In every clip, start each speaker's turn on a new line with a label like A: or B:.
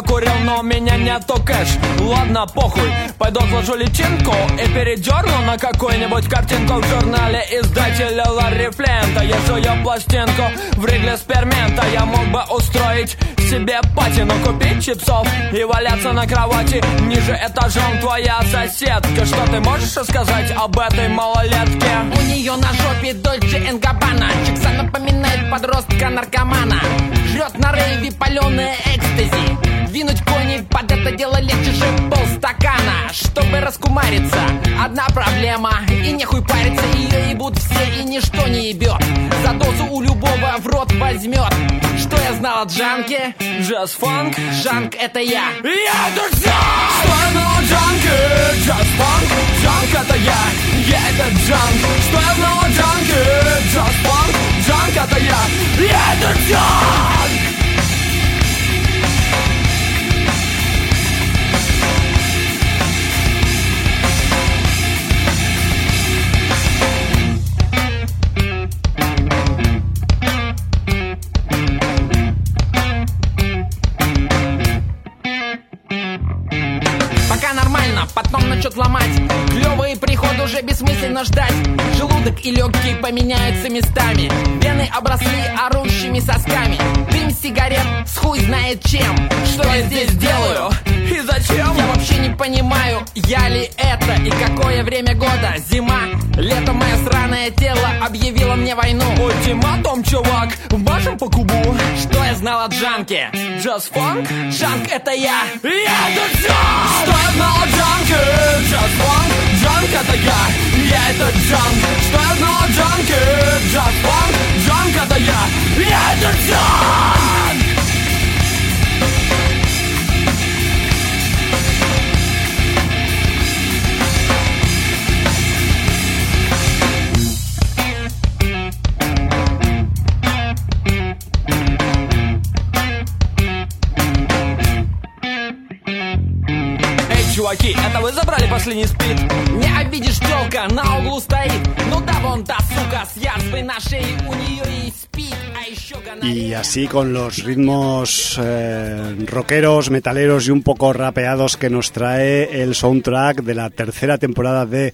A: покурил, но у меня нету кэш. Ладно, похуй, пойду отложу личинку И передерну на какую-нибудь картинку В журнале издателя Ларри Флента. Я пластинку в Ригле Спермента. Я мог бы устроить себе патину Купить чипсов и валяться на кровати. Ниже этажом твоя соседка. Что ты можешь рассказать об этой малолетке?
B: У нее на жопе Дольче Энгабана Чикса напоминает подростка наркомана. Жрет на рейве паленые экстази. Двинуть кони под это дело легче же полстакана. Чтобы раскумариться, одна проблема. И нехуй париться, ее ебут все и ничто не ебет За дозу у любого в рот возьмет Что я знал о Джанке?
A: Джаз-фанк?
B: Джанк это я
A: Я это Джанк! Что я знал о Джанке? Джаз-фанк? Джанк это я, я это Джанк Что я знал о Джанке? Джаз-фанк? Джанк это я, я это Джанк!
B: Потом начнет ломать Клевый приход уже бессмысленно ждать Желудок и легкие поменяются местами Вены обросли орущими сосками Дым сигарет с хуй знает чем Что я здесь делаю?
A: И зачем?
B: Я вообще не понимаю, я ли это и какое время года Зима, лето мое сраное тело объявило мне войну
A: Ультиматум, чувак, башен по кубу
B: Что я знал о Джанке?
A: Джаз-фанк?
B: Джанк это я
A: Я это Джанк! Что я знал о Джанке? Drunkard, just one Drunk это я, я это junk Что я знала, junkie, just one Drunk это я, я это junk чуваки, это вы забрали последний спид?
B: Не обидишь телка, на углу стоит Ну да вон та сука с ярцей на шее У нее и спит, а еще
C: Y
B: гонорея
C: así con los ritmos eh, rockeros, metaleros y un poco rapeados que nos trae el soundtrack de la tercera temporada de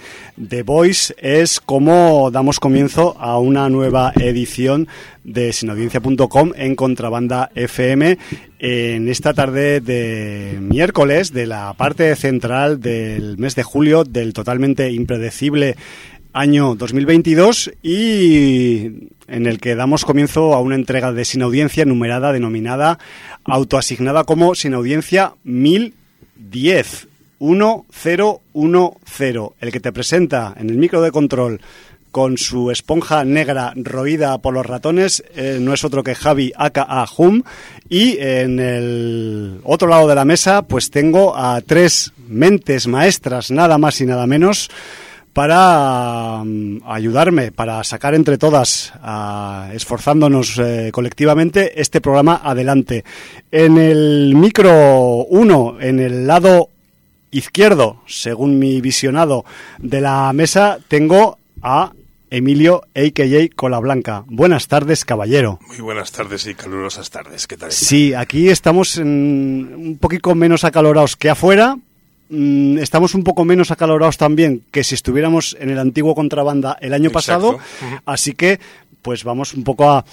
C: The Voice es como damos comienzo a una nueva edición de sinaudiencia.com en Contrabanda FM en esta tarde de miércoles de la parte central del mes de julio del totalmente impredecible año 2022 y en el que damos comienzo a una entrega de Sin Audiencia numerada denominada autoasignada como Sin Audiencia 1010 1010 el que te presenta en el micro de control con su esponja negra roída por los ratones eh, no es otro que Javi aka Hum y en el otro lado de la mesa pues tengo a tres mentes maestras nada más y nada menos para um, ayudarme, para sacar entre todas, esforzándonos eh, colectivamente, este programa adelante. En el micro 1, en el lado izquierdo, según mi visionado de la mesa, tengo a Emilio, a.k.a. Cola Blanca. Buenas tardes, caballero.
D: Muy buenas tardes y calurosas tardes. ¿Qué tal?
C: Sí, aquí estamos en, un poquito menos acalorados que afuera, Mm, estamos un poco menos acalorados también que si estuviéramos en el antiguo contrabanda el año
D: Exacto.
C: pasado, así que pues vamos un poco a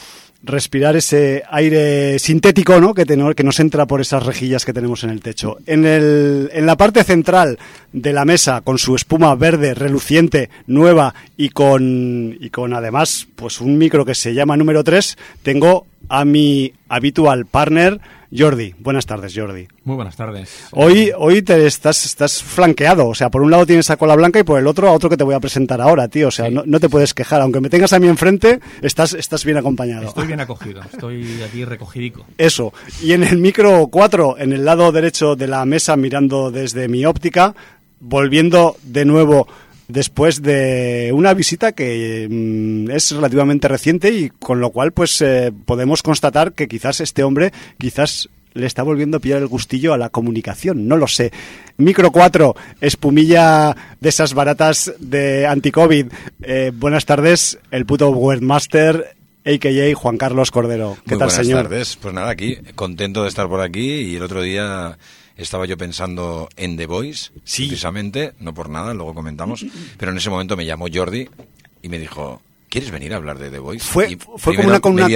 C: respirar ese aire sintético ¿no? que, que nos entra por esas rejillas que tenemos en el techo. En, el, en la parte central de la mesa, con su espuma verde, reluciente, nueva y con, y con además pues un micro que se llama número 3, tengo a mi habitual partner, Jordi. Buenas tardes, Jordi.
E: Muy buenas tardes.
C: Hoy, hoy te estás, estás flanqueado, o sea, por un lado tienes a Cola Blanca y por el otro a otro que te voy a presentar ahora, tío. O sea,
E: Sí.
C: no, no te puedes quejar, aunque me tengas a mí enfrente, estás, estás bien acompañado.
E: Estoy bien acogido, estoy aquí recogidico.
C: Eso. Y en el micro 4, en el lado derecho de la mesa, mirando desde mi óptica, volviendo de nuevo después de una visita que mm, es relativamente reciente y con lo cual pues eh, podemos constatar que quizás este hombre quizás le está volviendo a pillar el gustillo a la comunicación, no lo sé. Micro 4, espumilla de esas baratas de anti-COVID. Eh, buenas tardes, el puto webmaster a.k.a. Juan Carlos Cordero. ¿Qué
F: Muy
C: tal,
F: buenas
C: señor?
F: tardes. Pues nada, aquí, contento de estar por aquí. Y el otro día estaba yo pensando en The Voice,
C: Sí.
F: precisamente, no por nada, luego comentamos. Pero en ese momento me llamó Jordi y me dijo, ¿quieres venir a hablar de The Voice?
C: Fue-
F: Y
C: fue como una-
F: me
C: una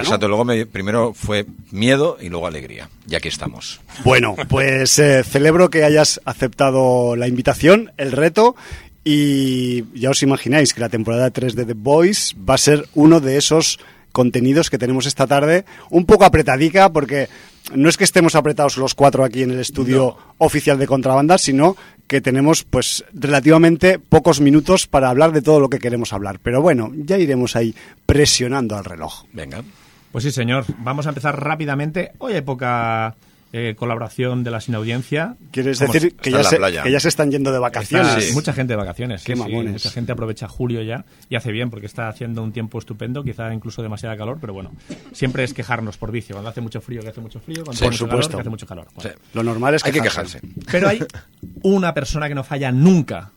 C: ¿no?
F: Exacto, luego me- primero fue miedo y luego alegría. Y aquí estamos.
C: Bueno, pues eh, celebro que hayas aceptado la invitación, el reto, y ya os imagináis que la temporada 3 de The Boys va a ser uno de esos contenidos que tenemos esta tarde, un poco apretadica, porque no es que estemos apretados los cuatro aquí en el estudio oficial de contrabanda, sino que tenemos pues relativamente pocos minutos para hablar de todo lo que queremos hablar. Pero bueno, ya iremos ahí presionando al reloj.
F: Venga.
E: Pues sí, señor. Vamos a empezar rápidamente. Hoy hay poca eh, colaboración de la sin audiencia.
C: ¿Quieres
E: Como
C: decir que ya, se,
F: playa.
C: que ya se están yendo de
E: Está
C: vacaciones?
F: Sí.
E: mucha gente de vacaciones.
C: Qué
E: sí, sí.
C: mamones.
E: Mucha gente aprovecha julio ya y hace bien porque está haciendo un tiempo estupendo, quizá incluso demasiada calor, pero bueno, siempre es quejarnos por vicio. Cuando hace mucho frío, que hace mucho frío. Cuando hace
C: por
E: mucho calor,
C: supuesto.
E: que hace mucho calor. Bueno.
F: Sí.
C: Lo normal es
F: Hay que
C: quejarse.
E: Pero hay una persona que no falla nunca.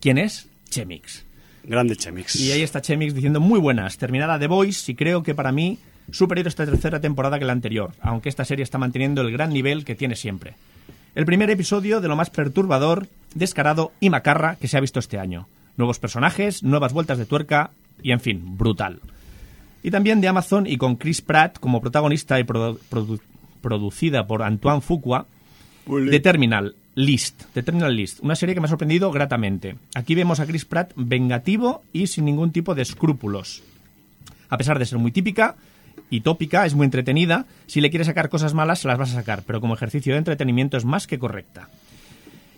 E: ¿Quién es? Chemix.
C: Grande Chemix.
E: Y ahí está Chemix diciendo muy buenas, terminada The Voice y creo que para mí superior esta tercera temporada que la anterior, aunque esta serie está manteniendo el gran nivel que tiene siempre. El primer episodio de lo más perturbador, descarado y macarra que se ha visto este año. Nuevos personajes, nuevas vueltas de tuerca y en fin, brutal. Y también de Amazon y con Chris Pratt como protagonista y produ- produ- producida por Antoine Fuqua, The Terminal List, The Terminal List, una serie que me ha sorprendido gratamente. Aquí vemos a Chris Pratt vengativo y sin ningún tipo de escrúpulos. A pesar de ser muy típica y tópica, es muy entretenida. Si le quieres sacar cosas malas, se las vas a sacar, pero como ejercicio de entretenimiento es más que correcta.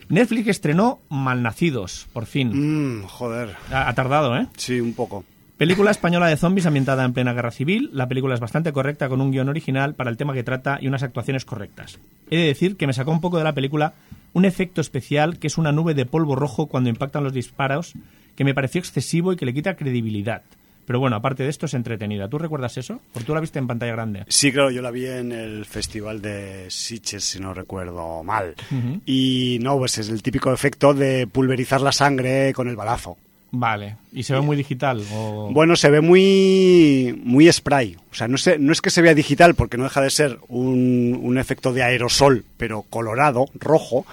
E: Netflix estrenó Malnacidos, por fin.
C: Mm, joder.
E: Ha, ha tardado, ¿eh?
C: Sí, un poco.
E: Película española de zombies ambientada en plena guerra civil. La película es bastante correcta con un guion original para el tema que trata y unas actuaciones correctas. He de decir que me sacó un poco de la película un efecto especial que es una nube de polvo rojo cuando impactan los disparos que me pareció excesivo y que le quita credibilidad. Pero bueno, aparte de esto es entretenida. ¿Tú recuerdas eso? Porque tú la viste en pantalla grande.
C: Sí, claro, yo la vi en el festival de Sitges, si no recuerdo mal. Y no, pues es el típico efecto de pulverizar la sangre con el balazo.
E: Vale. ¿Y se ve muy digital? O...
C: Bueno, se ve muy, muy spray. O sea, no, sé, no es que se vea digital, porque no deja de ser un, un efecto de aerosol, pero colorado, rojo.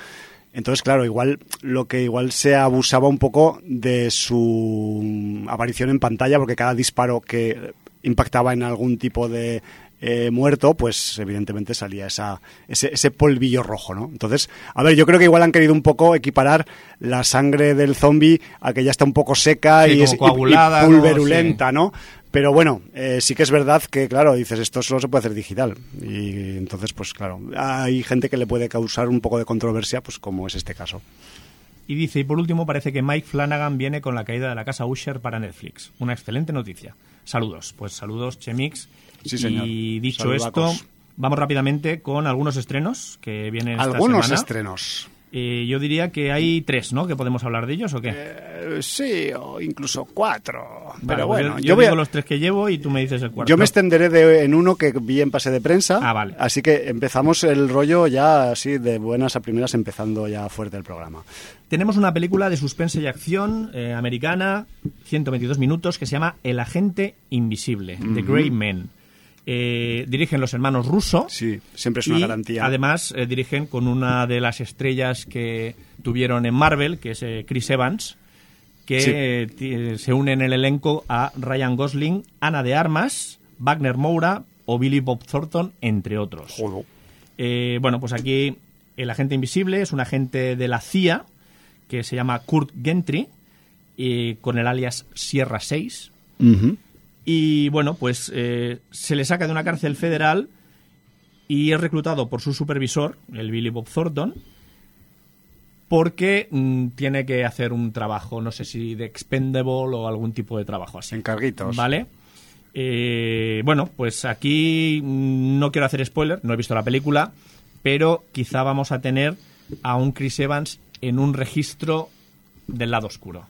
C: Entonces, claro, igual lo que igual se abusaba un poco de su aparición en pantalla, porque cada disparo que impactaba en algún tipo de eh, muerto, pues evidentemente salía esa, ese, ese polvillo rojo, ¿no? Entonces, a ver, yo creo que igual han querido un poco equiparar la sangre del zombie a que ya está un poco seca
E: Sí,
C: y, es, y- pulverulenta, ¿no? Pero bueno, eh, sí que es verdad que, claro, dices, esto solo se puede hacer digital. Y entonces, pues claro, hay gente que le puede causar un poco de controversia, pues como es este caso.
E: Y dice, y por último, parece que Mike Flanagan viene con la caída de la casa Usher para Netflix. Una excelente noticia. Saludos. Pues saludos, Chemix.
C: Sí, señor.
E: Y dicho
C: Saludacos.
E: esto, vamos rápidamente con algunos estrenos que vienen esta
C: Algunos estrenos.
E: Eh, yo diría que hay tres, ¿no? Que podemos hablar de ellos, ¿o qué?
C: Eh, sí, o incluso cuatro.
E: Vale,
C: Pero
E: pues
C: bueno,
E: yo,
C: yo,
E: yo
C: voy a-
E: digo los tres que llevo y tú me dices el cuarto.
C: yo me extenderé de- en uno que vi en pase de prensa.
E: Ah, vale.
C: Así que empezamos el rollo ya así de buenas a primeras, empezando ya fuerte el programa.
E: Tenemos una película de suspense y acción eh, americana, 122 minutos, que se llama El agente invisible, The Grey Man. Eh, dirigen los hermanos Russo.
C: Sí, siempre es una
E: y
C: garantía.
E: Además, eh, dirigen con una de las estrellas que tuvieron en Marvel, que es eh, Chris Evans, que
C: Sí.
E: se une en el elenco a Ryan Gosling, Ana de Armas, Wagner Moura o Billy Bob Thornton, entre otros.
C: Joder.
E: Bueno, pues aquí el agente invisible es un agente de la CIA que se llama Kurt Gentry, y con el alias Sierra 6.
C: Ujú.
E: Y bueno, pues eh, se le saca de una cárcel federal y es reclutado por su supervisor, el Billy Bob Thornton, porque mm, tiene que hacer un trabajo, no sé si de expendable o algún tipo de trabajo así.
C: Encarguitos.
E: ¿Vale? Eh, bueno, pues aquí mm, no quiero hacer spoiler, no he visto la película, pero quizá vamos a tener a un Chris Evans en un registro del lado oscuro.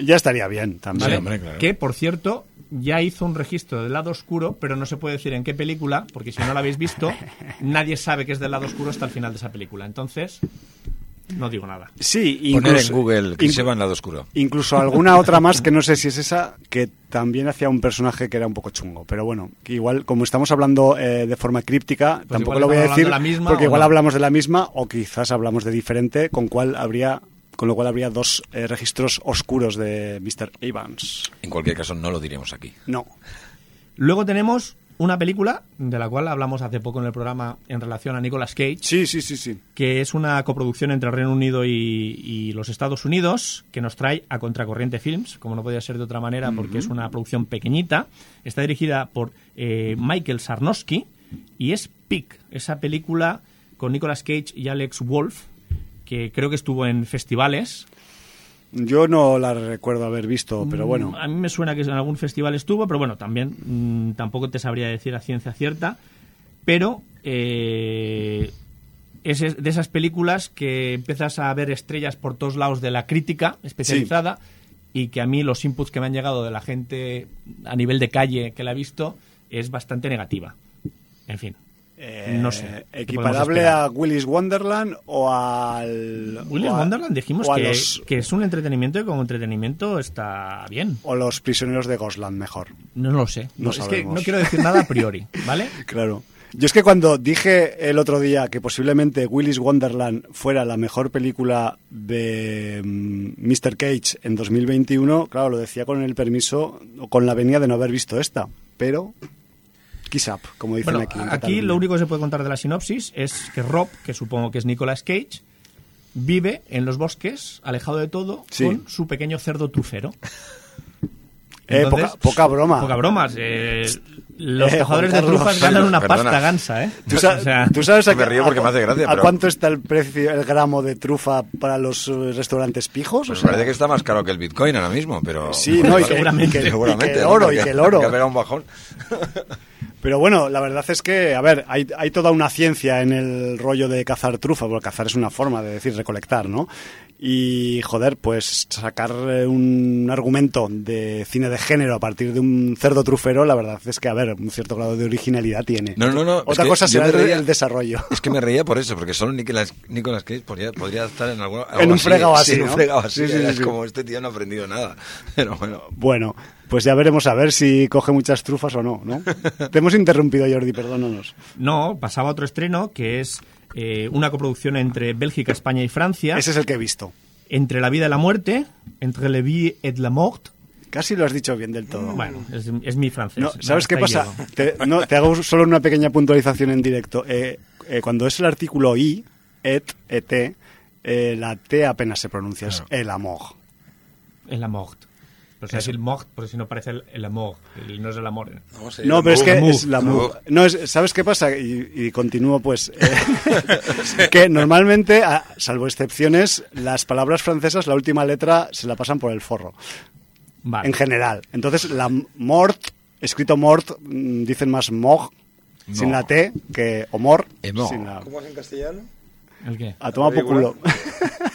C: Ya estaría bien también.
E: ¿vale?
F: hombre, claro.
E: Que, por cierto, ya hizo un registro del lado oscuro, pero no se puede decir en qué película, porque si no la habéis visto, nadie sabe que es del lado oscuro hasta el final de esa película. Entonces, no digo nada.
C: Sí,
F: Poner
C: incluso,
F: en Google Chris
C: inclu-
F: Evans lado oscuro.
C: incluso alguna otra más que no sé si es esa, que también hacía un personaje que era un poco chungo. Pero bueno, que igual, como estamos hablando eh, de forma críptica, tampoco
E: igual
C: lo voy a decir,
E: de la misma
C: porque igual
E: no.
C: hablamos de la misma o quizás hablamos de diferente, con cual habría con lo cual habría dos eh, registros oscuros de Mr. Evans.
F: En cualquier caso, no lo diremos aquí.
C: No.
E: Luego tenemos una película de la cual hablamos hace poco en el programa en relación a Nicolas Cage,
C: Sí, sí, sí, sí.
E: que es una coproducción entre el Reino Unido y, y los Estados Unidos, que nos trae a Contracorriente Films, como no podía ser de otra manera, porque es una producción pequeñita. Está dirigida por eh, Michael Sarnowski y es Pick, esa película con Nicolas Cage y Alex Wolf, que creo que estuvo en festivales.
C: Yo no la recuerdo haber visto, pero bueno.
E: Mm, A mí me suena que en algún festival estuvo, pero bueno, también mm, tampoco te sabría decir a ciencia cierta. Pero eh, es es de esas películas que empiezas a ver estrellas por todos lados de la crítica especializada y que a mí los inputs que me han llegado de la gente a nivel de calle que la ha visto es bastante negativa. En fin.
C: Eh,
E: no sé, ¿qué podemos
C: ¿Equiparable a Willis Wonderland o al. O a-
E: Wonderland dijimos que,
C: los-
E: que es un entretenimiento y como entretenimiento está bien.
C: o los prisioneros de Gosland, mejor.
E: No lo sé.
C: No
E: es que no quiero decir nada a priori, ¿vale?
C: Claro. Yo es que cuando dije el otro día que posiblemente Willis Wonderland fuera la mejor película de mm, Mr. Cage en 2021, claro, lo decía con el permiso, con la venia de no haber visto esta. Pero, kiss up, como dicen
E: Bueno,
C: aquí.
E: aquí lo único que se puede contar de la sinopsis es que Rob, que supongo que es Nicolas Cage, vive en los bosques, alejado de todo,
C: Sí.
E: con su pequeño cerdo trufero.
C: Eh, poca, poca broma.
E: Poca bromas. eh, los
C: Eh,
E: cazadores de trufas ganan una
F: perdona.
E: pasta gansa, ¿eh?
C: ¿Tú, sa-
E: O sea,
C: tú sabes a,
F: Me río porque
C: a-
F: me hace gracia,
C: ¿A
F: pero-
C: cuánto está el precio, el gramo de trufa para los eh, restaurantes pijos?
F: Pues
C: O
F: me
C: sea,
F: parece que está más caro que el Bitcoin ahora mismo, pero...
C: Sí, no, y que,
E: Seguramente.
C: y que- y
F: Seguramente,
C: que el
F: ¿no?
C: oro, y que el oro.
F: ha pegado un bajón.
C: Pero bueno, la verdad es que, a ver, hay, hay toda una ciencia en el rollo de cazar trufa, porque cazar es una forma de decir recolectar, ¿no? Y, joder, pues sacar eh, un argumento de cine de género a partir de un cerdo trufero, la verdad es que, a ver, un cierto grado de originalidad tiene.
F: No, no, no.
C: Otra cosa será
F: reía-
C: el desarrollo.
F: Es que me reía por eso, porque solo Nicolas, Nicolas Cage podría, podría estar en algún, algo
C: En un
F: así,
C: fregado
F: sí,
C: así,
F: en un así.
C: Sí, sí, sí,
F: es
C: sí.
F: como este tío no ha aprendido nada. Pero bueno.
C: Bueno, pues ya veremos a ver si coge muchas trufas o no, ¿no? Te hemos interrumpido, Jordi, perdónanos.
E: no, pasaba otro estreno que es eh, una coproducción entre Bélgica, España y Francia,
C: Ese es el que he visto.
E: entre la vida y la muerte, entre la vie et la mort.
C: Casi lo has dicho bien del todo.
E: Bueno, es, es mi francés.
C: No, ¿Sabes qué pasa? Te, no, te hago solo una pequeña puntualización en directo. Eh, eh, cuando es el artículo I, et, et, eh, la T apenas se pronuncia, es el amor.
E: El la mort. Pues es el mort, porque si no parece el, el amor, el- no es el amor. ¿eh?
C: No, pero es que es la. No, es, ¿sabes qué pasa? Y, y continúo, pues, eh, que normalmente, a- salvo excepciones, las palabras francesas, la última letra se la pasan por el forro,
E: Vale.
C: en general. Entonces, la mort, escrito mort, mm, dicen más mort, sin
F: No.
C: la T, que o mort,
F: Emor.
C: sin la...
D: ¿Cómo es en castellano?
E: ¿El qué?
C: A tomar por culo.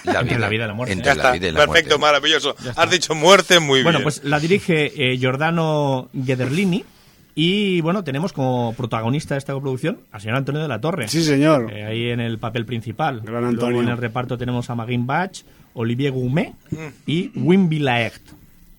F: La
E: Entre la vida y la muerte.
F: Entre
D: Ya
F: la vida y la
D: perfecto,
F: muerte.
D: maravilloso. Has dicho muerte muy
E: Bueno,
D: bien.
E: pues la dirige eh, Giordano Gederlini y bueno, tenemos como protagonista de esta coproducción al señor Antonio de la Torre.
C: Sí, señor.
E: Eh, ahí en el papel principal.
C: Gran
E: Luego
C: Antonio.
E: en el reparto tenemos a Magin Bach, Olivier Goumet
D: Mm.
E: y Wimby Laert.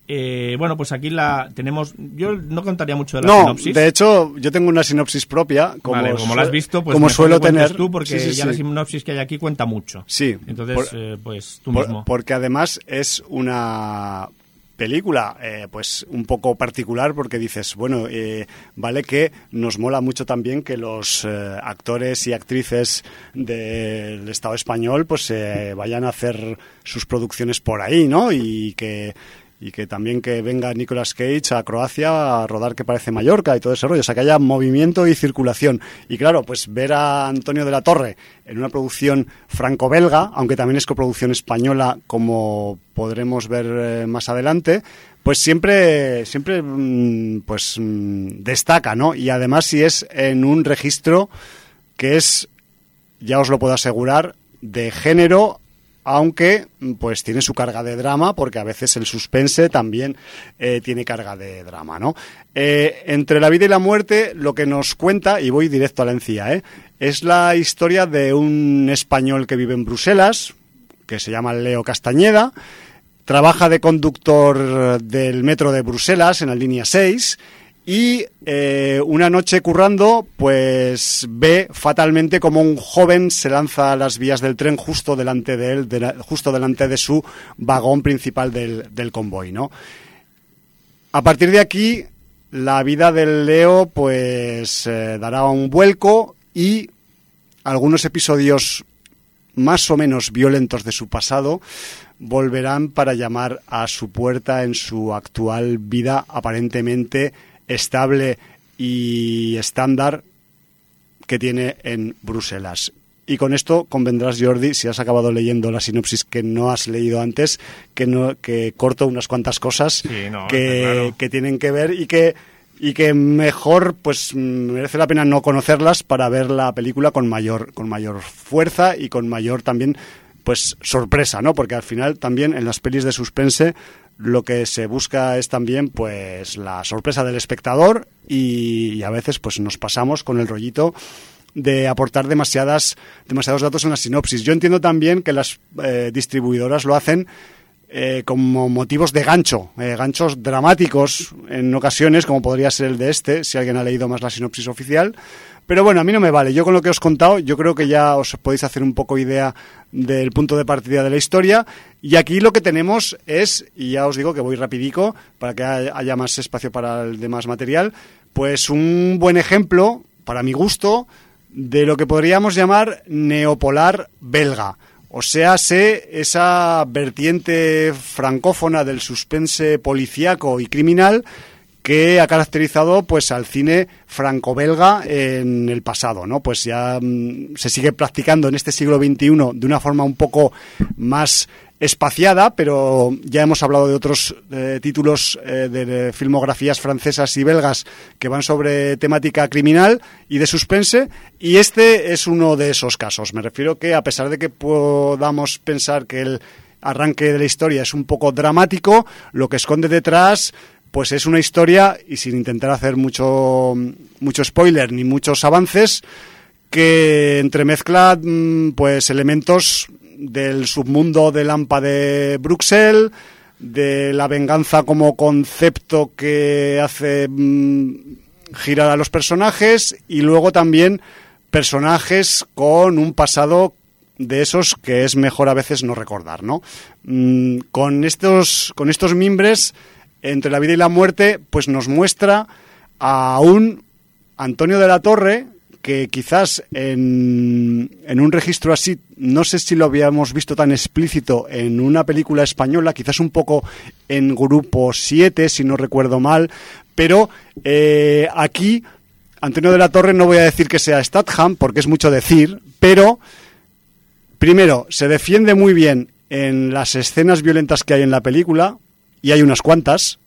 E: Eh, bueno, pues aquí la tenemos. Yo no contaría mucho de la
C: No,
E: sinopsis.
C: de hecho, yo tengo una sinopsis propia. Como,
E: Vale, como la has visto, pues
C: como suelo tener.
E: tú, porque
C: Sí, sí,
E: ya la sinopsis que hay aquí cuenta mucho.
C: Sí.
E: Entonces,
C: Por-
E: eh, pues tú
C: Por-
E: mismo.
C: porque además es una película eh, pues un poco particular porque dices bueno eh, vale que nos mola mucho también que los eh, actores y actrices del Estado español pues eh, vayan a hacer sus producciones por ahí no y que y que también que venga Nicolas Cage a Croacia a rodar que parece Mallorca y todo ese rollo, o sea que haya movimiento y circulación. Y claro, pues ver a Antonio de la Torre en una producción franco-belga, aunque también es coproducción española, como podremos ver eh, más adelante, pues siempre, siempre mm, pues mm, destaca, ¿no? Y además si es en un registro que es, ya os lo puedo asegurar, de género aunque pues tiene su carga de drama porque a veces el suspense también eh, tiene carga de drama no Eh, entre la vida y la muerte lo que nos cuenta y voy directo a la encía ¿eh? es la historia de un español que vive en Bruselas que se llama Leo Castañeda, trabaja de conductor del metro de Bruselas en la línea 6 y eh, una noche currando, pues ve fatalmente como un joven se lanza a las vías del tren justo delante de él, justo delante de su vagón principal del, del convoy, ¿no? A partir de aquí, la vida del Leo, pues eh, dará un vuelco y algunos episodios más o menos violentos de su pasado volverán para llamar a su puerta en su actual vida aparentemente estable y estándar que tiene en Bruselas. Y con esto convendrás, Jordi, si has acabado leyendo la sinopsis que no has leído antes, que no que corto unas cuantas cosas
E: Sí, no,
C: que,
E: claro.
C: que tienen que ver y que y que mejor pues merece la pena no conocerlas para ver la película con mayor con mayor fuerza y con mayor también pues sorpresa, ¿no? Porque al final también en las pelis de suspense lo que se busca es también pues la sorpresa del espectador y, a veces pues nos pasamos con el rollito de aportar demasiadas demasiados datos en la sinopsis. Yo entiendo también que las eh, distribuidoras lo hacen eh, como motivos de gancho, eh, ganchos dramáticos en ocasiones, como podría ser el de este, si alguien ha leído más la sinopsis oficial. Pero bueno, a mí no me vale. Yo con lo que os he contado, yo creo que ya os podéis hacer un poco idea del punto de partida de la historia. Y aquí lo que tenemos es, y ya os digo que voy rapidico para que haya más espacio para el demás material, pues un buen ejemplo, para mi gusto, de lo que podríamos llamar neopolar belga. O sea, sé esa vertiente francófona del suspense policíaco y criminal que ha caracterizado pues al cine franco-belga en el pasado, ¿no? Pues ya mm, se sigue practicando en este siglo XXI de una forma un poco más espaciada, pero ya hemos hablado de otros eh, títulos eh, de, filmografías francesas y belgas que van sobre temática criminal y de suspense, y este es uno de esos casos. Me refiero que a pesar de que podamos pensar que el arranque de la historia es un poco dramático, lo que esconde detrás pues es una historia y sin intentar hacer mucho mucho spoiler ni muchos avances que entremezcla mm, pues elementos del submundo del AMPA de Bruxelles, de la venganza como concepto que hace mm, girar a los personajes y luego también personajes con un pasado de esos que es mejor a veces no recordar, ¿no? Mm, con estos con estos mimbres entre la vida y la muerte, pues nos muestra a un Antonio de la Torre que quizás en, un registro así, no sé si lo habíamos visto tan explícito en una película española, quizás un poco en Grupo 7, si no recuerdo mal, pero eh, aquí Antonio de la Torre no voy a decir que sea Statham, porque es mucho decir, pero primero, se defiende muy bien en las escenas violentas que hay en la película, y hay unas cuantas,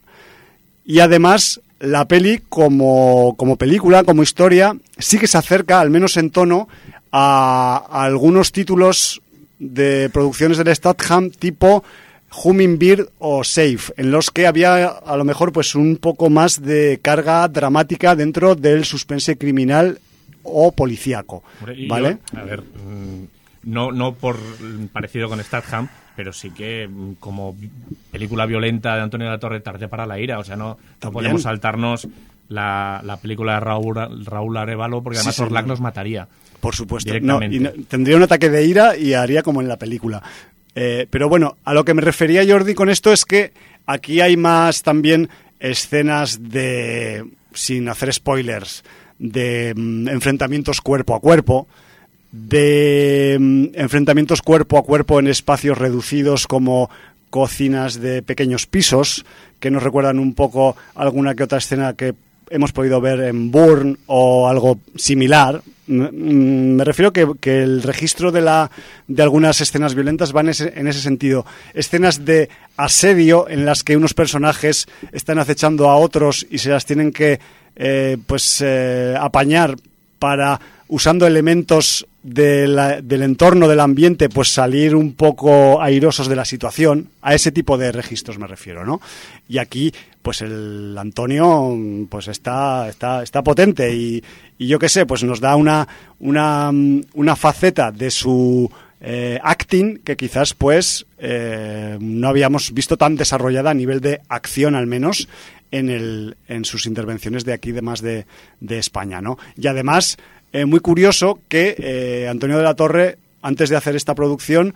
C: y además la peli como, como película, como historia, sí que se acerca, al menos en tono, a, a algunos títulos de producciones del Statham tipo Hummingbird o Safe, en los que había a lo mejor pues un poco más de carga dramática dentro del suspense criminal o policíaco, ¿vale?
E: yo, a ver, mm, no, no por parecido con Statham, pero sí que mm, como película violenta de Antonio de la Torre tarde para la ira, o sea, no, no podemos saltarnos la, la película de Raúl, Raúl Arevalo porque
C: Sí,
E: además
C: señor.
E: Orlac nos mataría.
C: Por supuesto.
E: Directamente.
C: No, y no- tendría un ataque de ira y haría como en la película. Eh, pero bueno, a lo que me refería Jordi con esto es que aquí hay más también escenas de, sin hacer spoilers, de mm, enfrentamientos cuerpo a cuerpo, de mm, enfrentamientos cuerpo a cuerpo en espacios reducidos como cocinas de pequeños pisos, que nos recuerdan un poco alguna que otra escena que hemos podido ver en Bourne o algo similar. Mm, mm, Me refiero que, que el registro de, la, de algunas escenas violentas van en ese, en ese sentido. Escenas de asedio en las que unos personajes están acechando a otros y se las tienen que eh, pues eh, apañar para usando elementos de la- del entorno del ambiente pues salir un poco airosos de la situación a ese tipo de registros me refiero no y aquí pues el Antonio pues está está está potente y, y yo qué sé pues nos da una una una faceta de su eh, acting que quizás pues eh, no habíamos visto tan desarrollada a nivel de acción al menos en, el, en sus intervenciones de aquí de más de, de España, ¿no? Y además, eh, muy curioso que eh, Antonio de la Torre, antes de hacer esta producción,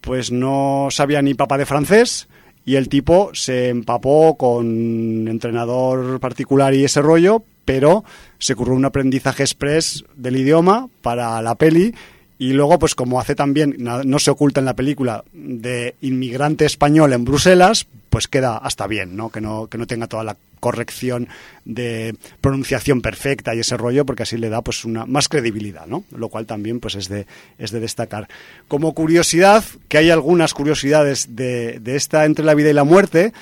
C: pues no sabía ni papa de francés y el tipo se empapó con entrenador particular y ese rollo, pero se curró un aprendizaje express del idioma para la peli y luego, pues como hace también, no se oculta en la película, de inmigrante español en Bruselas, pues queda hasta bien, ¿no? Que no, que no tenga toda la corrección de pronunciación perfecta y ese rollo, porque así le da pues una más credibilidad, ¿no? Lo cual también pues es de, es de destacar. Como curiosidad, que hay algunas curiosidades de, de esta Entre la vida y la muerte,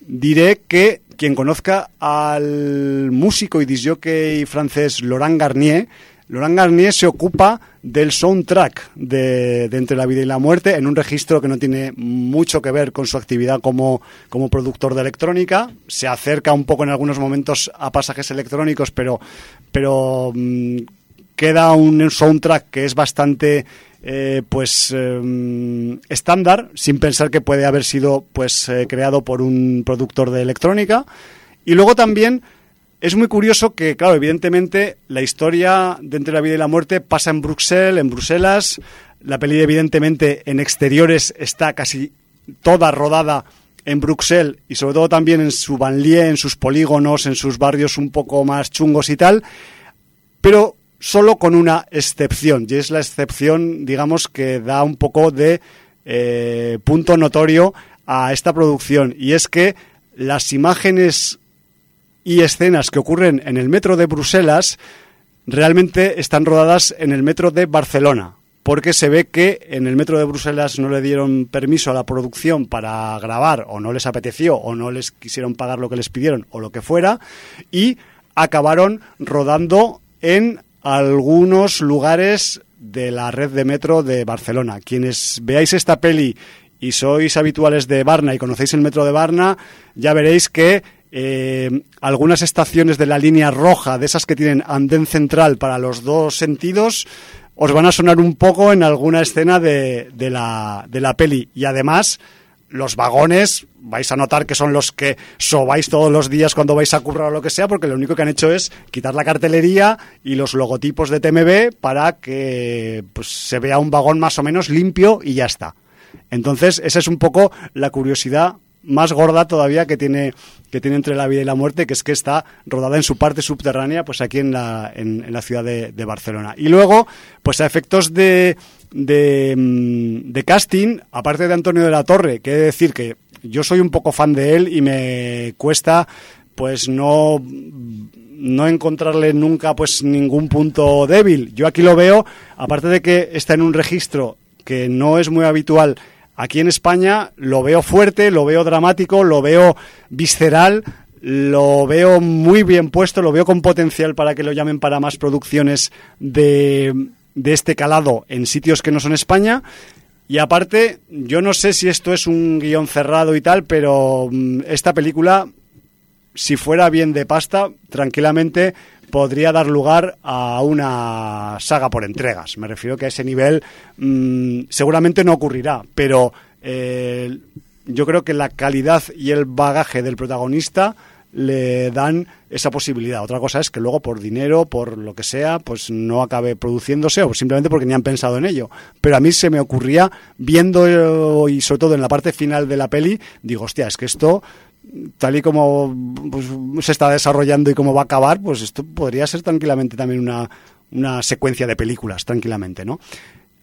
C: diré que quien conozca al músico y disjockey francés Laurent Garnier, Laurent Garnier se ocupa del soundtrack de, de Entre la vida y la muerte en un registro que no tiene mucho que ver con su actividad como, como productor de electrónica. Se acerca un poco en algunos momentos a pasajes electrónicos, pero, pero mm, queda un soundtrack que es bastante eh, pues eh, estándar sin pensar que puede haber sido pues eh, creado por un productor de electrónica y luego también es muy curioso que claro evidentemente la historia de entre la vida y la muerte pasa en Bruxelles en Bruselas. La peli evidentemente en exteriores está casi toda rodada en Bruxelles y sobre todo también en su banlieue, en sus polígonos, en sus barrios un poco más chungos y tal, pero solo con una excepción, y es la excepción, digamos, que da un poco de eh, punto notorio a esta producción, y es que las imágenes y escenas que ocurren en el metro de Bruselas realmente están rodadas en el metro de Barcelona, porque se ve que en el metro de Bruselas no le dieron permiso a la producción para grabar, o no les apeteció, o no les quisieron pagar lo que les pidieron, o lo que fuera, y acabaron rodando en algunos lugares de la red de metro de Barcelona. Quienes veáis esta peli y sois habituales de Barna y conocéis el metro de Barna, ya veréis que eh, algunas estaciones de la línea roja, de esas que tienen andén central para los dos sentidos, os van a sonar un poco en alguna escena de, de la, de la peli. Y además, los vagones vais a notar que son los que sobáis todos los días cuando vais a currar o lo que sea, porque lo único que han hecho es quitar la cartelería y los logotipos de TMB para que pues, se vea un vagón más o menos limpio y ya está. Entonces, esa es un poco la curiosidad más gorda todavía que tiene que tiene entre la vida y la muerte, que es que está rodada en su parte subterránea, pues aquí en la, en, en la ciudad de, Barcelona. Y luego, pues a efectos de, de, de, casting, aparte de Antonio de la Torre, que he de decir que yo soy un poco fan de él y me cuesta pues no no encontrarle nunca pues ningún punto débil. Yo aquí lo veo, aparte de que está en un registro que no es muy habitual Aquí en España lo veo fuerte, lo veo dramático, lo veo visceral, lo veo muy bien puesto, lo veo con potencial para que lo llamen para más producciones de, de este calado en sitios que no son España. Y aparte, yo no sé si esto es un guion cerrado y tal, pero esta película, si fuera bien de pasta, tranquilamente podría dar lugar a una saga por entregas. Me refiero que a ese nivel mmm, seguramente no ocurrirá, pero eh, yo creo que la calidad y el bagaje del protagonista le dan esa posibilidad. Otra cosa es que luego por dinero, por lo que sea, pues no acabe produciéndose o simplemente porque ni han pensado en ello. Pero a mí se me ocurría, viendo y sobre todo en la parte final de la peli, digo, hostia, es que esto tal y como pues, se está desarrollando y cómo va a acabar, pues esto podría ser tranquilamente también una, una secuencia de películas, tranquilamente, ¿no?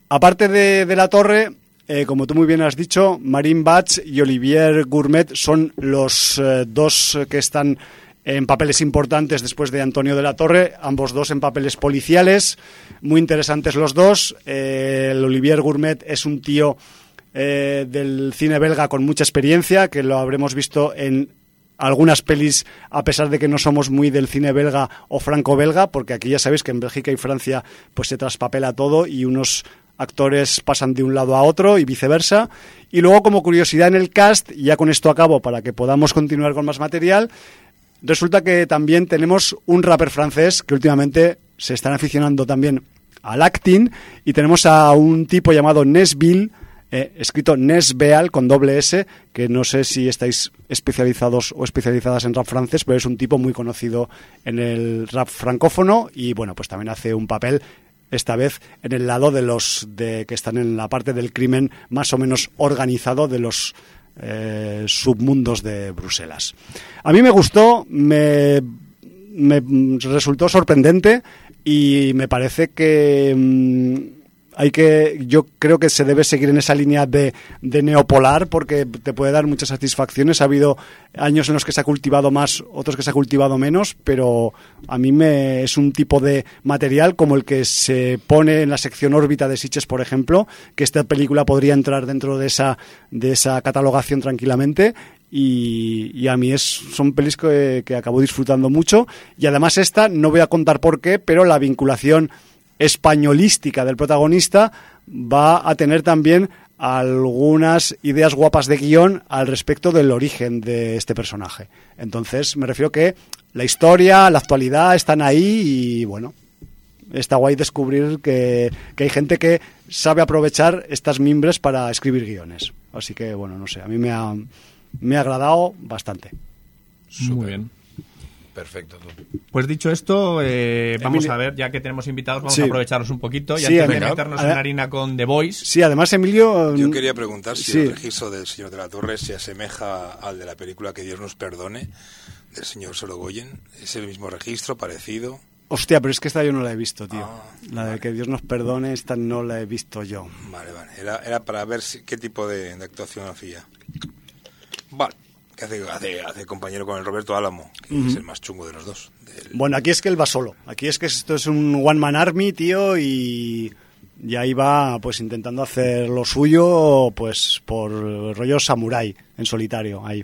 C: Aparte de, de la torre, eh, como tú muy bien has dicho, Marine Batch y Olivier Gourmet son los eh, dos que están en papeles importantes después de Antonio de la Torre, ambos dos en papeles policiales, muy interesantes los dos. Eh, el Olivier Gourmet es un tío eh, del cine belga con mucha experiencia, que lo habremos visto en algunas pelis, a pesar de que no somos muy del cine belga o franco-belga, porque aquí ya sabéis que en Bélgica y Francia pues se traspapela todo y unos actores pasan de un lado a otro y viceversa. Y luego, como curiosidad en el cast, y ya con esto acabo para que podamos continuar con más material, resulta que también tenemos un rapper francés que últimamente se están aficionando también al acting y tenemos a un tipo llamado Nesbill, eh, escrito Nesbeal con doble S, que no sé si estáis especializados o especializadas en rap francés, pero es un tipo muy conocido en el rap francófono y bueno, pues también hace un papel esta vez en el lado de los de que están en la parte del crimen más o menos organizado de los eh, submundos de Bruselas. A mí me gustó, me, me resultó sorprendente y me parece que mm, hay que yo creo que se debe seguir en esa línea de, de, neopolar porque te puede dar muchas satisfacciones. Ha habido años en los que se ha cultivado más otros que se ha cultivado menos pero a mí me es un tipo de material como el que se pone en la sección órbita de Sitches por ejemplo que esta película podría entrar dentro de esa de esa catalogación tranquilamente y, y, a mí es, son pelis que, que acabo disfrutando mucho. Y además esta no voy a contar por qué pero la vinculación españolística del protagonista va a tener también algunas ideas guapas de guion al respecto del origen de este personaje. Entonces, me refiero que la historia, la actualidad están ahí y bueno, está guay descubrir que, que hay gente que sabe aprovechar estas mimbres para escribir guiones. Así que bueno, no sé, a mí me ha, me ha agradado bastante.
E: Muy bien.
F: Perfecto. Tú.
E: Pues dicho esto, eh, vamos
C: Emilio-
E: a ver, ya que tenemos invitados, vamos
C: Sí.
E: a aprovecharlos un poquito y
C: Sí,
E: antes de meternos en harina con The Voice.
C: Sí, además, Emilio.
D: Yo
C: mm,
D: quería preguntar si
C: sí.
D: el registro del señor de la Torre se asemeja al de la película Que Dios nos perdone, del señor Sorogoyen. ¿Es el mismo registro, parecido?
C: Hostia, pero es que esta yo no la he visto, tío.
D: Ah,
C: la de que Dios nos perdone, esta no la he visto yo.
D: Vale, vale. Era, era para ver si- qué tipo de, de actuación hacía. Vale. Que hace, hace, hace compañero con el Roberto Álamo, que es el más chungo de los dos. del-
C: Bueno, aquí es que él va solo. Aquí es que esto es un one man army, tío, y, y ahí va, pues intentando hacer lo suyo, pues por rollo samurái, en solitario, ahí.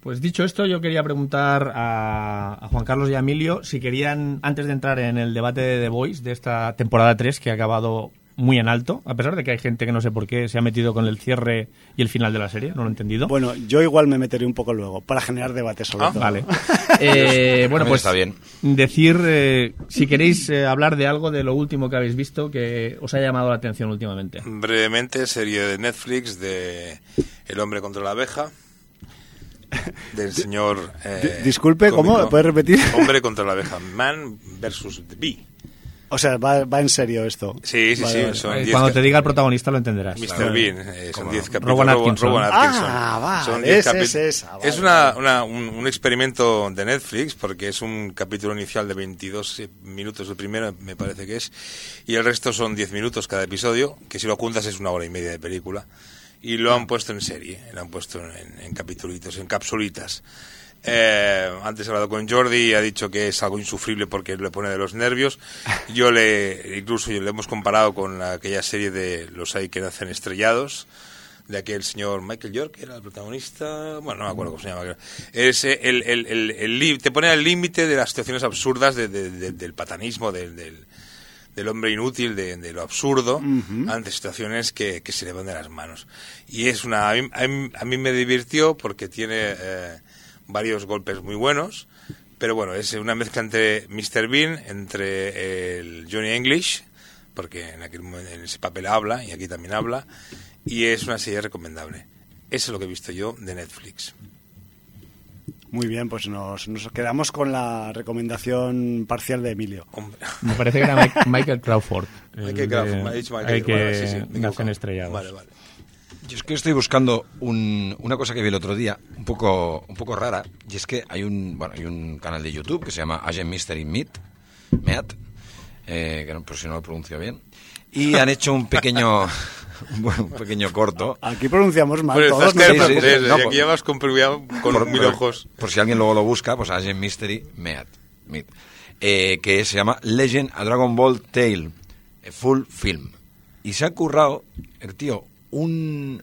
E: Pues dicho esto, yo quería preguntar a, a Juan Carlos y a Emilio si querían, antes de entrar en el debate de The Voice de esta temporada 3 que ha acabado muy en alto, a pesar de que hay gente que no sé por qué se ha metido con el cierre y el final de la serie, no lo he entendido.
C: Bueno, yo igual me meteré un poco luego, para generar debate sobre
D: Ah,
C: todo.
E: Vale. Eh, bueno, pues
F: está bien.
E: decir eh, si queréis eh, hablar de algo de lo último que habéis visto que os ha llamado la atención últimamente.
D: Brevemente, serie de Netflix de El hombre contra la abeja. Del señor. eh,
C: Di- disculpe, ¿cómo?
D: cómico.
C: ¿Puedes repetir?
D: Hombre contra la abeja. Man versus the bee.
C: O sea, va, va en serio esto.
D: Sí, sí,
C: Vale,
D: sí.
C: vale.
D: Son
E: Eh,
D: diez
E: Cuando te diga el protagonista lo entenderás.
D: Mr. Bean, eh, son 10 capítulos.
E: Rowan Atkinson.
D: Rowan Atkinson.
C: Ah, vale,
D: Son 10
C: ese es esa, vale,
D: Es una, una- un, un experimento de Netflix porque es un capítulo inicial de 22 minutos el primero, me parece que es, y el resto son 10 minutos cada episodio, que si lo juntas es una hora y media de película. Y lo han puesto en serie, lo han puesto en, en capitulitos, en capsulitas. Eh, antes he hablado con Jordi y ha dicho que es algo insufrible porque le pone de los nervios. Yo le, incluso le hemos comparado con la- aquella serie de Los hay que nacen estrellados, de aquel señor Michael York, que era el protagonista, bueno, no me acuerdo cómo se llama. Es eh, el, el, el, el te pone al límite de las situaciones absurdas de- de- de- del patanismo, del, del, hombre inútil, de, de lo absurdo, ante situaciones que, que se le van de las manos. Y es una... A mí, a mí- a mí me divirtió porque tiene eh, varios golpes muy buenos, pero bueno, es una mezcla entre Mr. Bean, entre el Johnny English, porque en, aquel, en ese papel habla, y aquí también habla, y es una serie recomendable. Eso es lo que he visto yo de Netflix.
C: Muy bien, pues nos, nos quedamos con la recomendación parcial de Emilio.
D: Hombre.
E: Me parece que era Mike- Michael Crawford. el
D: Michael Crawford, me ha dicho Michael-
E: el que
D: bueno, sí, sí, me he
E: nacen
D: equivocado.
E: estrellados.
D: Vale, vale.
F: Yo es que estoy buscando un- una cosa que vi el otro día, un poco, un poco rara, y es que hay un, bueno, hay un canal de YouTube que se llama Agent Mystery Meat, Meat, eh, que no, por si no lo pronuncio bien, y han hecho un pequeño, bueno, un pequeño corto.
C: Aquí pronunciamos mal todos.
D: estás
C: no te
F: sí, sí,
D: terco,
C: preocupes.
D: sí,
F: no,
D: y
F: por-
D: aquí ya vas con, con
F: por,
D: mil ojos.
F: por si alguien luego lo busca, pues Agent Mystery Meat, Meat, eh, que se llama Legend a Dragon Ball Tale, eh, Full Film. Y se ha currado, el tío, un,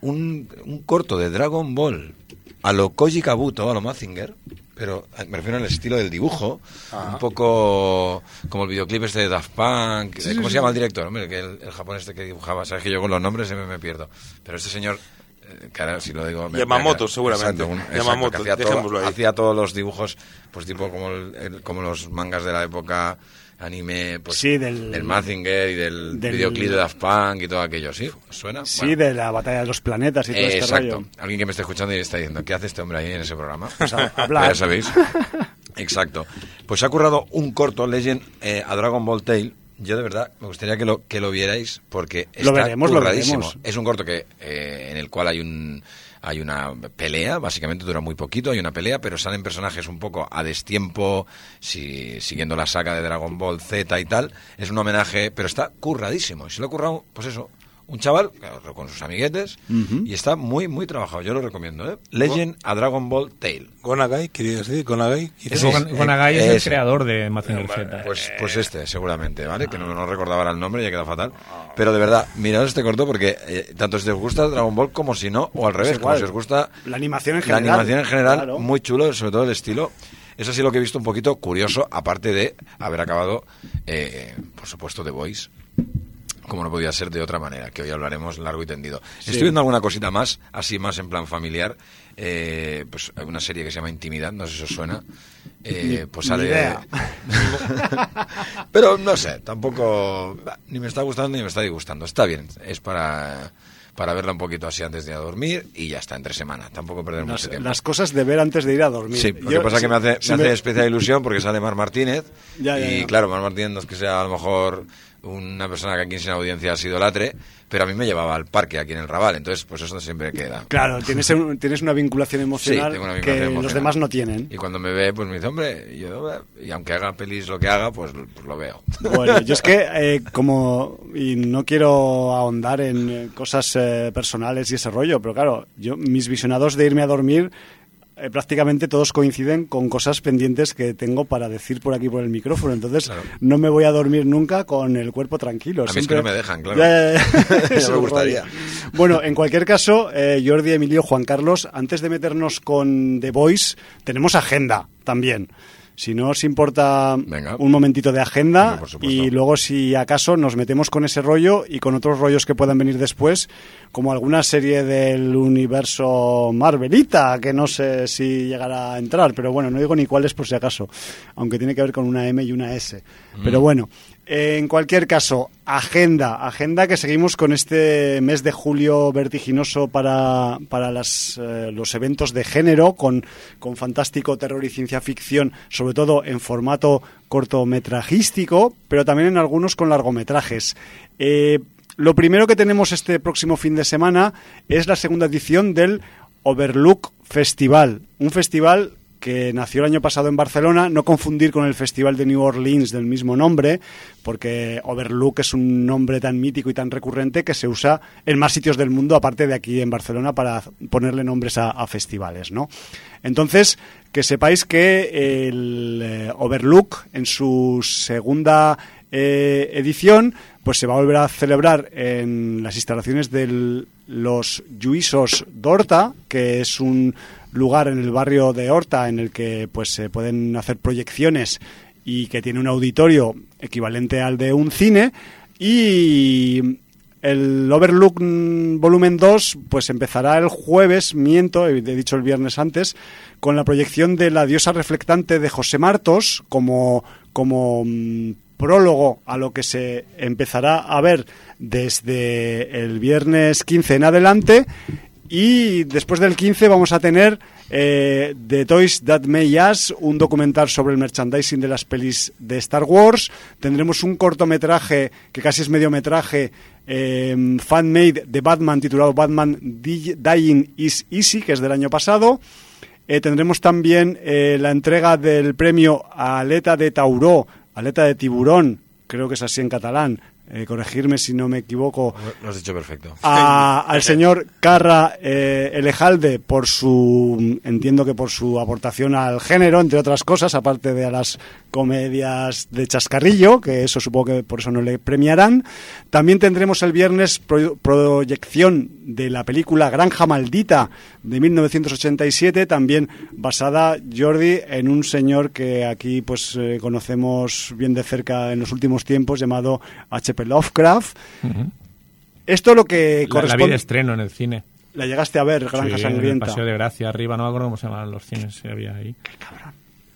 F: un, un corto de Dragon Ball a lo Koji Kabuto, a lo Mazinger, pero eh, me refiero al estilo del dibujo, un poco como el videoclip este de Daft Punk, eh, ¿cómo se llama el director? Hombre, que el, el japonés este que dibujaba, sabes que yo con los nombres siempre me pierdo, pero este señor, eh, que ahora si lo digo... me-
D: Yamamoto,
F: me-
D: seguramente.
F: Exacto, un- exacto,
D: Yamamoto,
F: hacía, todo-
D: ahí.
F: hacía todos los dibujos, pues tipo como, el- el- como los mangas de la época anime pues,
C: Sí, del-
F: Mazinger y del,
C: del-
F: videoclip de Daft Punk y todo aquello, ¿sí? ¿Os ¿Suena?
C: Sí,
F: Bueno.
C: de la batalla de los planetas y todo
F: Eh,
C: este
F: exacto.
C: rollo.
F: Alguien que me esté escuchando y está diciendo, ¿qué hace este hombre ahí en ese programa?
C: Pues a-
F: Pues
C: hablar.
F: ya sabéis. Exacto. Pues se ha currado un corto, Legend, eh, a Dragon Ball Tale. Yo de verdad me gustaría que lo, que lo vierais porque está
C: Lo veremos, lo veremos.
F: Es un corto que eh, en el cual hay un hay una pelea, básicamente dura muy poquito, hay una pelea, pero salen personajes un poco a destiempo, si, siguiendo la saga de Dragon Ball Z y tal. Es un homenaje, pero está curradísimo. Y se lo ha currado, pues eso, un chaval claro, con sus amiguetes y está muy, muy trabajado. Yo lo recomiendo, ¿eh? Legend a Dragon Ball Tale.
D: Gonagai, querías decir, Gonagai.
F: eh,
E: Gonagai es el
F: ese.
E: creador de Mazinger Z.
F: Pues, pues este, seguramente, ¿vale? Que no, no recordaba el nombre, ya queda fatal. Pero de verdad, mirad este corto porque eh, tanto si os gusta Dragon Ball como si no, o al revés, como si os gusta
C: La animación en
F: la
C: general.
F: animación en general,
C: Claro.
F: muy chulo, sobre todo el estilo. Eso sí lo que he visto un poquito curioso, aparte de haber acabado, eh, por supuesto, The Voice. Como no podía ser de otra manera, que hoy hablaremos largo y tendido. Estoy viendo alguna cosita más, así más en plan familiar. Eh, pues hay una serie que se llama Intimidad, no sé si os suena. Eh, pues sale.
C: idea.
F: Pero no sé, tampoco. Ni me está gustando ni me está disgustando. Está bien, es para, para verla un poquito así antes de ir a dormir y ya está, entre semana. Tampoco perder
C: Las,
F: mucho tiempo.
C: las cosas de ver antes de ir a dormir.
F: Sí, lo
C: Yo-
F: que pasa es
C: si-
F: que me hace,
C: si
F: me hace especial ilusión porque sale Mar Martínez.
C: Ya, ya,
F: y
C: ya.
F: claro, Mar Martínez no es que sea a lo mejor una persona que aquí sin audiencia se idolatre, pero a mí me llevaba al parque aquí en el Raval, entonces pues eso siempre queda.
C: Claro, tienes, un- tienes una vinculación emocional
F: una
C: que los demás no tienen.
F: Y cuando me ve, pues me dice, hombre, y, yo, y aunque haga pelis lo que haga, pues, pues lo veo.
C: Bueno, yo es que eh, como y no quiero ahondar en eh, cosas eh, personales y ese rollo, pero claro, yo mis visionados de irme a dormir eh, prácticamente todos coinciden con cosas pendientes que tengo para decir por aquí por el micrófono, entonces
F: Claro.
C: no me voy a dormir nunca con el cuerpo tranquilo.
F: A mí es que no me dejan, claro.
C: Ya,
F: me gustaría.
C: Bueno, en cualquier caso, eh, Jordi, Emilio, Juan Carlos, antes de meternos con The Voice, tenemos agenda también. Si no os importa
F: Venga.
C: un momentito de agenda y luego si acaso nos metemos con ese rollo y con otros rollos que puedan venir después, como alguna serie del universo Marvelita, que no sé si llegará a entrar, pero bueno, no digo ni cuál es por si acaso, aunque tiene que ver con una M y una S. Pero bueno, eh, en cualquier caso, agenda, agenda que seguimos con este mes de julio vertiginoso para, para eh, los eventos de género, con, con fantástico terror y ciencia ficción, sobre todo en formato cortometrajístico, pero también en algunos con largometrajes. Eh, lo primero que tenemos este próximo fin de semana es la segunda edición del Overlook Festival, un festival que nació el año pasado en Barcelona, no confundir con el Festival de New Orleans del mismo nombre, porque Overlook es un nombre tan mítico y tan recurrente que se usa en más sitios del mundo, aparte de aquí en Barcelona, para ponerle nombres a, festivales, ¿no? Entonces, que sepáis que el eh, Overlook, en su segunda eh, edición, pues se va a volver a celebrar en las instalaciones de los Lluïsos d'Horta, que es un lugar en el barrio de Horta en el que pues se pueden hacer proyecciones y que tiene un auditorio equivalente al de un cine y el Overlook volumen 2 pues empezará el jueves, miento, he dicho el viernes antes, con la proyección de La diosa reflectante de José Martos como, como mm, prólogo a lo que se empezará a ver desde el viernes 15 en adelante y después del 15 vamos a tener eh, The Toys That May Us, un documental sobre el merchandising de las pelis de Star Wars. Tendremos un cortometraje, que casi es mediometraje, eh, fan-made de Batman, titulado Batman Dying is Easy, que es del año pasado. Eh, tendremos también eh, la entrega del premio Aleta de Tauró, Aleta de Tiburón, creo que es así en catalán, eh, corregirme si no me equivoco,
F: Lo has dicho perfecto.
C: a- al señor Carra eh, Elejalde por su, entiendo que por su aportación al género, entre otras cosas, aparte de a las comedias de chascarrillo, que eso supongo que por eso no le premiarán. También tendremos el viernes pro- proyección de la película Granja Maldita de 1987, también basada, Jordi, en un señor que aquí pues eh, conocemos bien de cerca en los últimos tiempos, llamado H.P. Lovecraft. Esto lo que
E: La, la vi
C: corresponde...
E: de estreno en el cine.
C: La llegaste a ver, Granja
E: Sí, en el
C: Sangrienta.
E: Paseo de Gracia, arriba, no me acuerdo cómo se llamaban los cines que había ahí.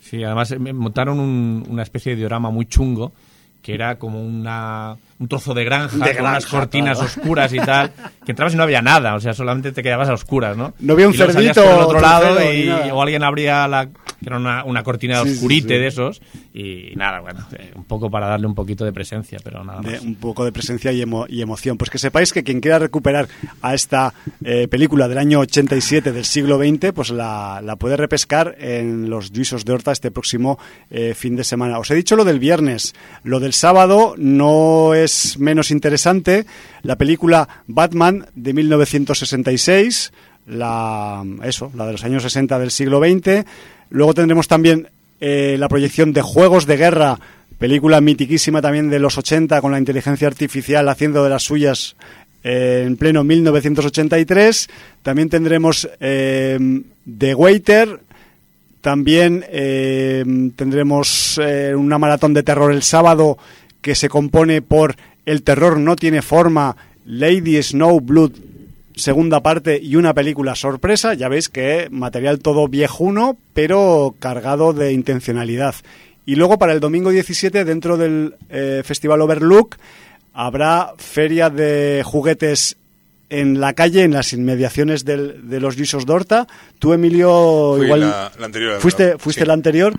E: Sí, además eh, montaron un- una especie de diorama muy chungo que era como una, un trozo de granja,
C: De
E: con unas cortinas
C: claro.
E: oscuras y tal, que entrabas y no había nada, o sea, solamente te quedabas a oscuras, ¿no?
C: No había un
E: Y
C: cerdito
E: por el otro lado y, o alguien abría la que era una, una cortina
C: Sí, sí,
E: oscurite
C: sí.
E: de esos y nada, bueno, un poco para darle un poquito de presencia, pero nada
C: de
E: más.
C: un poco de presencia y, emo- y emoción. Pues que sepáis que quien quiera recuperar a esta eh, película del año 87 del siglo XX, pues la, la puede repescar en los Juisos de Horta este próximo eh, fin de semana. Os he dicho lo del viernes, lo del sábado no es menos interesante. La película Batman de 1966, la, eso, la de los años 60 del siglo XX. Luego tendremos también eh, la proyección de Juegos de Guerra, película mitiquísima también de los 80 con la inteligencia artificial haciendo de las suyas eh, en pleno 1983. También tendremos eh, The Waiter. También tendremos una maratón de terror el sábado que se compone por El terror no tiene forma, Lady Snowblood segunda parte y una película sorpresa. Ya veis que material todo viejuno, pero cargado de intencionalidad. Y luego para el domingo 17, dentro del eh, Festival Overlook, habrá feria de juguetes en la calle, en las inmediaciones del- de los Gisos d'Horta. Tú, Emilio,
D: Fui
C: igual
D: la- la anterior,
C: fuiste,
D: ¿no?
C: fuiste
D: Sí.
C: la anterior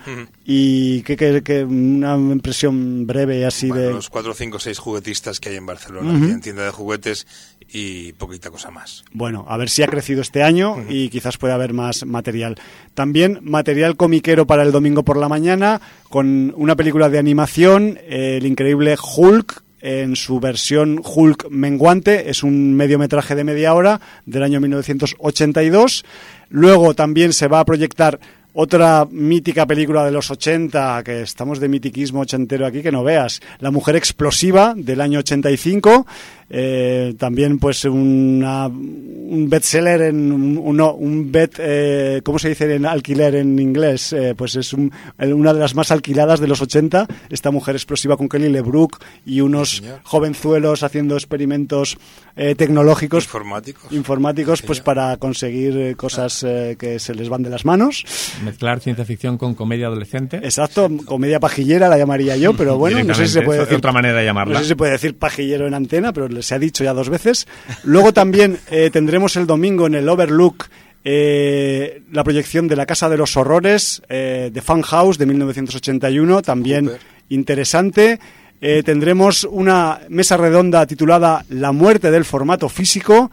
C: y que, que- que una impresión breve así
D: Bueno,
C: de...
D: los cuatro, cinco, seis juguetistas que hay en Barcelona, tienen tienda de juguetes y poquita cosa más.
C: Bueno, a ver si ha crecido este año y quizás pueda haber más material. También material comiquero para el domingo por la mañana con una película de animación, el increíble Hulk en su versión Hulk menguante, es un mediometraje de media hora del año 1982. Luego también se va a proyectar otra mítica película de los 80, que estamos de mitiquismo ochentero aquí, que no veas. La mujer explosiva del año 85. Eh, también pues una, un bestseller en un, uno- un bet, eh, ¿cómo se dice en alquiler en inglés? Eh, pues es un- una de las más alquiladas de los 80, esta mujer explosiva con Kelly LeBrook y unos jovenzuelos haciendo experimentos eh, tecnológicos
D: Informáticos.
C: informáticos pues para conseguir eh, cosas eh, que se les van de las manos.
E: Mezclar ciencia ficción con comedia adolescente.
C: Exacto, comedia pajillera la llamaría yo, pero bueno, no sé si se puede decir
E: otra manera de llamarla.
C: No sé si se puede decir pajillero en antena, pero se ha dicho ya dos veces. Luego también eh, tendremos el domingo en el Overlook eh, la proyección de La Casa de los Horrores, eh, de Fun House de 1981, también interesante. Eh, tendremos una mesa redonda titulada La muerte del formato físico,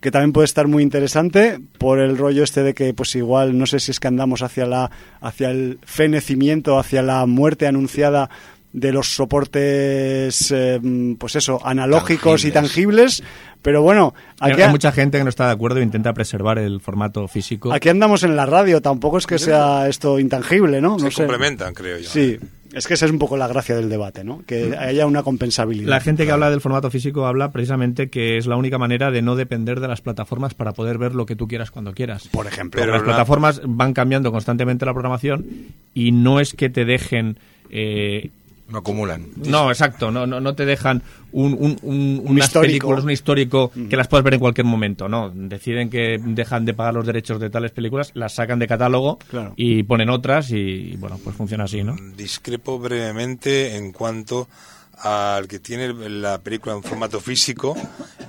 C: que también puede estar muy interesante por el rollo este de que pues igual no sé si es que andamos hacia la hacia el fenecimiento, hacia la muerte anunciada de los soportes eh, pues eso, analógicos y tangibles, pero bueno,
E: Hay,
C: aquí,
E: hay mucha gente que no está de acuerdo e intenta preservar el formato físico.
C: aquí andamos en la radio, tampoco es que sea esto intangible, ¿no?
D: Se
C: sé.
D: complementan, creo yo.
C: Sí, es que esa es un poco la gracia del debate, ¿no? Que haya una compensabilidad.
E: La gente que habla del formato físico habla precisamente que es la única manera de no depender de las plataformas para poder ver lo que tú quieras cuando quieras.
C: por ejemplo.
D: Pero
E: las
D: la-
E: plataformas van cambiando constantemente la programación y no es que te dejen eh,
F: No acumulan.
E: No, exacto, no, no, no te dejan un, un, un-
C: Un
E: unas
C: histórico.
E: películas, un histórico que las puedes ver en cualquier momento, no. Deciden que dejan de pagar los derechos de tales películas, las sacan de catálogo
C: Claro.
E: y ponen otras y, bueno, pues funciona así, ¿no?
D: Discrepo brevemente en cuanto al que tiene la película en formato físico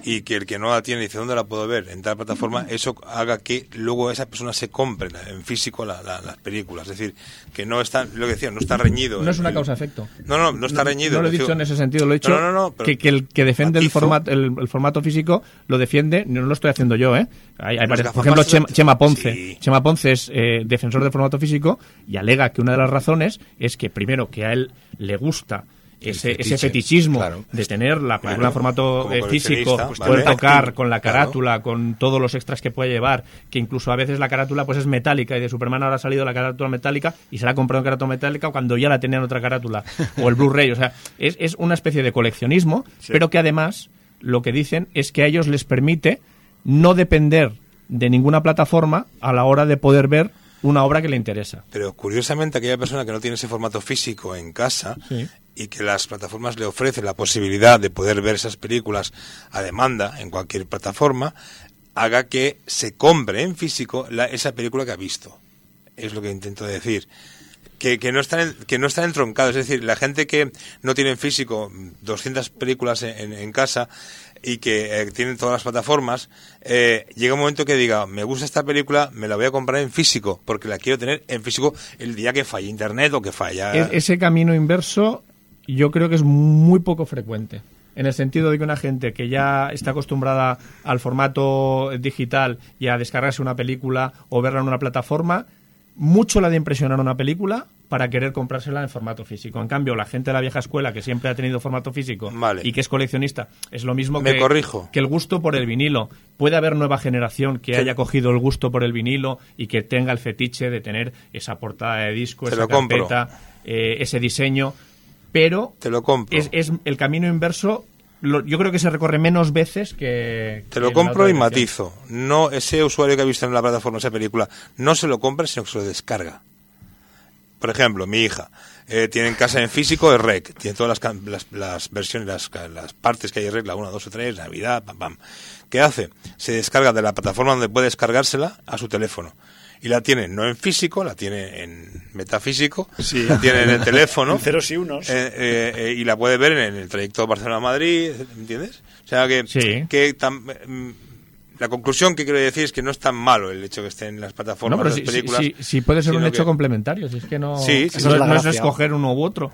D: y que el que no la tiene dice dónde la puedo ver en tal plataforma, eso haga que luego esa persona se compre en físico la- la- las películas. Es decir, que no está, lo que decía, no está reñido.
E: No es una causa-efecto.
D: No, no, no está reñido.
E: No lo he dicho en ese sentido, lo he dicho
D: No, no,
E: que, que el que defiende el formato, el, el formato físico lo defiende, no lo estoy haciendo yo, ¿eh? Hay, hay varias- por ejemplo, Chema, Ponce.
D: Sí.
E: Chema Ponce es eh, defensor del formato físico y alega que una de las razones es que, primero, que a él le gusta ese,
F: fetiche,
E: ese fetichismo
F: claro.
E: de tener la película en formato
D: como
E: eh, físico,
D: pues
E: poder
D: vale.
E: tocar con la
D: Claro.
E: carátula, con todos los extras que puede llevar, que incluso a veces la carátula pues es metálica y de Superman ahora ha salido la carátula metálica y se la ha comprado en carátula metálica cuando ya la tenía en otra carátula o el Blu-ray, o sea, es, es una especie de coleccionismo, pero que además lo que dicen es que a ellos les permite no depender de ninguna plataforma a la hora de poder ver una obra que le interesa.
D: Pero curiosamente aquella persona que no tiene ese formato físico en casa
E: Sí.
D: Y que las plataformas le ofrecen la posibilidad de poder ver esas películas a demanda en cualquier plataforma, haga que se compre en físico la- esa película que ha visto. Es lo que intento decir. que, que no están que no están entroncados. Es decir, la gente que no tiene en físico 200 películas en, en- casa y que eh, tienen todas las plataformas, eh, llega un momento que diga, me gusta esta película, me la voy a comprar en físico, porque la quiero tener en físico el día que falle internet o que falla...
E: Ese camino inverso yo creo que es muy poco frecuente. En el sentido de que una gente que ya está acostumbrada al formato digital y a descargarse una película o verla en una plataforma, mucho la de impresionar una película para querer comprársela en formato físico. En cambio, la gente de la vieja escuela que siempre ha tenido formato físico
D: Vale.
E: y que es coleccionista, es lo mismo
D: Me
E: que,
D: corrijo.
E: que el gusto por el vinilo. Puede haber nueva generación que haya cogido el gusto por el vinilo y que tenga el fetiche de tener esa portada de disco, esa carpeta, eh, ese diseño, pero
D: Te lo compro.
E: es, es el camino inverso. lo- yo creo que se recorre menos veces que.
D: Te lo compro y matizo. No, ese usuario que ha visto en la plataforma esa película no se lo compra, sino que se lo descarga. Por ejemplo, mi hija eh, tiene en casa en físico el REC, tiene todas las, las, las versiones, las, las partes que hay en REC, la 1, 2 o 3, Navidad, pam, pam. ¿Qué hace? Se descarga de la plataforma donde puede descargársela a su teléfono. Y la tiene no en físico, la tiene en metafísico,
C: Sí.
D: la tiene en el teléfono.
C: En ceros y unos.
D: Eh, eh, eh, y la puede ver en el trayecto Barcelona-Madrid, ¿entiendes? O sea que,
E: Sí.
D: que tam- mm, la conclusión que quiero decir es que no es tan malo el hecho que estén en las plataformas
E: No, pero
D: las
E: sí, sí,
D: películas.
E: sí, sí puede ser un hecho
D: que-
E: complementario. Si es que no,
D: Sí, sí,
E: no,
C: es
E: no es escoger uno u otro.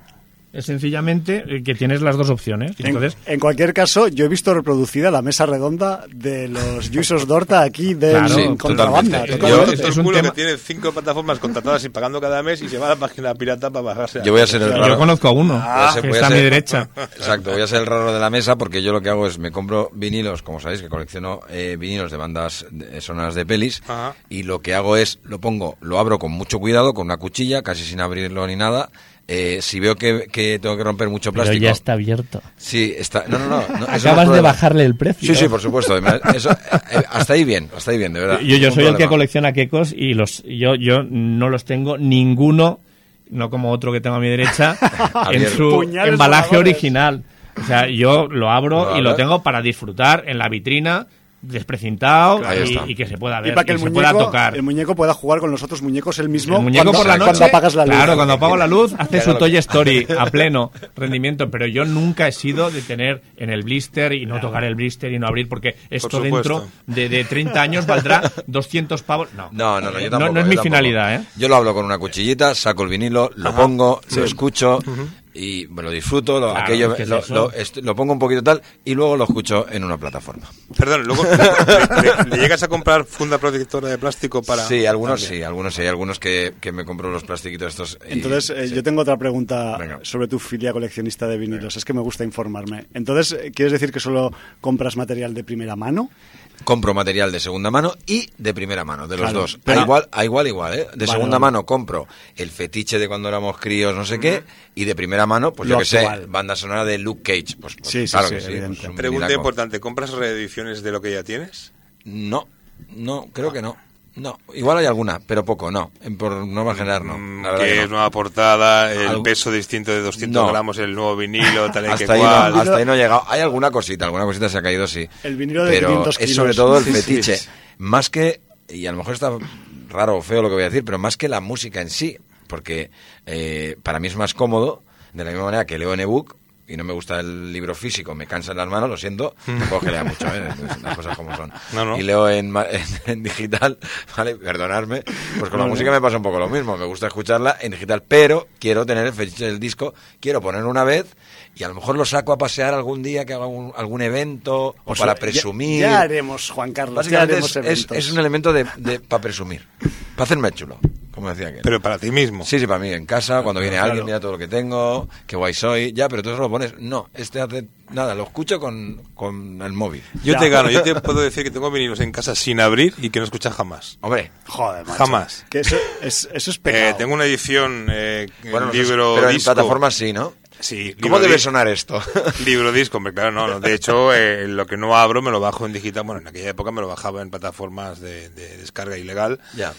E: Es sencillamente eh, que tienes las dos opciones.
C: En,
E: Entonces,
C: en cualquier caso, yo he visto reproducida la mesa redonda de los Juisos Dorta aquí de
E: Claro,
C: en
E: sí,
C: contrabanda.
D: Yo,
E: es
D: es
E: un
D: culo
E: tema-
D: que tiene cinco plataformas contratadas y pagando cada mes y se va a la página pirata para bajarse.
F: Yo voy a ser el
E: yo
F: raro.
E: conozco a uno que
F: a
E: está a mi derecha.
F: Exacto, voy a ser el raro de la mesa porque yo lo que hago es me compro vinilos, como sabéis, que colecciono eh, vinilos de bandas de- sonoras de pelis
D: Ajá.
F: y lo que hago es lo pongo, lo abro con mucho cuidado, con una cuchilla, casi sin abrirlo ni nada. Eh, si veo que, que tengo que romper mucho
A: Pero
F: plástico,
A: ya está abierto.
F: sí, está, no, no, no,
A: Acabas de bajarle el precio.
F: Sí, sí, por supuesto. eso, eh, hasta ahí bien, hasta ahí bien, de verdad.
E: Yo, yo soy el que colecciona quecos y los yo yo no los tengo ninguno, no como otro que tengo a mi derecha, en su
C: Puñales
E: embalaje original. O sea, yo lo abro
F: Lo
E: y lo tengo para disfrutar en la vitrina, desprecintado
F: Ahí
E: y, y que se pueda
C: Y
E: ver,
C: para que
E: y
C: el
E: se pueda
C: muñeco,
E: tocar.
C: el muñeco pueda jugar con los otros muñecos él mismo
E: El muñeco
C: cuando,
E: por la noche,
C: cuando apagas la luz.
E: claro, cuando apago la luz, hace
F: haga
E: su Toy Story a pleno rendimiento, pero yo nunca he sido de tener en el blister y no tocar el blister y no abrir, porque esto
D: supuesto.
E: dentro de, de 30 años valdrá 200 pavos. No,
F: No, no, no, yo
E: no,
F: tampoco.
E: no es
F: yo
E: mi
F: tampoco.
E: finalidad, ¿eh?
F: Yo lo hablo con una cuchillita, saco el vinilo, lo pongo, lo escucho y me lo disfruto, lo,
E: Claro,
F: aquello,
E: es
F: lo, pongo un poquito tal y luego lo escucho en una plataforma.
D: Perdón, luego le, le- le llegas a comprar funda protectora de plástico para.
F: Sí, algunos
D: También.
F: sí, algunos sí, hay algunos que, que me compro los plastiquitos estos. y-
C: Entonces, eh,
F: sí.
C: yo tengo otra pregunta
F: Venga.
C: sobre tu filia coleccionista de vinilos. Es que me gusta informarme. Entonces, ¿quieres decir que solo compras material de primera mano?
F: Compro material de segunda mano y de primera mano, de los
C: Claro,
F: dos.
C: pero-
F: a igual, a igual, igual, ¿eh? De
C: Vale,
F: segunda
C: vale.
F: mano compro el fetiche de cuando éramos críos, no sé qué, y de primera mano, pues
C: Lo
F: yo que sé, banda sonora de Luke Cage. Pues, pues
C: Sí, sí,
F: claro
C: sí,
F: que sí.
C: evidente.
F: pues un
D: Pregunta importante: ¿compras reediciones de lo que ya tienes?
F: No, no, creo que no. No, igual hay alguna, pero poco, no. En- Por norma general, no.
D: Mm,
F: La verdad
D: que
F: que
D: es
F: no.
D: nueva portada, el
F: Algo-
D: peso distinto de 200
F: No.
D: gramos, el nuevo vinilo, tal y que
F: Hasta ahí,
D: cual.
F: no, hasta ahí no he llegado. Hay alguna cosita, alguna cosita se ha caído, sí.
C: El vinilo de
F: Pero
C: 500
F: es sobre todo el
D: Sí, sí,
F: fetiche.
D: sí.
F: Más que, y a lo mejor está raro o feo lo que voy a decir, pero más que la música en sí. Porque eh, para mí es más cómodo, de la misma manera que leo en ebook, y no me gusta el libro físico, me cansa en las manos, lo siento, tampoco que lea mucho, ¿eh? las cosas como son.
D: No, no.
F: Y leo en, en, en digital, ¿vale? Perdonadme, pues con la música me pasa un poco lo mismo, me gusta escucharla en digital, pero quiero tener el fetiche del disco, quiero ponerlo una vez y a lo mejor lo saco a pasear algún día que haga un- algún evento o para presumir.
C: Ya, haremos, Juan Carlos. Ya
F: Básicamente
C: haremos
F: es, es, es un elemento de, de para presumir, para hacerme chulo, como decía que.
D: Pero para ti mismo.
F: Sí, sí, para mí, en casa, cuando viene
C: claro.
F: alguien, mira todo lo que tengo, qué guay soy, ya, pero tú solo lo pones. No, este hace nada, lo escucho con, con el móvil.
D: Yo
C: Ya.
D: te gano, yo te puedo decir que tengo vinilos en casa sin abrir y que no escuchas jamás.
F: Hombre,
C: Joder, macho.
D: Jamás.
C: Que eso es, eso es pecado.
D: Eh, tengo una edición, eh,
F: no sé,
D: libro
F: pero en plataformas sí, ¿no?
D: Sí,
F: ¿Cómo debe sonar esto?
D: Libro disco, hombre, claro, no, no. De hecho, eh, lo que no abro me lo bajo en digital. Bueno, en aquella época me lo bajaba en plataformas de, de descarga ilegal.
F: ya.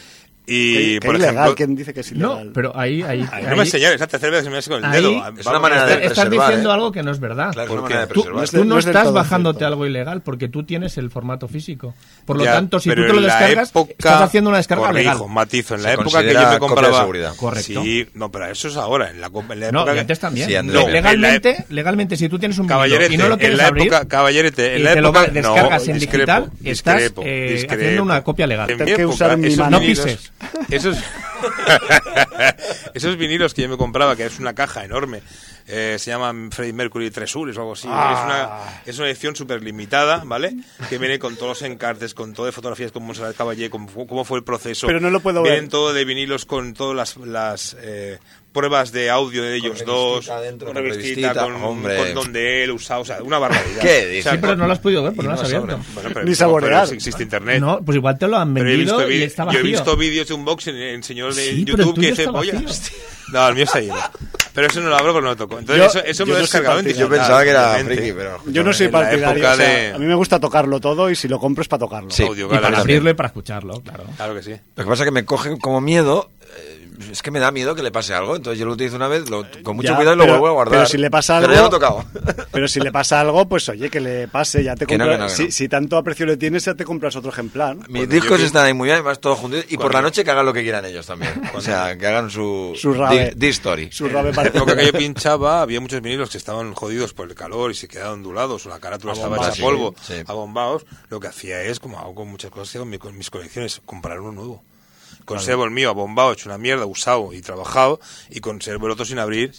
D: Y,
C: que
D: por
C: ilegal,
D: ejemplo,
C: ¿quién dice que es
E: No,
C: ilegal?
E: pero ahí... ahí, ahí-
D: no me señales, la tercera vez que me con el
E: ahí-
D: dedo.
E: Es
F: una manera de
E: Estás
F: preservar,
E: diciendo
F: ¿eh?
E: algo que no es verdad.
F: Claro, es
D: ¿Por
F: una
D: qué?
F: manera de
E: Tú,
F: preservar.
C: es de-
E: tú no,
C: no es
E: estás bajándote
C: cierto.
E: algo ilegal porque tú tienes el formato físico. Por lo
D: Ya,
E: tanto, si tú te lo descargas,
D: época-
E: estás haciendo una descarga
D: corrijo,
E: legal.
D: matizo, en la
F: Se
D: época que yo me compraba...
F: seguridad.
E: Correcto.
D: Sí, no, pero eso es ahora, en la, en la
E: No,
D: época
E: y
D: que-
E: antes también.
F: Sí, antes
E: No, legalmente, legalmente, si tú tienes un
D: Caballerete,
E: y no lo
D: en
E: quieres
D: la
E: abrir,
D: época, caballerete, en
E: y
D: la
E: te lo
D: época,
E: descargas
D: no,
E: en digital, estás, eh, haciendo una copia legal.
D: Época.
E: No pises.
D: Esos, esos vinilos que yo me compraba, que es una caja enorme, eh, se llaman Freddie Mercury Treasures o algo así.
C: Ah.
D: Es, una, es una edición súper limitada, ¿vale? Que viene con todos los encartes, con todo de fotografías con Montserrat Caballé, cómo, cómo fue el proceso.
C: Pero no lo puedo
D: Vienen
C: ver.
D: todo de vinilos con todas las, las eh, pruebas de audio de ellos
F: revistita
D: dos,
F: dentro,
D: con
F: con
D: revistita,
F: revistita,
D: con,
F: hombre.
D: con donde él usaba, o sea, una barbaridad.
F: ¿Qué
D: O sea,
F: dices?
E: Sí, pero no lo has podido ver, porque no lo has abierto.
D: bueno, pero-
C: Ni saborear.
D: pero existe internet.
E: No, pues igual te lo han vendido
D: visto,
E: y está
D: yo
E: vacío.
D: he visto vídeos de unboxing en señores de
E: Sí,
D: YouTube que
E: está
D: oye,
E: vacío.
D: hostia". no, el mío está lleno. Pero eso no lo abro porque no lo toco. Entonces,
C: Yo-
D: eso, eso
C: yo
D: me lo he descargado.
F: Yo pensaba que era friki, pero...
C: Yo no soy partidario. o sea,
D: de-
C: A mí me gusta tocarlo todo y si lo compro es para tocarlo.
F: Sí.
D: Audio,
E: Y
D: claro,
E: para abrirlo y para escucharlo, claro.
D: Claro que sí.
F: Lo que pasa es que me coge como miedo. Es que me da miedo que le pase algo. Entonces yo lo utilizo una vez, lo- con mucho
C: Ya,
F: cuidado y lo
C: pero-
F: vuelvo a guardar.
C: pero si le pasa
F: Pero
C: algo-
F: ya lo he tocado.
C: Pero si le pasa algo, pues oye, que le pase, ya te
F: no,
C: compras.
F: no,
C: si,
F: no.
C: si tanto aprecio le tienes, ya te compras otro ejemplar.
F: Mis
D: Cuando
F: discos
D: yo-
F: están ahí muy bien, además todos juntos. Y por la noche que hagan lo que quieran ellos también. O sea, que hagan su...
C: Su rave.
F: di- di story.
C: Su rave
D: En la
C: parece.
D: época que yo pinchaba, había muchos vinilos que estaban jodidos por el calor y se quedaban ondulados, o la carátula estaba hecha polvo,
F: sí, sí.
D: abombados. Lo que hacía es, como hago con muchas cosas con mis colecciones, comprar uno nuevo. Conservo el mío abombado, hecho una mierda, usado y trabajado, y conservo el otro sin abrir,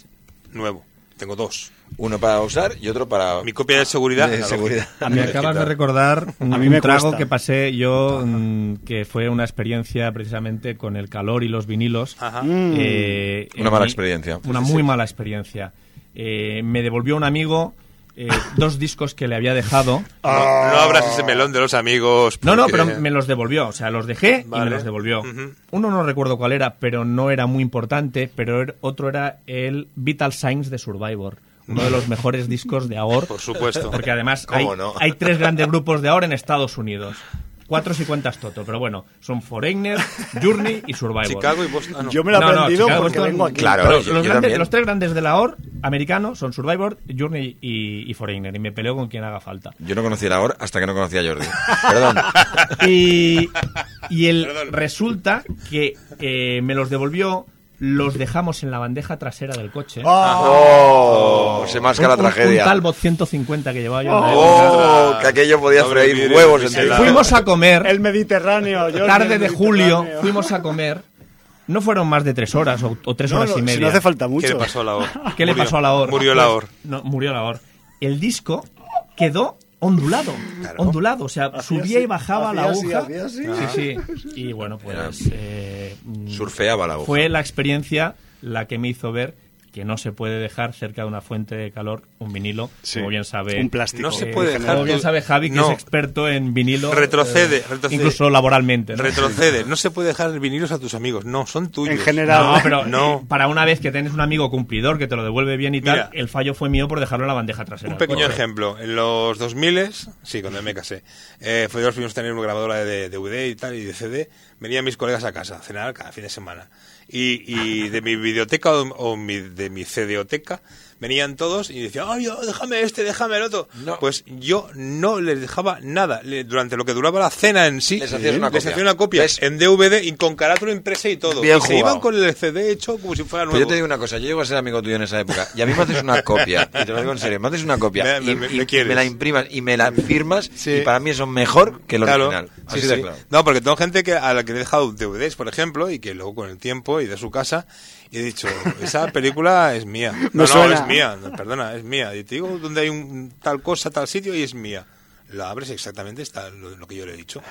D: nuevo. Tengo dos.
F: Uno para usar y otro para...
D: Mi copia de seguridad.
F: De seguridad.
E: Me acabas de recordar un,
C: A mí me
E: un trago
C: cuesta.
E: que pasé yo, mm, que fue una experiencia precisamente con el calor y los vinilos.
D: Ajá.
E: Eh,
F: Una mala
E: mi-
F: experiencia.
E: Una muy mala experiencia. Eh, me devolvió un amigo eh, dos discos que le había dejado.
D: No, no abras ese melón de los amigos.
E: No, no, pero me los devolvió. O sea, los dejé y me los devolvió. Uno no recuerdo cuál era, pero no era muy importante. Pero er- otro era el Vital Signs de Survivor. Uno de los mejores discos de AOR.
D: Por supuesto.
E: Porque además
F: ¿Cómo
E: hay,
F: no?
E: hay tres grandes grupos de AOR en Estados Unidos. Cuatro si cuentas Toto, pero bueno, son Foreigner, Journey y Survivor.
D: Chicago y Boston. ah, no.
C: Yo me lo he
E: No, no,
C: aprendido
E: Chicago,
C: porque
E: Boston-
C: vengo aquí.
F: Claro.
E: Pero los,
F: yo-
E: los
F: yo
E: grandes- los tres grandes de la AOR americanos son Survivor, Journey y, y Foreigner. Y me peleo con quien haga falta.
F: Yo no conocía la hora hasta que no conocía a Jordi. Perdón.
E: Y, y el,
D: Perdón.
E: resulta que eh, me los devolvió, los dejamos en la bandeja trasera del coche.
F: Oh, se masca
E: Un-
F: la
E: un- Un
F: tragedia.
E: Talbot 150 que llevaba yo. en la época.
F: Oh, que aquello podía
D: Doble
F: freír huevos entero.
D: vidrio.
E: Fuimos a comer.
C: El Mediterráneo. Jordi,
E: tarde
C: el
E: de julio fuimos a comer. No fueron más de tres horas o, o tres
C: No,
E: horas
C: no,
E: y
C: si
E: media.
C: no hace falta mucho.
D: ¿Qué le pasó a la OR?
E: ¿Qué le pasó a la OR?
D: Murió la
E: Pues,
D: OR.
E: No, murió la OR. El disco quedó ondulado. Ondulado. O sea,
C: Hacía
E: subía
C: así,
E: y bajaba la
C: así, así.
E: Sí, sí. Y bueno, pues. eh,
F: Surfeaba la aguja.
E: fue la experiencia la que me hizo ver que no se puede dejar cerca de una fuente de calor un vinilo,
C: Sí,
E: como bien sabe.
C: un plástico.
D: No se puede
E: como
D: dejar
E: bien
D: tu-
E: sabe Javi, que
D: No.
E: es experto en vinilo.
D: Retrocede,
E: eh,
D: retrocede.
E: Incluso laboralmente. ¿no?
D: Retrocede. No se puede dejar vinilos a tus amigos. No, son tuyos.
C: En general.
E: No, pero
D: No.
E: para una vez que tienes un amigo cumplidor que te lo devuelve bien y
D: Mira.
E: tal, el fallo fue mío por dejarlo en la bandeja trasera.
D: Un pequeño ejemplo. En los 2000, sí, cuando me casé, eh, fue de los primeros en tener una grabadora de DVD y tal, y de CD. Venían mis colegas a casa a cenar cada fin de semana. Y, y de mi videoteca o, o mi- de mi CDoteca venían todos y decían, ay, oh, déjame este, déjame el otro.
F: No.
D: Pues yo no les dejaba nada. Durante lo que duraba la cena en sí,
F: Les hacías una
D: les
F: copia.
D: hacía una copia
F: ¿Ves?
D: en DVD y con carátula impresa y todo.
F: Bien
D: y se iban con el CD hecho como si fuera nuevo.
F: yo te digo una cosa, yo llego a ser amigo tuyo en esa época y a mí me haces una copia, y te lo digo en serio, me haces una copia
D: Me-
F: y,
D: me-
F: y
D: me quieres.
F: la imprimas y me la firmas
D: Sí.
F: y para mí eso es mejor que
D: Claro,
F: original. Así
D: sí,
F: de
D: sí.
F: claro.
D: No, porque tengo gente que a la que le he dejado DVDs, por ejemplo, y que luego con el tiempo y de su casa, y he dicho, esa película es mía. No, no,
C: suena.
D: es mía, no, perdona, es mía. Y te digo dónde hay un, tal cosa, tal sitio, y es mía. La abres exactamente está lo, lo que yo le he dicho.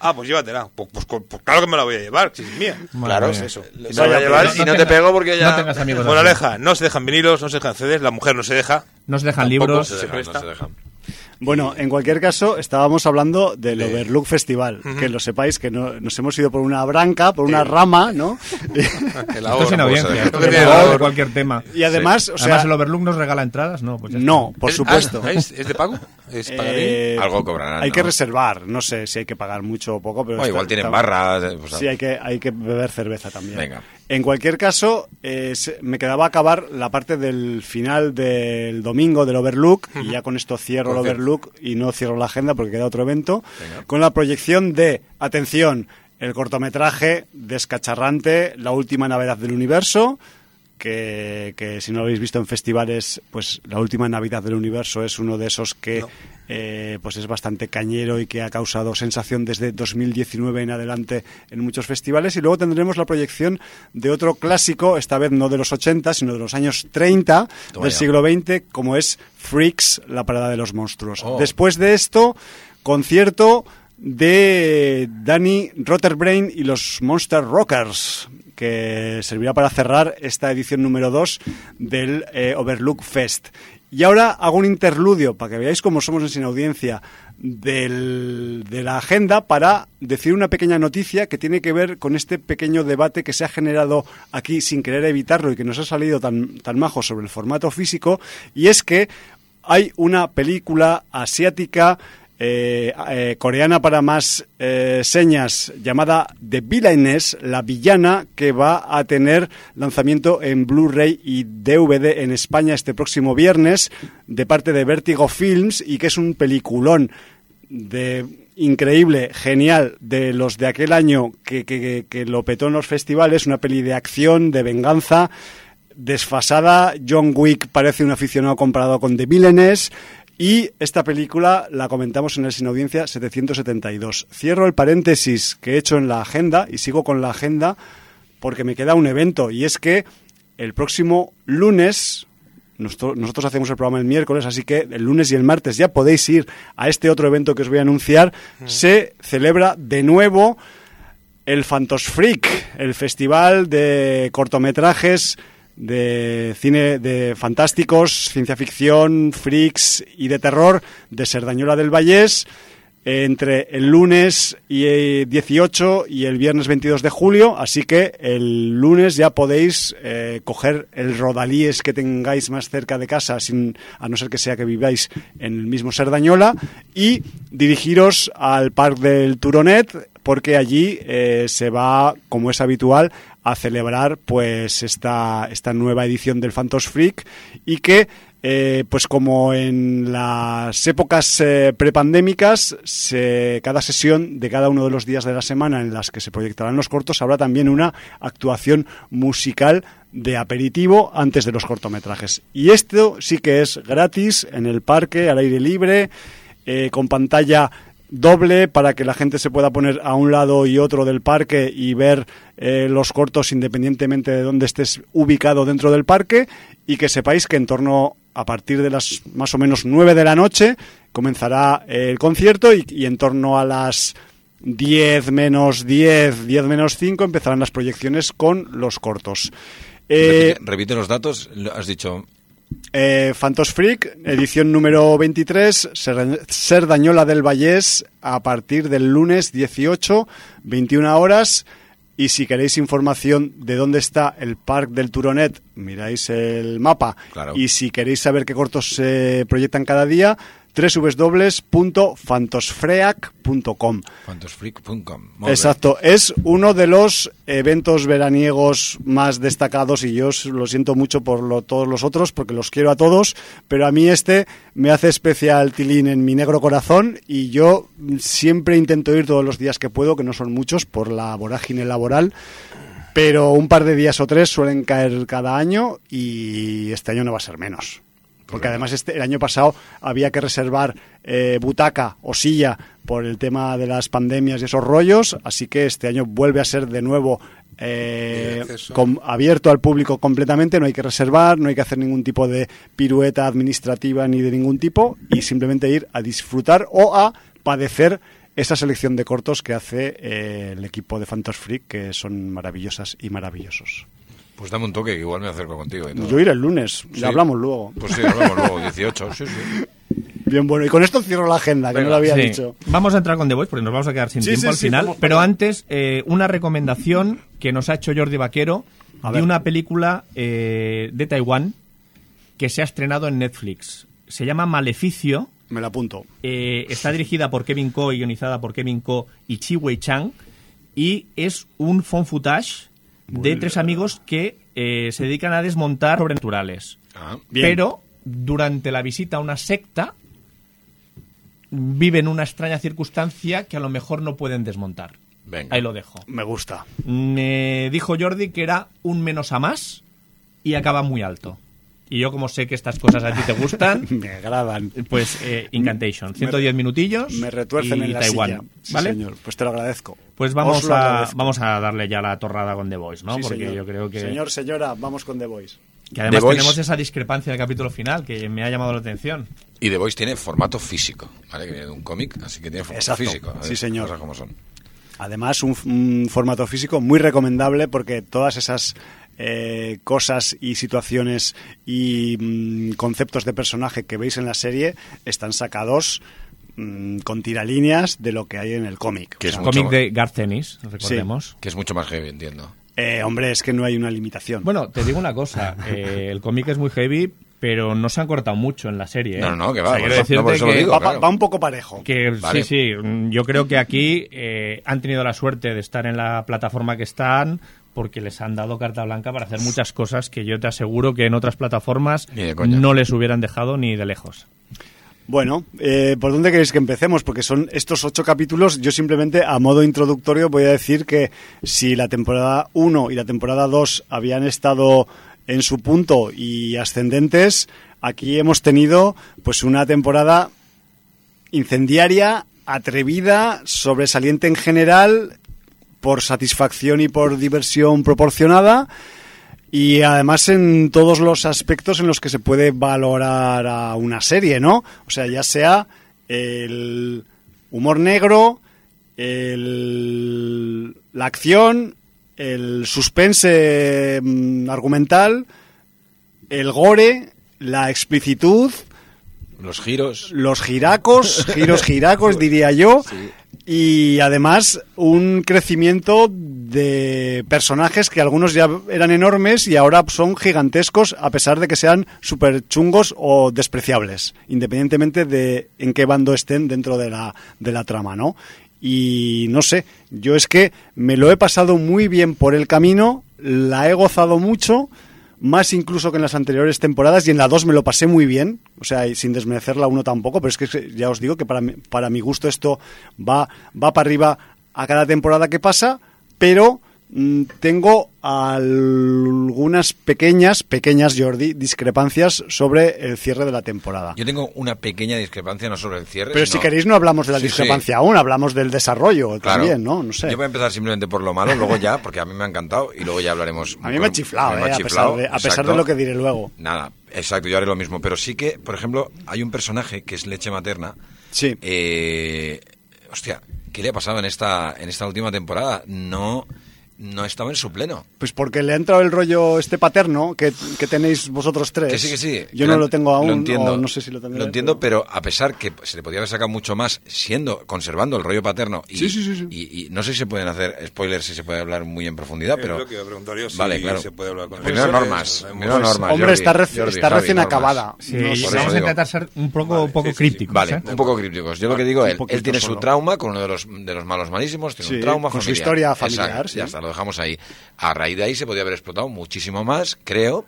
D: Ah, pues llévatela. Pues, pues, pues claro que me la voy a llevar, si es mía.
E: Madre
F: Claro,
E: mía.
D: eso.
F: La voy a llevar
E: no
F: y no, te pego porque ya...
E: No tengas amigos
D: Bueno. Aleja, no se dejan vinilos, no se dejan CDs, la mujer no se deja.
E: No se dejan libros.
F: se dejan, no se dejan.
C: Bueno, en cualquier caso, estábamos hablando del Overlook Festival. Que lo sepáis, que no, nos hemos ido por una branca, por una rama, ¿no?
D: El ahorro,
E: audiencia,
D: eh, ahorro.
E: cualquier tema.
C: y además, o sea,
E: Además, el Overlook nos regala entradas, ¿no? Pues
C: no, por
D: ¿Es-
C: supuesto.
D: ah, ¿es, es de pago? ¿Es?
C: Eh,
F: Algo cobrarán,
C: Hay
F: ¿no?
C: que reservar, no sé si hay que pagar mucho o poco, pero
F: Bueno,
C: está-
F: igual tienen
C: está-
F: barras. eh, pues,
C: Sí, hay que, hay que beber cerveza también.
F: Venga.
C: En cualquier caso, eh, se- me quedaba acabar la parte del final del domingo del Overlook, y ya con esto cierro el
D: Concierto.
C: Y no cierro la agenda porque queda otro evento, con la proyección de, atención, el cortometraje descacharrante, La última Navidad del universo, que, que si no lo habéis visto en festivales, pues La última Navidad del universo es uno de esos que
D: No.
C: eh, pues es bastante cañero y que ha causado sensación desde 2019 en adelante en muchos festivales. Y luego tendremos la proyección de otro clásico, esta vez no de los 80, sino de los años 30
F: Toma
C: del siglo XX, como es Freaks, la parada de los monstruos.
F: Oh.
C: Después de esto, concierto de Danny Rotterbrain y los Monster Rockers, que servirá para cerrar esta edición número 2 del eh, Overlook Fest. Y ahora hago un interludio para que veáis cómo somos en sin audiencia del- de la agenda para decir una pequeña noticia que tiene que ver con este pequeño debate que se ha generado aquí sin querer evitarlo y que nos ha salido tan, tan majo sobre el formato físico y es que hay una película asiática eh, eh, coreana para más eh, señas llamada The Villainess, la villana, que va a tener lanzamiento en Blu-ray y DVD en España este próximo viernes de parte de Vertigo Films y que es un peliculón de increíble, genial, de los de aquel año que, lo petó en los festivales, una peli de acción, de venganza, desfasada. John Wick parece un aficionado comparado con The Villainess. Y esta película la comentamos en el Sin Audiencia 772. Cierro el paréntesis que he hecho en la agenda y sigo con la agenda porque me queda un evento y es que el próximo lunes, nosotros, nosotros hacemos el programa el miércoles, así que el lunes y el martes ya podéis ir a este otro evento que os voy a anunciar, se celebra de nuevo el Fantos Freak, el festival de cortometrajes de cine de fantásticos, ciencia ficción, freaks y de terror de Serdañola del Vallés entre el lunes y, eh, 18 y el viernes 22 de julio, así que el lunes ya podéis eh, coger el rodalíes que tengáis más cerca de casa, sin, a no ser que sea que viváis en el mismo Serdañola, y dirigiros al Parque del Turonet, porque allí eh, se va, como es habitual, a celebrar pues esta, esta nueva edición del Phantos Freak y que eh, pues como en las épocas eh, prepandémicas, cada sesión de cada uno de los días de la semana en las que se proyectarán los cortos habrá también una actuación musical de aperitivo antes de los cortometrajes. Y esto sí que es gratis en el parque, al aire libre, eh, con pantalla doble para que la gente se pueda poner a un lado y otro del parque y ver eh, los cortos independientemente de dónde estés ubicado dentro del parque y que sepáis que en torno a partir de las más o menos 9 de la noche comenzará eh, el concierto y, y en torno a las 10 menos 10, 10 menos 5 empezarán las proyecciones con los cortos. Eh,
F: repite, repite los datos, has dicho.
C: Eh, Phantos Freak, edición número 23, Ser- Serdañola del Vallés, a partir del lunes 18, 21 horas. Y si queréis información de dónde está el Parque del Turonet, miráis el mapa.
F: Claro.
C: Y si queréis saber qué cortos se proyectan cada día, www.fantosfreac.com.
F: Fantosfreak.com. Molt bé.
C: Exacto, es uno de los eventos veraniegos más destacados y yo os lo siento mucho por lo- todos los otros porque los quiero a todos, pero a mí este me hace especial tilín en mi negro corazón y yo siempre intento ir todos los días que puedo, que no son muchos por la vorágine laboral, pero un par de días o tres suelen caer cada año y este año no va a ser menos. Porque además este, el año pasado había que reservar eh, butaca o silla por el tema de las pandemias y esos rollos, así que este año vuelve a ser de nuevo eh, abierto al público completamente, no hay que reservar, no hay que hacer ningún tipo de pirueta administrativa ni de ningún tipo y simplemente ir a disfrutar o a padecer esa selección de cortos que hace eh, el equipo de Phantos Freak, que son maravillosas y maravillosos.
F: Pues dame un toque, que igual me acerco contigo. y todo.
C: Yo iré el lunes,
F: Sí.
C: ya hablamos luego.
F: Pues sí, hablamos luego, 18. Sí, sí.
C: Bien bueno. Y con esto cierro la agenda, que no lo había
E: Sí.
C: dicho.
E: Vamos a entrar con The Voice porque nos vamos a quedar sin
C: Sí,
E: tiempo
C: sí,
E: al
C: sí,
E: final.
C: vamos
E: pero antes, eh, una recomendación que nos ha hecho Jordi Vaquero
C: A
E: de
C: ver.
E: una película eh, de Taiwán que se ha estrenado en Netflix. Se llama Maleficio.
C: Me la apunto.
E: Eh, está dirigida por Kevin Ko y guionizada por Kevin Ko y Chi Wei Chang. Y es un phone footage de tres amigos que eh, se dedican a desmontar sobrenaturales.
F: Ah,
C: Bien.
E: Pero durante la visita a una secta viven una extraña circunstancia que a lo mejor no pueden desmontar.
F: Venga.
E: Ahí lo dejo.
C: Me gusta.
E: Me dijo Jordi que era un menos a más y acaba muy alto. Y yo como sé que estas cosas a ti te gustan,
C: Me agradan.
E: pues eh, Incantation, 110 minutillos
C: Me retuercen
E: y
C: en la
E: Taiwán,
C: silla. Sí,
E: ¿vale?
C: señor. Pues te lo agradezco.
E: Pues
C: Os
E: vamos a,
C: agradezco.
E: vamos a darle ya la torrada con The Voice, ¿no?
C: Sí,
E: Porque
C: señor.
E: yo creo que,
C: Señor, señora, vamos con The Voice.
E: que además
F: The Voice-
E: tenemos esa discrepancia del capítulo final que me ha llamado la atención.
F: Y The Voice tiene formato físico, ¿vale? Que viene de un cómic, así que tiene formato
C: Exacto.
F: físico. ¿vale?
C: Sí, señor.
F: Cosas como son.
C: Además, un, un formato físico muy recomendable porque todas esas eh, cosas y situaciones y mm, conceptos de personaje que veis en la serie están sacados mm, con tiralíneas de lo que hay en el cómic.
F: Que
C: O
F: es
C: sea,
F: mucho
E: Cómic de Garth Ennis, recordemos.
F: Que es mucho más heavy, entiendo.
C: eh, hombre, es que no hay una limitación.
E: Bueno, te digo una cosa, eh, el cómic es muy heavy, pero no se han cortado mucho en la serie. ¿eh?
F: No, no, que va,
E: O sea,
F: por
E: quiero
F: no,
E: decirte que-
F: digo.
C: va,
F: claro.
C: va un poco parejo.
E: Que
F: Vale.
E: sí, sí, yo creo que aquí eh, han tenido la suerte de estar en la plataforma que están porque les han dado carta blanca para hacer muchas cosas que yo te aseguro que en otras plataformas no les hubieran dejado ni de lejos.
C: Bueno, eh, ¿por dónde queréis que empecemos? Porque son estos ocho capítulos. Yo simplemente, a modo introductorio, voy a decir que si la temporada 1 y la temporada 2 habían estado en su punto y ascendentes, aquí hemos tenido pues una temporada incendiaria, atrevida, sobresaliente en general, por satisfacción y por diversión proporcionada. Y además en todos los aspectos en los que se puede valorar a una serie, ¿no? O sea, ya sea el humor negro, el- la acción, el suspense mm, argumental, el gore, la explicitud,
F: Los giros.
C: los giracos, giros giracos diría yo, y además un crecimiento de personajes que algunos ya eran enormes y ahora son gigantescos a pesar de que sean súper chungos o despreciables, independientemente de en qué bando estén dentro de la, de la trama, ¿no? Y no sé, yo es que me lo he pasado muy bien por el camino, la he gozado mucho, más incluso que en las anteriores temporadas y en la 2 me lo pasé muy bien, o sea, sin desmerecer la 1 tampoco, pero es que ya os digo que para mi, para mi gusto esto va, va para arriba a cada temporada que pasa, pero tengo algunas pequeñas, pequeñas, Jordi, discrepancias sobre el cierre de la temporada.
F: Yo tengo una pequeña discrepancia, no sobre el cierre.
C: Pero
F: sino-
C: si queréis no hablamos de la
F: Sí, sí.
C: discrepancia aún, hablamos del desarrollo
F: Claro.
C: también, ¿no? No sé.
F: Yo voy a empezar simplemente por lo malo, luego ya, porque a mí me ha encantado y luego ya hablaremos.
C: A mí me ha chiflado,
F: me
C: eh,
F: ha
C: a, pesar de, a pesar
F: exacto.
C: de lo que diré luego.
F: Nada, exacto, yo haré lo mismo. Pero sí que, por ejemplo, hay un personaje que es leche materna.
C: Sí.
F: Eh, hostia, ¿qué le ha pasado en esta, en esta última temporada? No, no estaba en su pleno.
C: Pues porque le ha entrado el rollo este paterno que, que tenéis vosotros tres.
F: Que sí, que sí.
C: Yo
F: que
C: no lo tengo aún,
F: Lo entiendo.
C: o no sé si lo tendré.
F: Lo entiendo, pero a pesar que se le podía haber sacado mucho más siendo, conservando el rollo paterno. Y,
C: Sí, sí, sí, sí.
F: Y, y no sé si se pueden hacer spoilers, si se puede hablar muy en profundidad,
D: Es
F: pero...
D: lo que iba a preguntar yo, si
F: vale, claro.
D: se puede hablar con
F: Primero normas. Primero
D: Pues,
F: normas.
C: Hombre,
F: Jordi,
C: está, reci-
F: Jordi,
C: está
F: Javi,
C: recién
F: normas.
C: acabada. No
E: vamos a intentar ser un poco,
D: Vale,
E: poco
D: sí, sí, sí.
E: crípticos.
F: Vale,
E: ¿eh?
F: un poco crípticos. Yo lo que digo, él, él tiene su trauma con uno de los, de los malos malísimos, tiene un trauma
C: con su historia familiar.
F: Ya está, lo dejamos ahí. A raíz de ahí se podía haber explotado muchísimo más, creo,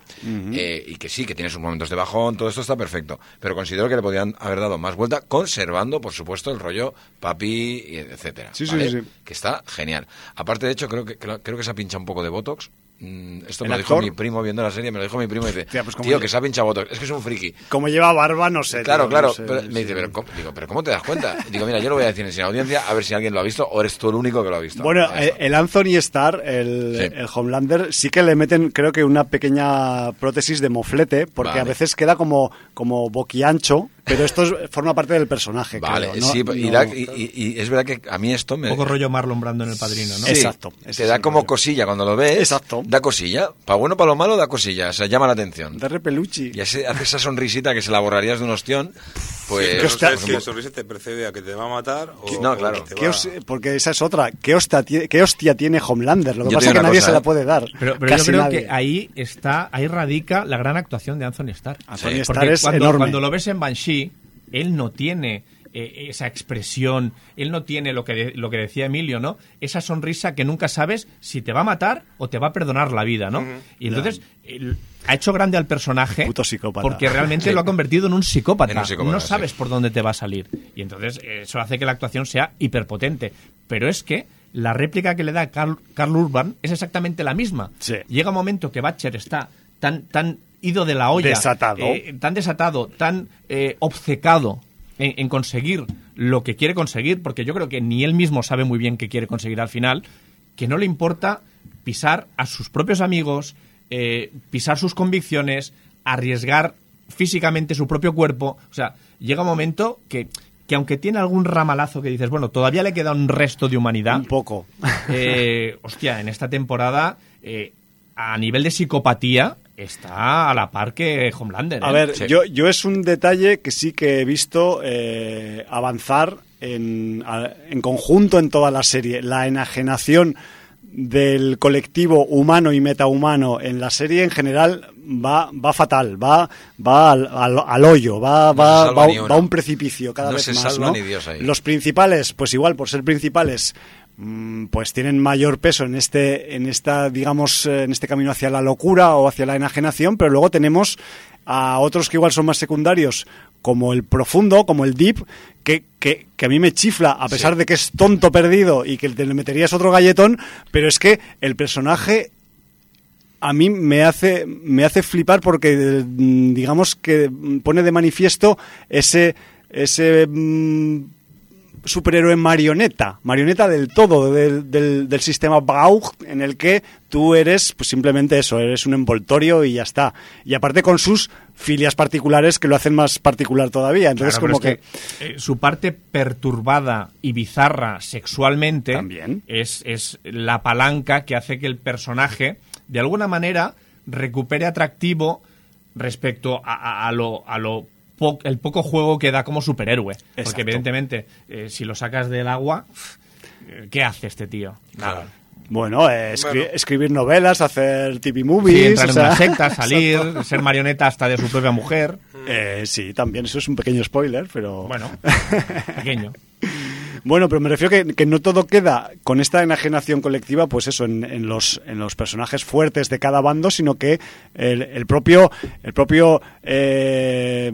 F: eh, y que sí, que tiene sus momentos de bajón, todo esto está perfecto. Pero considero que le podían haber dado más vuelta, conservando, por supuesto, el rollo papi, etcétera.
C: Sí, sí,
F: ¿vale?
C: sí, sí.
F: Que está genial. Aparte, de hecho, creo que, creo, creo que se ha pinchado un poco de Botox. Mm, Esto
C: ¿El
F: me lo dijo mi primo viendo la serie, me lo dijo mi primo y dice,
C: Tía, pues
F: tío, que se ha pinchado Botox. Es que es un friki.
C: Como lleva barba, no sé.
F: Claro,
C: tío,
F: claro.
C: no sé,
F: pero
C: sí.
F: me dice, pero, ¿cómo? Digo, ¿pero cómo te das cuenta? Digo, mira, yo lo voy a decir en sin audiencia, a ver si alguien lo ha visto o eres tú el único que lo ha visto.
C: Bueno, eh, el Anthony Starr, el,
F: Sí.
C: el Homelander, sí que le meten, creo que una pequeña prótesis de moflete, porque
F: Vale.
C: a veces queda como, como boquiancho, pero esto es- forma parte del personaje.
F: Vale,
C: creo, ¿no?
F: sí, y,
C: No-
F: da- y- y- y es verdad que a mí esto me...
E: Un poco rollo Marlon Brando en El Padrino, ¿no?
F: Sí,
C: Exacto,
F: Te da como
C: rollo.
F: cosilla cuando lo ves.
C: Exacto.
F: Da cosilla. Para bueno, para lo malo, da cosilla. O sea, llama la atención.
C: De repeluchi.
F: Y ese- hace esa sonrisita que se la borrarías de un ostión. Pues.
C: Que
D: no
C: hostia-
D: si la sonrisa te precede a que te va a matar o,
F: No,
D: o
F: claro.
D: que
C: ¿Qué
D: va-
C: os- porque esa es otra. ¿Qué hostia, qué hostia tiene Homelander? Lo que
F: Yo
C: pasa es que nadie
F: cosa,
C: se la
F: ¿eh?
C: puede dar.
E: Pero, pero yo
C: Casi
E: creo
C: nadie.
E: que ahí está, ahí radica la gran actuación de Anthony Starr.
C: Anthony
F: Sí.
C: Starr
E: Porque
C: es
E: cuando,
C: enorme.
E: cuando lo ves en Banshee, él no tiene eh, esa expresión, él no tiene lo que, de- lo que decía Emilio, ¿no? Esa sonrisa que nunca sabes si te va a matar o te va a perdonar la vida, ¿no? Y entonces él ha hecho grande al personaje
C: Puto psicópata.
E: porque realmente lo ha convertido en un psicópata.
F: En un psicópata,
E: no
F: sí.
E: sabes por dónde te va a salir. Y entonces eso hace que la actuación sea hiperpotente. Pero es que la réplica que le da Carl, Carl Urban es exactamente la misma.
C: Sí.
E: Llega un momento que Batcher está tan, tan ido de la olla,
C: Desatado.
E: eh, tan desatado, tan eh, obcecado en, en conseguir lo que quiere conseguir, porque yo creo que ni él mismo sabe muy bien qué quiere conseguir al final, que no le importa pisar a sus propios amigos, eh, pisar sus convicciones, arriesgar físicamente su propio cuerpo. O sea, llega un momento que, que aunque tiene algún ramalazo que dices, bueno, todavía le queda un resto de humanidad.
C: Un poco.
E: Eh, hostia, en esta temporada, eh, a nivel de psicopatía, está a la par que Homelander.
C: A
E: ¿eh?
C: ver,
F: Sí.
C: yo, yo es un detalle que sí que he visto eh, avanzar en, a- en conjunto en toda la serie. La enajenación del colectivo humano y metahumano en la serie en general va, va fatal, va, va al, al- al hoyo, va,
F: No
C: va, va, a un precipicio cada
F: No
C: vez
F: se
C: más.
F: salva
C: ¿no?
F: ni Dios ahí.
C: Los principales, pues igual por ser principales, pues tienen mayor peso en este, en esta, digamos, eh, en este camino hacia la locura o hacia la enajenación, pero luego tenemos a otros que igual son más secundarios, como el profundo, como el deep, que, que, que a mí me chifla, a pesar de que es tonto perdido y que te le meterías otro galletón, pero es que el personaje a mí me hace me hace flipar porque mm, digamos que mm, pone de manifiesto ese ese mm, superhéroe marioneta, marioneta del todo del, del, del sistema Baug en el que tú eres pues simplemente eso, eres un envoltorio y ya está. Y aparte con sus filias particulares que lo hacen más particular todavía. Entonces
E: Claro,
C: como que,
E: eh, su parte perturbada y bizarra sexualmente
C: También.
E: Es, es la palanca que hace que el personaje, de alguna manera, recupere atractivo respecto a, a- a lo, a lo po- el poco juego que da como superhéroe. Porque evidentemente, eh, si lo sacas del agua, ¿qué hace este tío? Nada.
C: bueno, eh, escri-
D: Bueno.
C: escribir novelas, hacer TV
E: Sí,
C: movies,
E: entrar
C: o
E: en una secta, salir, ser marioneta hasta de su propia mujer.
C: eh, sí, también eso es un pequeño spoiler, pero
E: Bueno, pequeño.
C: Bueno, pero me refiero que, que no todo queda con esta enajenación colectiva, pues eso, en, en los, en los personajes fuertes de cada bando, sino que el, el propio, el propio eh,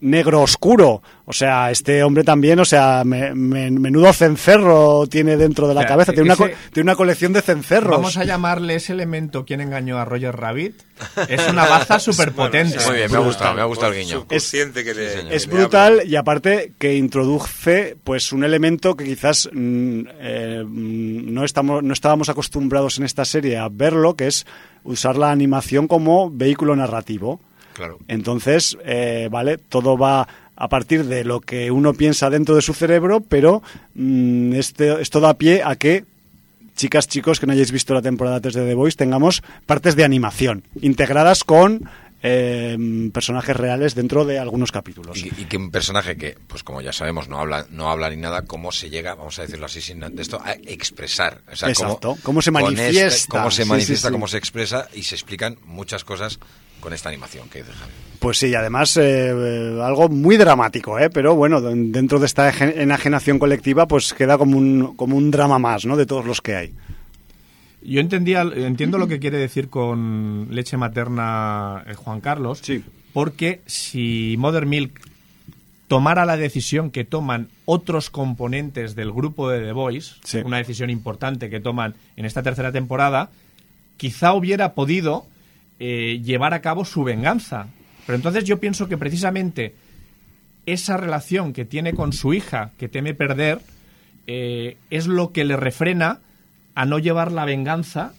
C: negro oscuro, o sea, este hombre también, o sea, me- me- menudo cencerro tiene dentro de la
E: O sea,
C: cabeza, tiene una, tiene una colección de cencerros.
E: Vamos a llamarle ese elemento quien engañó a Roger Rabbit. Es una baza superpotente.
D: Bueno,
F: Muy bien, me ha gustado, me ha gustado el guiño.
D: Que le,
C: Es brutal y aparte que introduce pues un elemento que quizás mm, eh, mm, no estamos no estábamos acostumbrados en esta serie a verlo, que es usar la animación como vehículo narrativo.
F: Claro.
C: Entonces, eh, vale, todo va a partir de lo que uno piensa dentro de su cerebro, pero mm, este, esto da pie a que chicas, chicos, que no hayáis visto la temporada 3 de The Voice, tengamos partes de animación integradas con eh, personajes reales dentro de algunos capítulos.
F: Y, y que un personaje que, pues como ya sabemos, no habla, no habla ni nada, cómo se llega, vamos a decirlo así, sin esto, a expresar. O sea,
C: Exacto, cómo se
F: con
C: manifiesta.
F: este- cómo se
C: Sí,
F: manifiesta,
C: sí, sí.
F: cómo se expresa y se explican muchas cosas con esta animación que dice Javi.
C: Pues sí, además eh, eh, algo muy dramático, ¿eh? pero bueno, de- dentro de esta enajenación colectiva, pues queda como un, como un drama más, ¿no? De todos los que hay.
E: Yo entendía, entiendo lo que quiere decir con leche materna eh, Juan Carlos,
C: Sí.
E: porque si Mother Milk tomara la decisión que toman otros componentes del grupo de The Boys,
C: Sí.
E: una decisión importante que toman en esta tercera temporada, quizá hubiera podido eh, llevar a cabo su venganza. Pero entonces yo pienso que precisamente esa relación que tiene con su hija, que teme perder, eh, es lo que le refrena a no llevar la venganza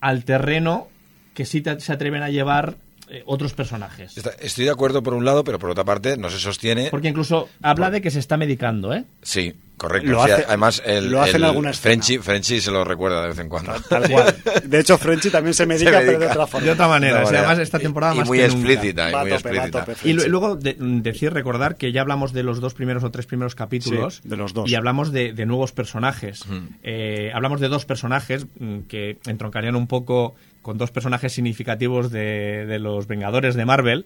E: al terreno que sí te- se atreven a llevar eh, otros personajes.
F: Está- Estoy de acuerdo por un lado, pero por otra parte no se sostiene.
E: Porque incluso habla de que se está medicando, ¿eh?
F: Sí, correcto.
C: Lo
F: Sí, además, el,
C: lo hace en
F: el
C: alguna escena.
F: Frenchy, Frenchy se lo recuerda de vez en cuando.
C: Tal cual. De hecho, Frenchy también se medica, pero de otra forma.
E: De otra manera. O sea, además, esta temporada
F: y
E: más
F: muy
E: que nunca.
F: explícita, y muy
C: tope,
F: explícita.
C: tope,
E: Y luego de- decir, recordar que ya hablamos de los dos primeros o tres primeros capítulos.
C: Sí, de los dos.
E: Y hablamos de, de nuevos personajes. Eh, hablamos de dos personajes mm, que entroncarían un poco con dos personajes significativos de, de los Vengadores de Marvel.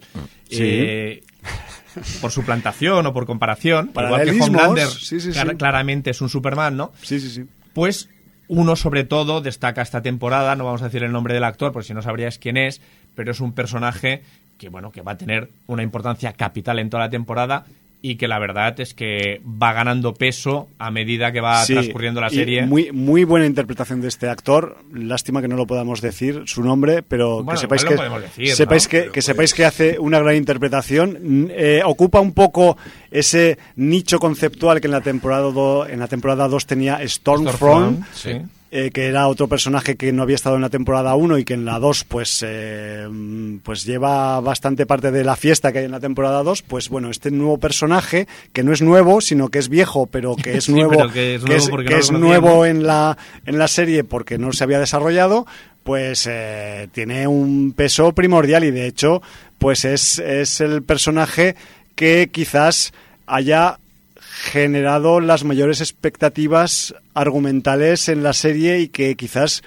E: Eh, por su plantación o por comparación. Igual que Homelander
C: sí, sí,
E: clar-
C: sí.
E: claramente es un Superman, ¿no?
C: Sí, sí, sí.
E: Pues uno sobre todo destaca esta temporada, no vamos a decir el nombre del actor, porque si no sabríais quién es, pero es un personaje que bueno, que va a tener una importancia capital en toda la temporada y que la verdad es que va ganando peso a medida que va
C: Sí,
E: transcurriendo la serie.
C: Muy, muy buena interpretación de este actor. Lástima que no lo podamos decir su nombre, pero
E: Bueno,
C: que sepáis que,
E: decir,
C: sepáis,
E: ¿no?
C: que,
D: Pero
C: que sepáis
D: pues-
C: que hace una gran interpretación. Eh, ocupa un poco ese nicho conceptual que en la temporada do- en la temporada 2 tenía Stormfront.
E: sí.
C: Eh, que era otro personaje que no había estado en la temporada 1 y que en la 2 pues, eh, pues lleva bastante parte de la fiesta que hay en la temporada 2, pues bueno, este nuevo personaje, que no es nuevo, sino que es viejo, pero que es
E: Sí,
C: nuevo,
E: pero que es nuevo porque
C: que
E: no lo
C: es
E: conocíamos.
C: nuevo en la, en la serie porque no se había desarrollado, pues eh, tiene un peso primordial y de hecho pues es, es el personaje que quizás haya generado las mayores expectativas argumentales en la serie y que quizás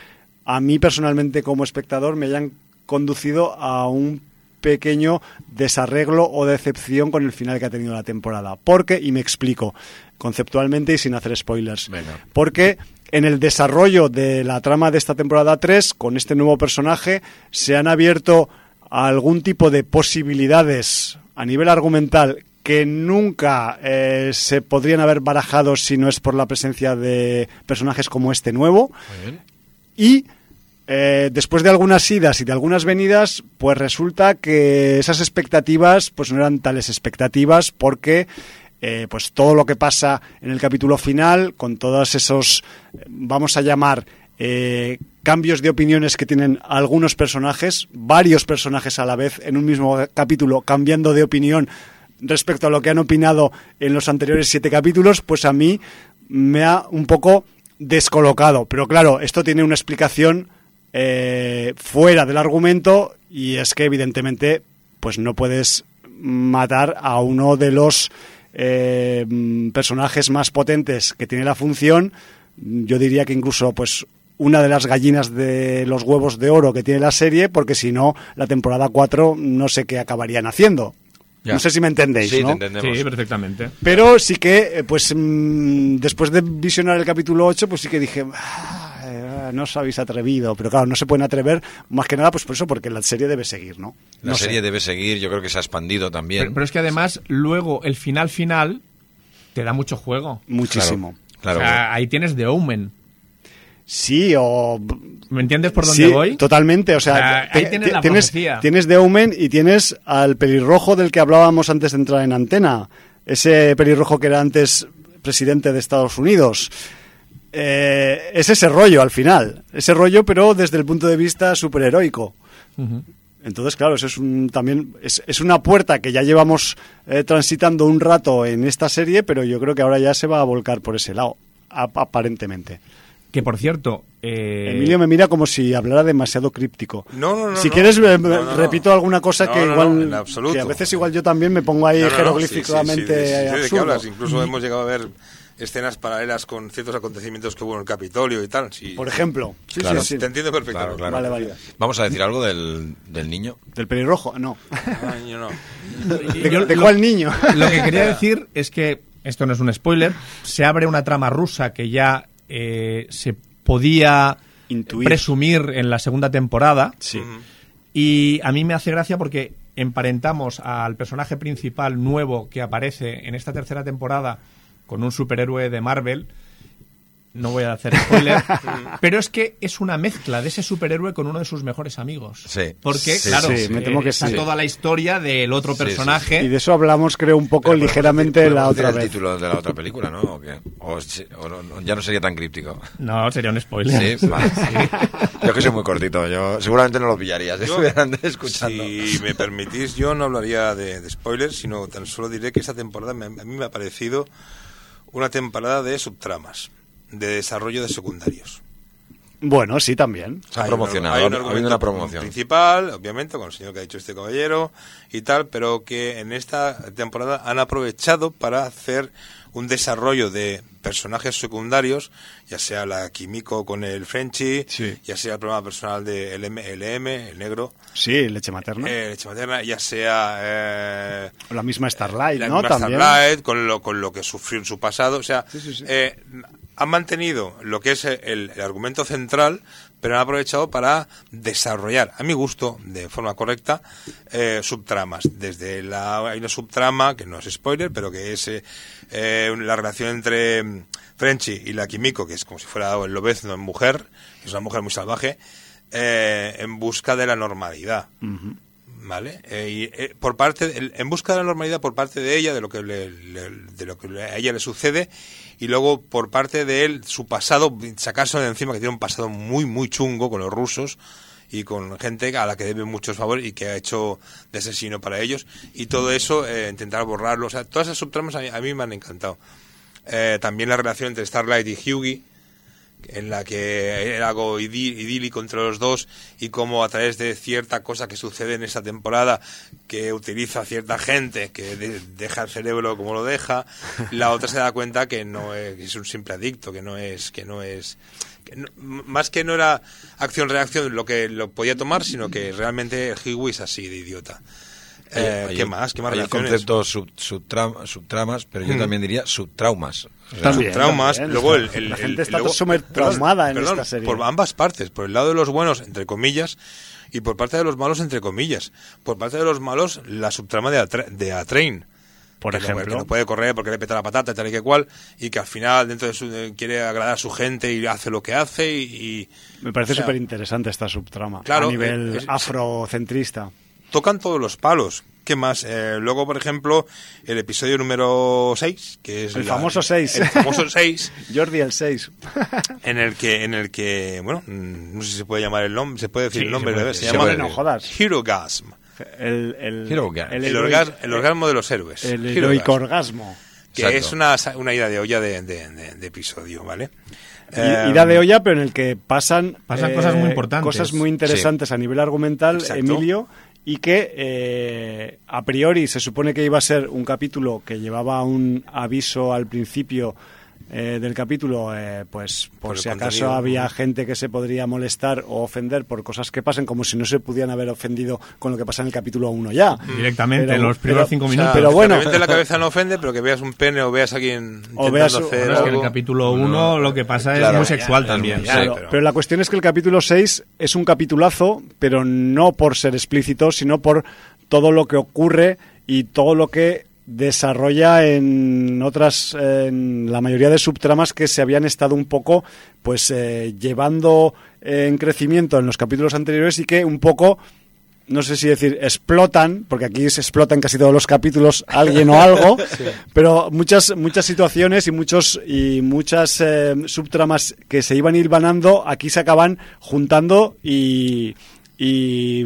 C: a mí personalmente como espectador me hayan conducido a un pequeño desarreglo o decepción con el final que ha tenido la temporada. Porque, y me explico conceptualmente y sin hacer spoilers,
F: Venga.
C: porque en el desarrollo de la trama de esta temporada 3, con este nuevo personaje, se han abierto algún tipo de posibilidades a nivel argumental que nunca eh, se podrían haber barajado si no es por la presencia de personajes como este nuevo. Y eh, después de algunas idas y de algunas venidas, pues resulta que esas expectativas pues no eran tales expectativas porque eh, pues todo lo que pasa en el capítulo final, con todos esos, vamos a llamar, eh, cambios de opiniones que tienen algunos personajes, varios personajes a la vez en un mismo capítulo, cambiando de opinión respecto a lo que han opinado en los anteriores siete capítulos, pues a mí me ha un poco descolocado. Pero claro, esto tiene una explicación eh, fuera del argumento y es que evidentemente pues no puedes matar a uno de los eh, personajes más potentes que tiene la función. Yo diría que incluso pues una de las gallinas de los huevos de oro que tiene la serie, porque si no, la temporada 4 no sé qué acabarían haciendo.
F: Ya.
C: No sé si me entendéis,
F: Sí,
C: ¿no?
F: te entendemos.
E: Sí, perfectamente.
C: Pero sí que, eh, pues, mm, después de visionar el capítulo 8, pues sí que dije, "Ah, eh, no os habéis atrevido. Pero claro, no se pueden atrever, más que nada, pues por eso, porque la serie debe seguir, ¿no?
F: La
C: No sé.
F: serie debe seguir, yo creo que se ha expandido también.
E: Pero, pero es que además, luego, el final final te da mucho juego.
C: Muchísimo.
F: Claro,
E: O sea, ahí tienes The Omen.
C: Sí, o...
E: ¿Me entiendes por dónde
C: sí,
E: voy?
C: totalmente. O sea,
E: ahí tienes la
C: tienes, The Omen y tienes al pelirrojo del que hablábamos antes de entrar en antena. Ese pelirrojo que era antes presidente de Estados Unidos. Eh, es ese rollo al final. Ese rollo, pero desde el punto de vista superheroico. Entonces, claro, eso es un, también es, es una puerta que ya llevamos eh, transitando un rato en esta serie, pero yo creo que ahora ya se va a volcar por ese lado, ap- aparentemente.
E: Que por cierto, eh,
C: Emilio me mira como si hablara demasiado críptico.
D: No, no, no,
C: Si
D: no.
C: quieres, eh,
D: No, no, no.
C: repito alguna cosa
D: No,
C: que igual.
D: en absoluto.
C: que a veces igual yo también me pongo ahí
D: No, no, no,
C: jeroglíficamente
D: sí, sí, sí, sí, ¿De qué hablas? Incluso hemos llegado a ver escenas paralelas con ciertos acontecimientos que hubo en el Capitolio y tal. sí.
C: Por ejemplo. Sí,
F: Claro.
C: sí, sí.
D: Te entiendo perfectamente.
F: Claro, claro.
C: Vale, vale.
F: Vamos a decir algo del, del niño.
C: Del pelirrojo, no.
D: No.
C: ¿De,
E: Yo
C: de
E: lo-
C: cuál niño?
E: Lo que quería decir es que, esto no es un spoiler, se abre una trama rusa que ya eh, se podía
C: Intuir.
E: presumir en la segunda temporada.
C: Sí.
E: Y a mí me hace gracia porque emparentamos al personaje principal nuevo que aparece en esta tercera temporada con un superhéroe de Marvel no voy a hacer spoiler, pero es que es una mezcla de ese superhéroe con uno de sus mejores amigos.
F: Sí.
E: Porque,
F: Sí,
E: claro,
C: sí, me temo que
E: está
C: sí.
E: toda la historia del otro
F: Sí, sí,
E: personaje.
C: Y de eso hablamos, creo, un poco
F: Pero
C: ligeramente
F: podemos
C: la otra
F: el
C: vez.
F: título de la otra película, ¿no? ¿O, qué? O o no- ya no sería tan críptico.
E: No, sería un spoiler.
F: Sí, vale. Yo que soy muy cortito, yo seguramente no lo pillaría si estuvieran escuchando.
D: Si me permitís, yo no hablaría de, de spoilers, sino tan solo diré que esta temporada me- a mí me ha parecido una temporada de subtramas, de desarrollo de secundarios.
C: Bueno, sí, también.
F: Se ha
D: Hay un-
F: promocionado,
D: hay un
F: ha habido
D: argumento
F: una promoción.
D: principal, obviamente, con el señor que ha dicho este caballero y tal, pero que en esta temporada han aprovechado para hacer un desarrollo de personajes secundarios, ya sea la Kimiko con el Frenchy,
C: Sí.
D: ya sea el problema personal de LM, LM el negro,
C: Sí, leche materna.
D: eh, leche materna, ya sea eh,
C: la misma Starlight,
D: la
C: ¿no?
D: misma
C: También.
D: Starlight, con lo, con lo que sufrió en su pasado. O sea,
C: Sí, sí, sí.
D: eh, han mantenido lo que es el, el argumento central, pero han aprovechado para desarrollar, a mi gusto, de forma correcta, eh, subtramas. Desde la, hay una subtrama, que no es spoiler, pero que es eh, eh, la relación entre mm, Frenchy y la Kimiko, que es como si fuera el lobezno en mujer, que es una mujer muy salvaje, eh, en busca de la normalidad. ¿Vale? Eh, y, eh, por parte de- en busca de la normalidad por parte de ella, de lo que le, le- de lo que a ella le sucede, y luego por parte de él, su pasado, sacarse de encima, que tiene un pasado muy, muy chungo con los rusos y con gente a la que debe muchos favores y que ha hecho de asesino para ellos, y todo eso, eh, intentar borrarlo. O sea, todas esas subtramas a mí, a me han encantado. Eh, también la relación entre Starlight y Hughie, en la que era algo idí- idílico entre los dos y cómo a través de cierta cosa que sucede en esa temporada que utiliza cierta gente que de- deja el cerebro como lo deja la otra se da cuenta que no es, es un simple adicto que no es que no es que más que no era acción reacción lo que lo podía tomar sino que realmente Hiwi es así de idiota Eh,
F: Hay-
D: ¿qué más? ¿qué más
F: Hay
D: relaciones?
F: conceptos sub, subtram- subtramas, pero yo
D: Mm.
F: también diría subtraumas. O sea,
C: También.
D: traumas,
C: también,
D: luego el,
C: sea,
D: el-
C: la
D: el-
C: gente está
D: luego-
C: traumada en
D: perdón,
C: esta serie.
D: Por ambas partes, por el lado de los buenos, entre comillas, y por parte de los malos, entre comillas. Por parte de los malos, la subtrama de, Atra- de A-Train.
C: Por
D: Que no-
C: ejemplo.
D: que no puede correr porque le peta la patata y tal y que cual, y que al final dentro de su, de- quiere agradar a su gente y hace lo que hace y... y-
C: Me parece
D: o sea,
C: súper interesante esta subtrama.
D: Claro,
C: a nivel
D: eh, es-
C: afrocentrista.
D: Tocan todos los palos. ¿Qué más? Eh, luego, por ejemplo, el episodio número 6, que es...
C: El famoso seis.
D: El famoso 6,
C: Jordi el 6.
D: en el que, en el que bueno, mm, no sé si se puede llamar el nombre, se puede decir
E: Sí,
D: el nombre,
E: se puede decir.
D: se
F: Se
D: llama
F: puede
C: no jodas.
D: Herogasm.
C: El, el, el,
D: El,
C: heroi-
D: orgas- el orgasmo de los héroes.
C: el heroico orgasmo.
D: Que
F: Exacto.
D: es una, una ida de olla de, de- de- de episodio, ¿vale?
C: Y,
D: Eh,
C: ida de olla, pero en el que pasan,
E: Pasan cosas muy importantes.
C: Cosas muy interesantes a nivel argumental,
D: Exacto.
C: Emilio, y que eh, a priori se supone que iba a ser un capítulo que llevaba un aviso al principio eh, del capítulo, eh, pues por, si acaso
D: contenido.
C: había gente que se podría molestar o ofender por cosas que pasen, como si no se pudieran haber ofendido con lo que pasa en el capítulo 1 ya.
E: Directamente,
C: Pero-
E: en los primeros
C: pero-
E: cinco
D: o sea,
E: minutos.
C: pero bueno.
D: la cabeza no ofende, pero que veas un pene o veas a alguien
C: O veas-
D: hacer
E: Bueno, es que en el capítulo 1 lo que pasa
F: Claro,
E: es muy
F: ya,
E: sexual
F: ya,
E: también.
F: ya,
E: sí.
C: Claro,
D: pero-
C: pero... la cuestión es que el capítulo 6 es un capitulazo, pero no por ser explícito, sino por todo lo que ocurre y todo lo que desarrolla en otras, en la mayoría de subtramas que se habían estado un poco, pues, eh, llevando en crecimiento en los capítulos anteriores y que un poco no sé si decir explotan, porque aquí se explota en casi todos los capítulos alguien o algo, pero muchas muchas situaciones y muchos y muchas eh, subtramas que se iban hilvanando aquí se acaban juntando y, y-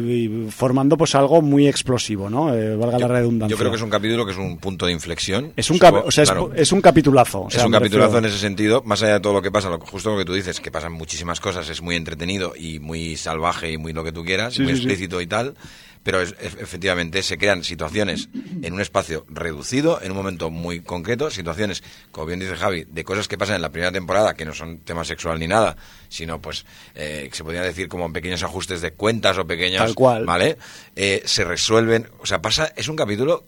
C: y formando pues algo muy explosivo, ¿no? Eh, valga la redundancia.
F: Yo creo que es un capítulo que es un punto de inflexión.
C: Es un, cap- o sea, es-
F: claro.
C: es, un capitulazo. o sea,
F: es un capitulazo
C: refiero-
F: en ese sentido, más allá de todo lo que pasa, lo, justo lo que tú dices, que pasan muchísimas cosas, es muy entretenido y muy salvaje y muy lo que tú quieras,
C: Sí,
F: muy
C: sí, sí.
F: explícito y tal, pero es- efectivamente se crean situaciones en un espacio reducido, en un momento muy concreto, situaciones, como bien dice Javi, de cosas que pasan en la primera temporada, que no son tema sexual ni nada, sino pues eh, que se podría decir como pequeños ajustes de cuentas o pequeños,
C: Tal cual.
F: ¿vale? Eh, se resuelven, o sea, pasa, es un capítulo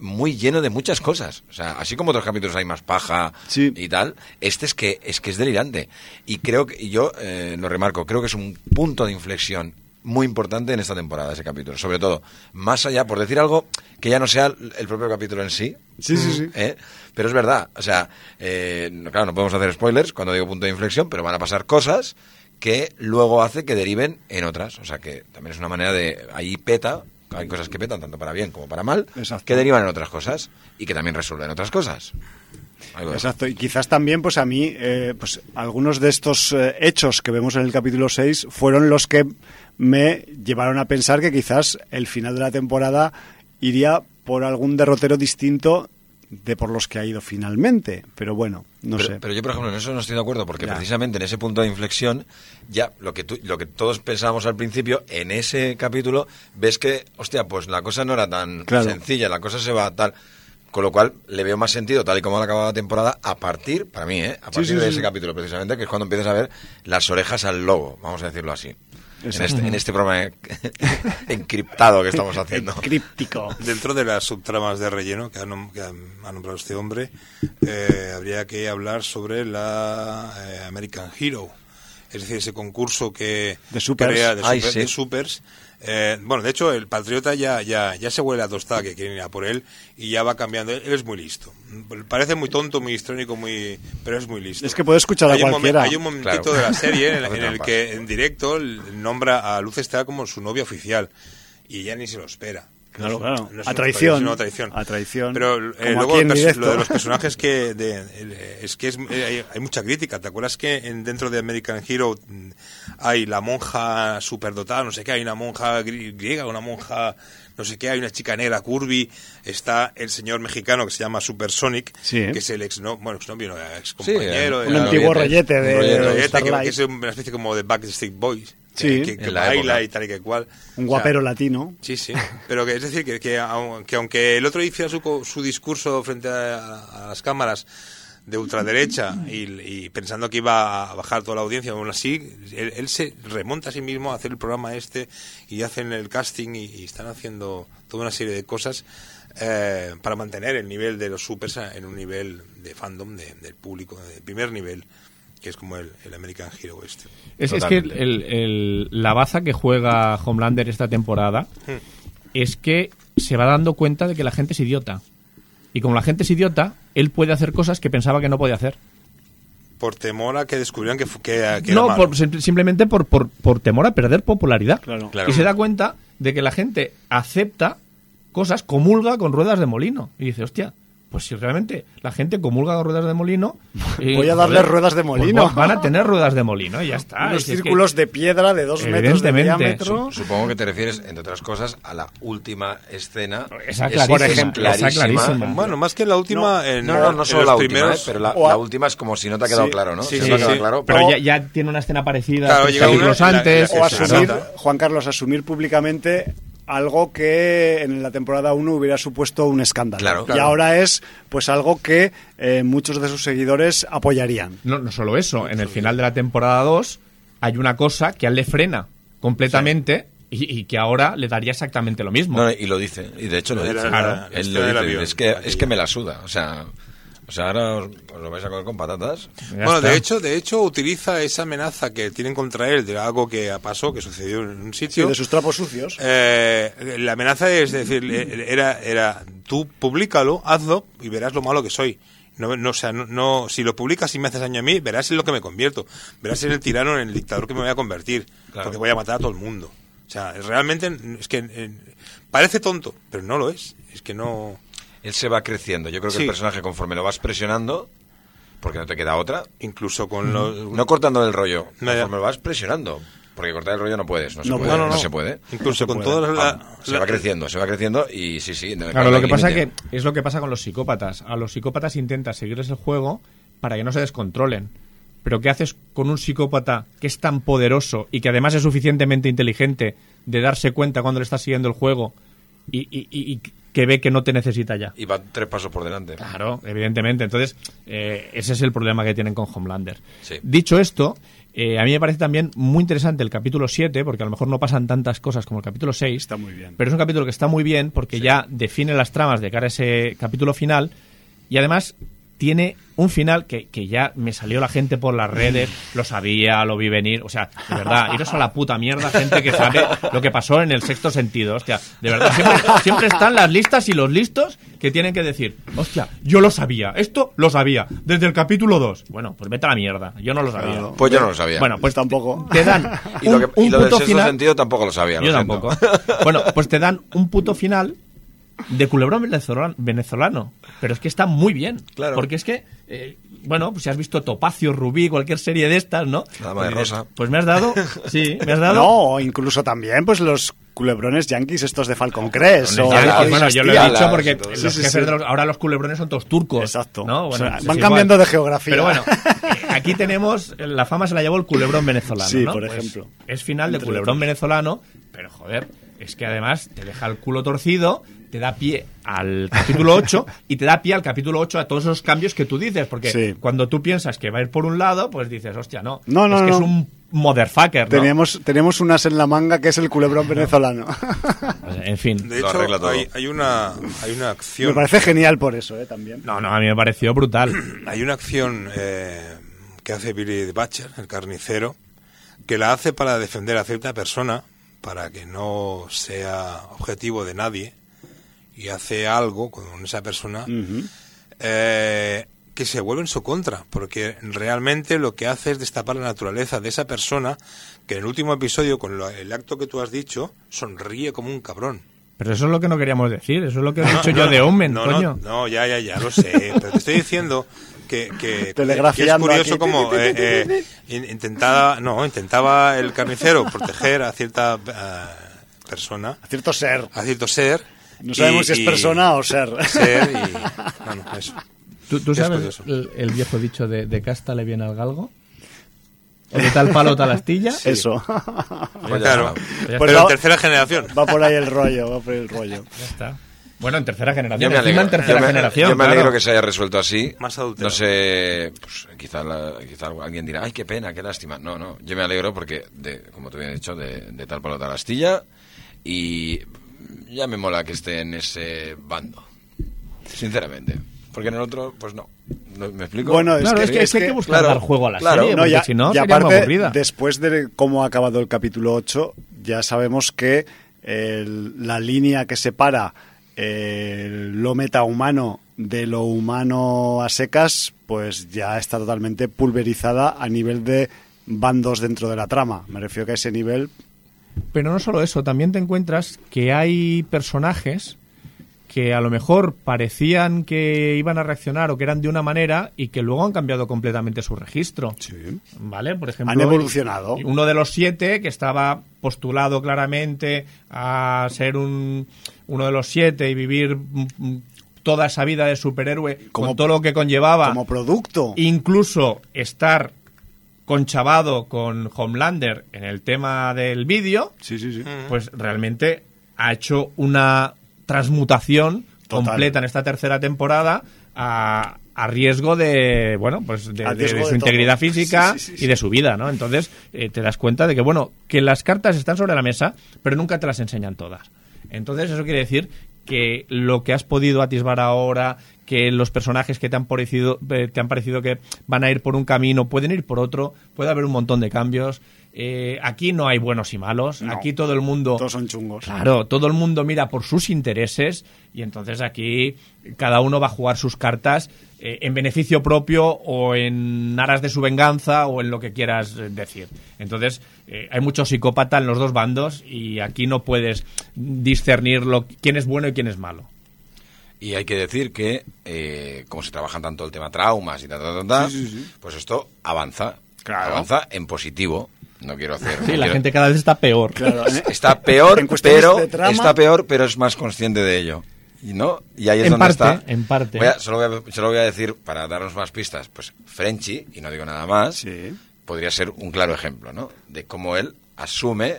F: muy lleno de muchas cosas. O sea, así como otros capítulos hay más paja
C: Sí.
F: y tal, este es que es que es delirante. Y creo que, y yo eh, lo remarco, creo que es un punto de inflexión muy importante en esta temporada, ese capítulo. Sobre todo, más allá, por decir algo que ya no sea el propio capítulo en sí.
C: Sí, sí, sí.
F: ¿eh? Pero es verdad, o sea, eh, claro, no podemos hacer spoilers cuando digo punto de inflexión, pero van a pasar cosas que luego hace que deriven en otras. O sea, que también es una manera de... Ahí peta, hay cosas que petan tanto para bien como para mal,
C: Exacto.
F: que derivan en otras cosas y que también resuelven otras cosas.
C: Exacto, y quizás también, pues a mí, eh, pues algunos de estos eh, hechos que vemos en el capítulo 6 fueron los que me llevaron a pensar que quizás el final de la temporada iría por algún derrotero distinto de por los que ha ido finalmente. Pero bueno, no
F: pero,
C: sé.
F: pero yo, por ejemplo, en eso no estoy de acuerdo, porque
C: Ya.
F: precisamente en ese punto de inflexión, ya lo que, tú- lo que todos pensábamos al principio, en ese capítulo, ves que, hostia, pues la cosa no era tan
C: Claro.
F: sencilla, la cosa se va tal. Con lo cual, le veo más sentido, tal y como ha acabado la temporada, a partir, para mí, ¿eh? a partir
C: sí,
F: de
C: sí.
F: ese capítulo, precisamente, que es cuando empiezas a ver las orejas al lobo, vamos a decirlo así. En este, en este programa encriptado que estamos haciendo.
C: Críptico.
D: Dentro de las subtramas de relleno que ha, nom- que ha- ha nombrado este hombre, eh, habría que hablar sobre la eh, American Hero. Es decir, ese concurso que
C: De supers.
D: crea de,
F: Ay,
D: super-
F: sí.
D: de supers. Eh, bueno, de hecho, el patriota ya, ya, ya se huele a tostada que quieren ir a por él y ya va cambiando. Él es muy listo. Parece muy tonto, muy histrónico, muy, pero es muy listo.
C: Es que puede escuchar a
D: hay un momen-
C: cualquiera.
D: hay un momentito
F: Claro.
D: de la serie en, en el que en directo nombra a Luz Estelar como su novia oficial y ella ni se lo espera.
C: Claro, claro. A traición.
D: a traición.
C: A traición.
D: Pero eh, luego lo de los personajes que de- el- es que es, eh, hay, hay mucha crítica. ¿Te acuerdas que en, dentro de American Hero mm, hay la monja superdotada, no sé qué, hay una monja gri- griega, una monja no sé qué, hay una chica negra curvy, está el señor mexicano que se llama Supersonic,
C: Sí, ¿eh?
D: que es el ex no, bueno, ex compañero,
F: Sí,
C: Un antiguo
F: rollete,
C: rollete de, de
D: Rollete, que-
C: Starlight.
D: que es una especie como de Backstreet Boys,
C: Sí.
D: que, que- que
F: En la
D: baila
F: época.
D: y tal y que cual.
C: Un
D: O
C: guapero
D: sea,
C: latino.
D: Sí, sí. Pero que es decir, que, que, aun- que aunque el otro hiciera su, co- su discurso frente a, a las cámaras de ultraderecha y, y pensando que iba a bajar toda la audiencia, aún así, él, él se remonta a sí mismo a hacer el programa este y hacen el casting y, y están haciendo toda una serie de cosas eh, para mantener el nivel de los supers en un nivel de fandom de- del público, de primer nivel, que es como el, el American Hero este.
E: Es, es que
F: Totalmente.
E: el- el- la baza que juega Homelander esta temporada es que se va dando cuenta de que la gente es idiota. Y como la gente es idiota, él puede hacer cosas que pensaba que no podía hacer.
D: Por temor a que descubrieran que, que, era
E: No,
D: malo.
E: por- sim- simplemente por, por, por temor a perder popularidad.
C: Claro.
F: Claro.
E: Y se da cuenta de que la gente acepta cosas, comulga con ruedas de molino. Y dice, hostia, pues si realmente la gente comulga con ruedas de molino... eh,
C: Voy a darle ruedas de
E: pues
C: molino.
E: van a tener ruedas de molino y ya está.
C: Unos
E: Es es que-
C: círculos de piedra de dos metros de diámetro.
F: Supongo que te refieres, entre otras cosas, a la última escena.
E: Esa
F: Es,
E: clarísima,
F: por ejemplo,
E: esa clarísima.
D: Bueno, más que la última,
C: No,
D: en,
F: No, no, no solo la última,
D: primeros-
F: ¿eh? pero la,
C: o a-
F: la última es como si no te ha quedado
C: Sí,
F: claro, ¿no?
D: sí,
F: Si
D: sí,
F: no te ha claro,
E: Pero
F: pero-
E: ya, ya tiene una escena parecida
D: Claro, llega una-
E: capítulos
D: la- la-
E: antes.
D: la-
C: O asumir. Juan Carlos, asumir públicamente algo que en la temporada 1 hubiera supuesto un escándalo.
F: Claro.
C: Y ahora es pues algo que eh, muchos de sus seguidores apoyarían.
E: No, no solo eso, en el final de la temporada 2 hay una cosa que a él le frena completamente y, y que ahora le daría exactamente lo mismo.
F: No, y lo dice, y de hecho lo dice.
D: la-
E: Claro.
D: la
F: Él lo dice, es que, es que me la suda, o sea, o sea ahora os, os lo vais a comer con patatas.
E: Ya
D: Bueno,
E: está.
D: de hecho, de hecho utiliza esa amenaza que tienen contra él de algo que pasó, que sucedió en un
C: Sí,
D: sitio.
C: de sus trapos sucios.
D: Eh, la amenaza es decir, era, era tú públicalo, hazlo y verás lo malo que soy. No, no, o sea, no, no- si lo publicas y me haces daño a mí, verás en lo que me convierto. Verás en el tirano, en el dictador que me voy a convertir.
F: Claro.
D: Porque voy a matar a todo el mundo. O sea, realmente es que eh, parece tonto, pero no lo es. Es que no.
F: Él se va creciendo. Yo creo que
D: Sí.
F: el personaje, conforme lo vas presionando, porque no te queda otra,
D: Incluso con los.
F: no cortando el rollo,
D: No,
F: conforme lo vas presionando. Porque cortar el rollo no puedes, no se
C: No,
F: puede.
C: no,
F: No,
C: no, no.
F: se puede.
D: Incluso con todas las.
F: Ah, se va creciendo, se va creciendo y sí, sí. no-
E: Claro, lo que pasa que es lo que pasa con los psicópatas. A los psicópatas intentas seguirles el juego para que no se descontrolen. Pero ¿qué haces con un psicópata que es tan poderoso y que además es suficientemente inteligente de darse cuenta cuando le estás siguiendo el juego y, y- y- y que ve que no te necesita ya?
F: Y va tres pasos por delante.
E: Claro, evidentemente. Entonces, eh, ese es el problema que tienen con Homelander.
F: Sí.
E: Dicho esto, eh, a mí me parece también muy interesante el capítulo 7, porque a lo mejor no pasan tantas cosas como el capítulo 6.
C: Está muy bien.
E: Pero es un capítulo que está muy bien porque ya define las tramas de cara a ese capítulo final y además tiene un final que, que ya me salió la gente por las redes, lo sabía, lo vi venir, o sea, de verdad, iros a la puta mierda, gente que sabe lo que pasó en el sexto sentido, hostia, de verdad, siempre, siempre están las listas y los listos que tienen que decir, hostia, yo lo sabía, esto lo sabía, desde el capítulo 2. Bueno, pues vete a la mierda, yo no lo sabía.
C: Claro.
F: Pues yo no lo sabía.
E: Bueno, pues
C: tampoco.
E: Te dan
F: y lo,
E: un,
F: que, y lo del
E: puto
F: sexto
E: final.
F: sentido tampoco lo sabía. lo
E: Yo tampoco. Bueno, pues te dan un puto final de culebrón venezolano, venezolano. Pero es que está muy bien.
F: Claro.
E: Porque es que, eh, bueno, pues si has visto Topacio, Rubí, cualquier serie de estas, ¿no?
F: La Dama de
E: Pues dices,
F: Rosa.
E: Pues me has dado, sí, me has dado.
C: No, incluso también pues los culebrones yanquis estos de Falcon Crest. o
E: pues, bueno, yo lo he dicho porque
F: Sí,
E: los
C: sí,
E: jefes
C: sí.
E: de los, ahora los culebrones son todos turcos.
C: Exacto.
E: ¿no? Bueno,
C: O sea,
E: pues
C: van cambiando
E: igual.
C: de geografía.
E: Pero bueno, aquí tenemos, la fama se la llevó el culebrón venezolano.
C: Sí,
E: ¿no?
C: por
E: Pues
C: ejemplo.
E: es final de
C: Entre
E: culebrón
C: otros.
E: venezolano, pero joder, es que además te deja el culo torcido, te da pie al capítulo 8 y te da pie al capítulo 8 a todos esos cambios que tú dices. Porque
C: Sí.
E: cuando tú piensas que va a ir por un lado, pues dices, hostia, no.
C: No, no,
E: es que
C: no.
E: es un motherfucker, ¿no?
C: Teníamos, tenemos unas en la manga que es el culebrón venezolano.
E: En fin.
D: De hecho,
F: todo.
D: hay, hay una, hay una
C: Me
D: acción.
C: parece genial por eso, ¿eh? También.
E: No, no, a mí me pareció brutal.
D: Hay una acción eh, que hace Billy Butcher, el carnicero, que la hace para defender a cierta persona, para que no sea objetivo de nadie, y hace algo con esa persona eh, que se vuelve en su contra, porque realmente lo que hace es destapar la naturaleza de esa persona que en el último episodio, con lo- el acto que tú has dicho, sonríe como un cabrón.
E: Pero eso es lo que no queríamos decir, eso es lo que he
D: No,
E: dicho
D: no,
E: yo de Omen,
D: no,
E: coño.
D: No, no, ya, ya, ya, lo sé. Pero te estoy diciendo que, que, que es curioso como eh, eh, in- intentaba, no, intentaba el carnicero proteger a cierta eh, persona,
C: A cierto ser.
D: a cierto ser.
C: No
D: y-
C: sabemos si es
D: y-
C: persona o ser.
D: Ser y, bueno, eso.
E: ¿Tú, tú
D: Es
E: sabes el, el viejo dicho de, de casta le viene al galgo? ¿O de tal palo tal astilla?
C: Eso.
F: Pues ya
D: Claro.
C: Pues
D: Pero
C: va-
D: en tercera generación.
C: Va por ahí el rollo, va por ahí el rollo.
E: Ya está. Bueno, en tercera
F: Yo
E: generación.
F: me
E: encima
F: alegro,
E: en tercera
F: yo me-
E: generación.
F: yo me alegro
E: claro.
F: que se haya resuelto así.
D: Más adulterado.
F: No sé, pues, quizá, la- quizá alguien dirá, ay, qué pena, qué lástima. No, no, yo me alegro porque, de, como te había dicho, de, de tal palo tal astilla y ya me mola que esté en ese bando, sinceramente. Porque en el otro, pues no. ¿No- ¿Me explico?
C: Bueno,
E: Claro, es, que, es que hay que buscar
F: claro,
E: dar juego a la
F: claro.
E: serie,
C: No, ya-
E: si no,
C: y aparte,
E: aburrida.
C: después de cómo ha acabado el capítulo 8, ya sabemos que el- la línea que separa eh, lo metahumano de lo humano a secas, pues ya está totalmente pulverizada a nivel de bandos dentro de la trama. Me refiero que a ese nivel
E: Pero no solo eso, también te encuentras que hay personajes que a lo mejor parecían que iban a reaccionar o que eran de una manera y que luego han cambiado completamente su registro. ¿Vale? Por ejemplo,
C: Han evolucionado.
E: Uno de los siete que estaba postulado claramente a ser un, uno de los siete y vivir toda esa vida de superhéroe
C: Como-
E: con todo lo que conllevaba.
C: como producto.
E: incluso estar conchavado con Homelander en el tema del vídeo,
C: Sí, sí, sí.
E: pues realmente ha hecho una transmutación
C: Total.
E: completa en esta tercera temporada a, a riesgo de bueno pues de, su
C: de
E: integridad
C: todo.
E: física
C: Sí, sí, sí, sí.
E: y de su vida no entonces eh, te das cuenta de que bueno que las cartas están sobre la mesa pero nunca te las enseñan todas entonces eso quiere decir que lo que has podido atisbar ahora que los personajes que te han parecido eh, te han parecido que van a ir por un camino pueden ir por otro puede haber un montón de cambios Eh, aquí no hay buenos y malos
C: No.
E: aquí todo el mundo
C: Todos son chungos.
E: Claro, todo el mundo mira por sus intereses y entonces aquí cada uno va a jugar sus cartas eh, en beneficio propio o en aras de su venganza o en lo que quieras eh, decir. Entonces eh, hay mucho psicópata en los dos bandos y aquí no puedes discernir lo, quién es bueno y quién es malo.
F: Y hay que decir que, eh, como se trabajan tanto el tema traumas y tal, tal, tal, tal, pues esto avanza.
C: Claro.
F: Avanza en positivo. No quiero hacer.
E: Sí,
F: no
E: la
F: quiero-
E: gente cada vez está peor.
C: Claro, ¿eh?
F: Está peor, pero
C: trama-
F: está peor, pero es más consciente de ello. Y no, y ahí es
E: En
F: donde
E: parte,
F: está.
E: en parte.
F: Voy a- solo, voy a, solo voy a decir para darnos más pistas, pues Frenchy y no digo nada más,
C: Sí.
F: podría ser un claro ejemplo, ¿no? De cómo él asume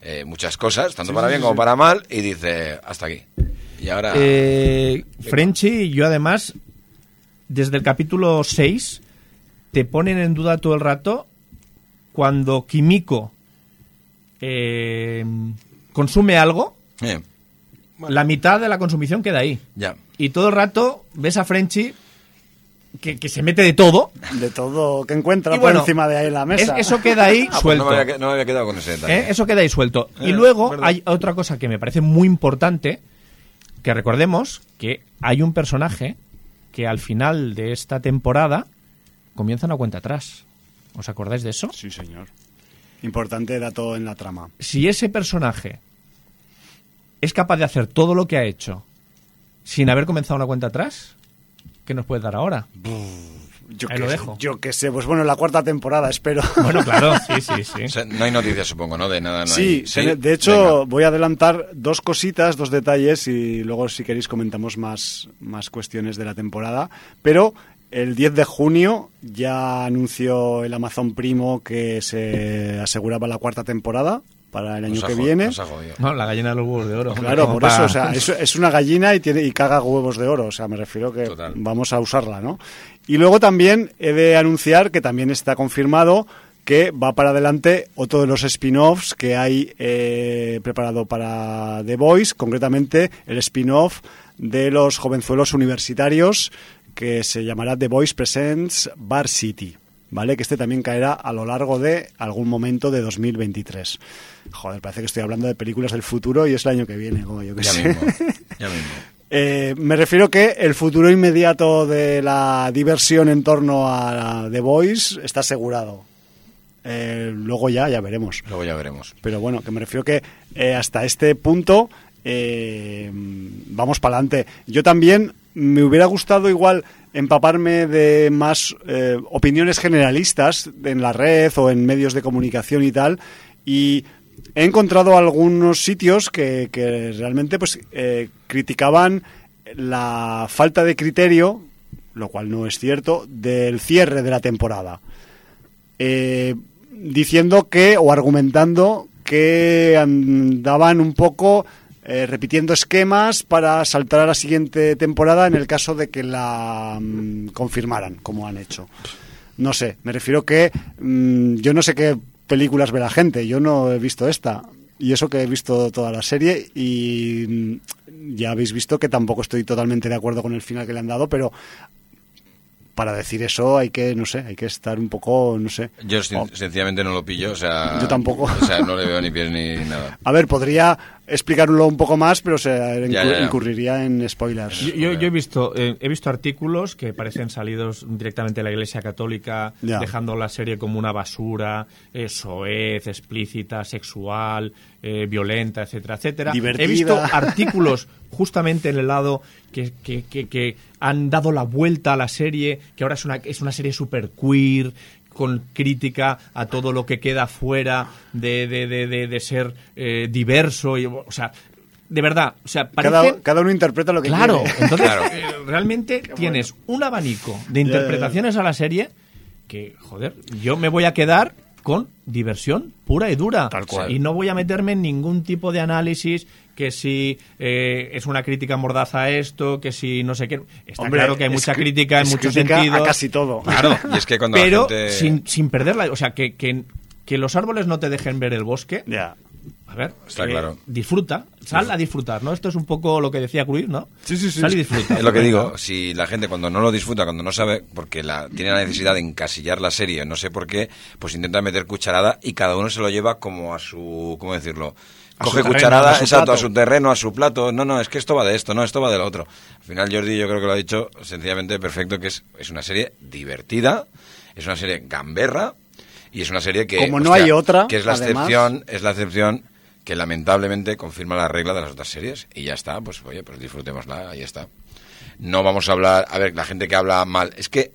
F: eh, muchas cosas, tanto para bien como para mal, y dice hasta aquí. Y ahora.
E: Eh, Frenchy, yo además, desde el capítulo 6, te ponen en duda todo el rato cuando Kimiko eh, consume algo,
F: eh,
E: la mitad de la consumición queda ahí.
F: ya.
E: Y todo el rato ves a Frenchy que, que se mete de todo.
C: De todo que encuentra
E: Y
C: por
E: bueno,
C: encima de ahí en la
E: Es-
C: mesa.
E: eso queda ahí
F: Ah, pues
E: suelto.
F: no, me había, no me había quedado con ese detalle.
E: ¿Eh? Eso queda ahí suelto. y
F: Eh,
E: luego
F: verdad.
E: hay otra cosa que me parece muy importante, que recordemos que hay un personaje que al final de esta temporada comienza una cuenta atrás. ¿Os acordáis de eso?
C: Sí, señor. Importante dato en la trama.
E: Si ese personaje es capaz de hacer todo lo que ha hecho sin haber comenzado una cuenta atrás, ¿qué nos puede dar ahora?
C: Yo
E: Ahí
C: que,
E: lo dejo.
C: Yo que sé, pues bueno, la cuarta temporada, espero.
E: Bueno, claro, sí, sí, sí.
F: O sea, no hay noticias, supongo, ¿no? De nada, no
C: sí,
F: hay.
C: tene- de hecho
F: Venga.
C: voy a adelantar dos cositas, dos detalles y luego si queréis comentamos más, más cuestiones de la temporada. Pero el 10 de junio ya anunció el Amazon Primo que se aseguraba la cuarta temporada para el año
F: Nos
C: que viene.
F: nos ha jodido.
E: No, la gallina de los huevos de oro.
C: Claro, por
E: para-
C: eso, o sea, es, es una gallina y tiene y caga huevos de oro, o sea, me refiero que
F: Total.
C: vamos a usarla, ¿no? Y luego también he de anunciar que también está confirmado que va para adelante otro de los spin-offs que hay eh, preparado para The Voice, concretamente el spin-off de los jovenzuelos universitarios que se llamará The Voice Presents Bar City. ¿Vale? Que este también caerá a lo largo de algún momento de 2023. Joder, parece que estoy hablando de películas del futuro y es el año que viene, como yo que
F: Ya
C: sé.
F: mismo, ya mismo.
C: Eh, me refiero que el futuro inmediato de la diversión en torno a The Voice está asegurado. Eh, luego ya, ya veremos.
F: Luego ya veremos.
C: Pero bueno, que me refiero que eh, hasta este punto vamos para adelante. Yo también me hubiera gustado igual empaparme de más eh, opiniones generalistas en la red o en medios de comunicación y tal. Y he encontrado algunos sitios que, que realmente pues eh, criticaban la falta de criterio, lo cual no es cierto, del cierre de la temporada eh, diciendo que o argumentando que andaban un poco eh, repitiendo esquemas para saltar a la siguiente temporada en el caso de que la mm, confirmaran, como han hecho. No sé, me refiero que mm, yo no sé qué películas ve la gente, yo no he visto esta. Y eso que he visto toda la serie y mm, ya habéis visto que tampoco estoy totalmente de acuerdo con el final que le han dado, pero para decir eso hay que, no sé, hay que estar un poco, no sé.
F: Yo sen-
C: Oh.
F: sencillamente no lo pillo, o sea...
C: Yo tampoco.
F: O sea, no le veo ni pies ni nada.
C: A ver, podría explicarlo un poco más, pero se incur-
F: Ya, ya, ya.
C: incurriría en spoilers.
E: Yo, yo- yo he visto eh, he visto artículos que parecen salidos directamente de la Iglesia Católica,
C: Ya.
E: dejando la serie como una basura, eh, soez, explícita, sexual, eh, violenta, etcétera, etcétera.
C: Divertida.
E: He visto artículos justamente en el lado que, que- que- que han dado la vuelta a la serie, que ahora es una, es una serie super queer, con crítica a todo lo que queda fuera de, de- de- de- de ser eh, diverso. Y, o sea, de verdad, o sea, parece...
C: cada, cada uno interpreta lo que
E: Claro,
C: quiere.
E: entonces
F: Claro.
E: eh, realmente tienes un abanico de interpretaciones a la serie que, joder, yo me voy a quedar con diversión pura y dura.
C: Tal cual.
E: Y no voy a meterme en ningún tipo de análisis que si eh, es una crítica mordaza a esto, que si no sé qué. Está
C: Hombre,
E: claro que hay
C: es
E: mucha crítica en
C: es
E: muchos
C: a
E: sentidos.
C: casi todo.
E: Claro,
F: Y es que cuando la
E: pero
F: gente-
E: sin, sin perderla. O sea, que, que, que los árboles no te dejen ver el bosque.
C: Ya.
E: A ver,
F: Está
E: eh,
F: claro.
E: Disfruta, sal a disfrutar, ¿no? Esto es un poco lo que decía Cruz, ¿no?
C: Sí, sí, sí.
E: Sal y disfruta.
F: Es lo que digo, si la gente cuando no lo disfruta, cuando no sabe, porque la, tiene la necesidad de encasillar la serie, no sé por qué, pues intenta meter cucharada y cada uno se lo lleva como a su, ¿cómo decirlo?
C: A
F: Coge
C: terreno,
F: cucharada,
C: a su
F: exacto, a su terreno, a su plato. No, no, es que esto va de esto, no, esto va de lo otro. Al final Jordi yo creo que lo ha dicho sencillamente perfecto, que es, es una serie divertida, es una serie gamberra y es una serie que...
C: Como no hay otra,
F: Que es la
C: además.
F: excepción, es la excepción que lamentablemente confirma la regla de las otras series. Y ya está, pues oye, pues disfrutémosla, ahí está. No vamos a hablar, a ver, la gente que habla mal, es que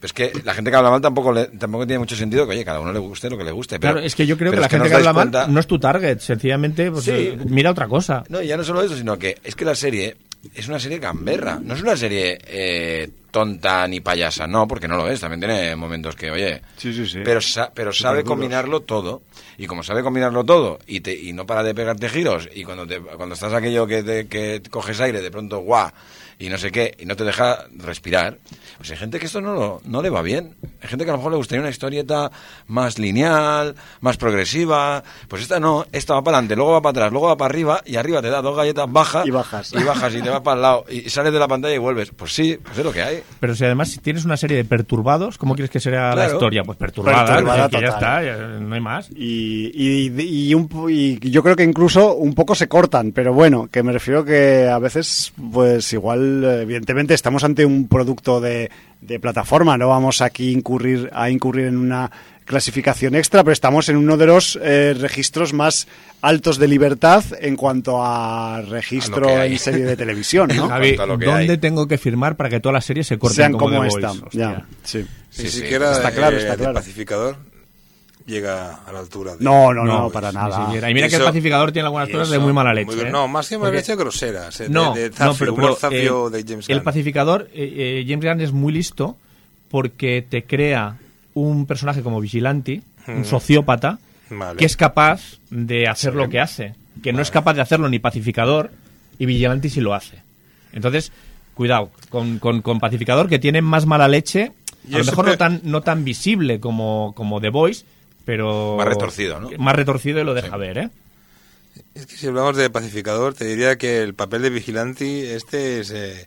F: es que la gente que habla mal tampoco le, tampoco tiene mucho sentido que oye, cada uno le guste lo que le guste, pero
E: claro, es que yo creo que la gente que habla mal no es tu target, sencillamente pues,
F: Sí.
E: eh, mira otra cosa.
F: no, y ya no solo eso, sino que es que la serie es una serie gamberra. No es una serie eh, tonta ni payasa, no, porque no lo es. También tiene momentos que, oye.
C: Sí, sí, sí.
F: Pero, sa- pero sabe combinarlo todo. Y como sabe combinarlo todo y, te, y no para de pegarte giros, y cuando, te, cuando estás aquello que, te- que coges aire, de pronto, guau, y no sé qué, y no te deja respirar, pues hay gente que esto no, lo- no le va bien. Hay gente que a lo mejor le gustaría una historieta más lineal, más progresiva. Pues esta no, esta va para adelante, luego va para atrás, luego va para arriba, y arriba te da dos galletas bajas.
C: Y bajas.
F: Y bajas y te vas para el lado, y sales de la pantalla y vuelves. Pues sí, pues es lo que hay.
E: pero si además si tienes una serie de perturbados, ¿cómo quieres que sea la historia? Pues perturbada,
C: Perturbada
E: que ya está, ya no hay más.
C: Y, y, y un po- y yo creo que incluso un poco se cortan, pero bueno, que me refiero que a veces, pues igual, evidentemente estamos ante un producto de, de plataforma, no vamos aquí incurrir, a incurrir en una clasificación extra, pero estamos en uno de los eh, registros más altos de libertad en cuanto a registro
F: A
C: en serie de televisión, ¿no?
E: Javi, ¿dónde
F: hay.
E: tengo que firmar para que todas las series se corten
C: Sean
E: como,
C: como
E: The
C: esta. Ya, sí.
D: Ni
F: Sí, sí.
D: siquiera
C: Está claro,
D: eh,
C: está
D: de
C: claro.
D: pacificador llega a la altura de...
C: No, no, no,
D: No,
C: para nada.
E: Y mira
D: Y
E: que el pacificador tiene algunas cosas de muy mala leche.
D: muy-
E: ¿eh?
D: No, más que parece groseras. eh,
E: No,
D: de, de
E: no,
D: zafio,
E: pero,
D: humor
E: pero,
D: zafio
E: eh,
D: de James
E: El pacificador, eh, eh, James Gunn es muy listo porque te crea un personaje como Vigilante, un sociópata,
D: Vale.
E: que es capaz de hacer lo que hace. Que no es capaz de hacerlo ni pacificador, y Vigilante sí lo hace. Entonces, cuidado con, con, con pacificador, que tiene más mala leche,
D: Y
E: a lo mejor no tan, no tan visible como, como The Voice, pero...
F: Más retorcido, ¿no?
E: Más retorcido y lo deja
F: Sí.
E: ver, ¿eh?
D: Es que si hablamos de pacificador, te diría que el papel de vigilante este es, eh,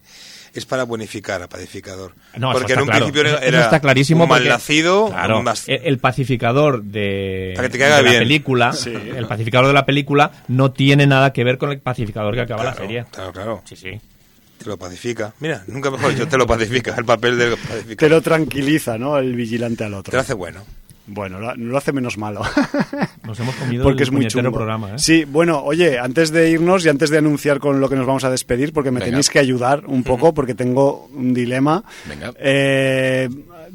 D: es para bonificar a pacificador.
E: No,
D: porque en un
E: claro.
D: principio era,
E: eso está clarísimo
D: un
E: porque-
D: malnacido,
E: Claro,
D: un más-
E: el, pacificador de,
D: Para que te caiga
E: de la
D: bien.
E: película, el pacificador de la película no tiene nada que ver con el pacificador que acaba la serie.
D: Claro, claro.
E: Sí, sí.
D: Te lo pacifica. Mira, nunca mejor dicho, te lo pacifica. El papel del
C: Te
D: pacificador.
C: lo tranquiliza, ¿no? El vigilante al
D: Te
C: otro.
D: lo hace bueno.
C: Bueno, lo, lo hace menos malo.
E: Nos hemos comido
C: porque
E: el
C: es muy chungo.
E: programa, ¿eh?
C: Sí, bueno, oye, antes de irnos y antes de anunciar con lo que nos vamos a despedir, porque me
F: Venga.
C: tenéis que ayudar un poco, porque tengo un dilema.
F: Venga.
C: Eh,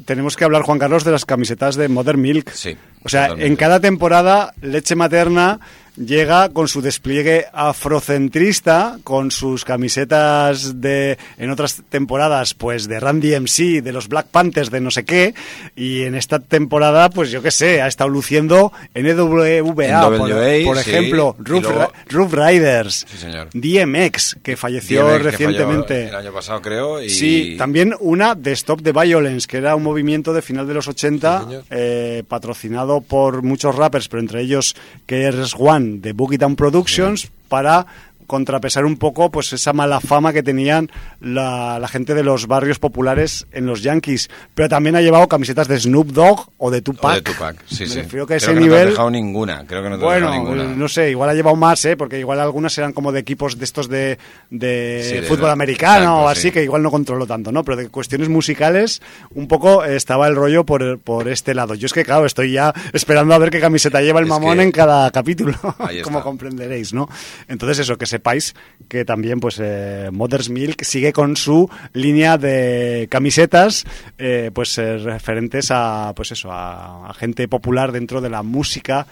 C: tenemos que hablar, Juan Carlos, de las camisetas de Mother Milk.
F: Sí,
C: O sea,
F: totalmente.
C: en cada temporada, Leche Materna llega con su despliegue afrocentrista, con sus camisetas de, en otras temporadas, pues de Randy MC, de los Black Panthers, de no sé qué, y en esta temporada, pues yo qué sé, ha estado luciendo NWA, por, por
F: sí,
C: ejemplo,
F: y
C: Roof,
F: luego-
C: Ra- Roof Riders,
F: Sí, señor.
C: DMX, que falleció
F: DMX, que
C: recientemente.
F: El año pasado, creo. Y...
C: Sí, también una de Stop the Violence, que era un movimiento de final de los 80,
D: Sí, señor.
C: eh, patrocinado por muchos rappers, pero entre ellos KRS One de Boogie Down Productions, para contrapesar un poco pues esa mala fama que tenían la, la gente de los barrios populares en los Yankees. Pero también ha llevado camisetas de Snoop Dogg o de Tupac.
F: O de Tupac, sí,
C: Me
F: sí.
C: refiero que a
F: Creo
C: ese
F: que no te
C: nivel...
F: has dejado ninguna. Creo que no te has
C: Bueno,
F: dejado ninguna.
C: no sé, igual ha llevado más, ¿eh? porque igual algunas eran como de equipos de estos de, de
F: Sí,
C: fútbol
F: de-
C: americano o así,
F: sí.
C: que igual no controlo tanto, ¿no? Pero de cuestiones musicales, un poco eh, estaba el rollo por, por este lado. Yo es que, claro, estoy ya esperando a ver qué camiseta lleva el
F: Es
C: mamón
F: que-
C: en cada capítulo, como comprenderéis, ¿no? Entonces, eso, que sepáis que también, pues, eh, Mother's Milk sigue con su línea de camisetas, eh, pues, eh, referentes a, pues eso, a, gente popular dentro de la música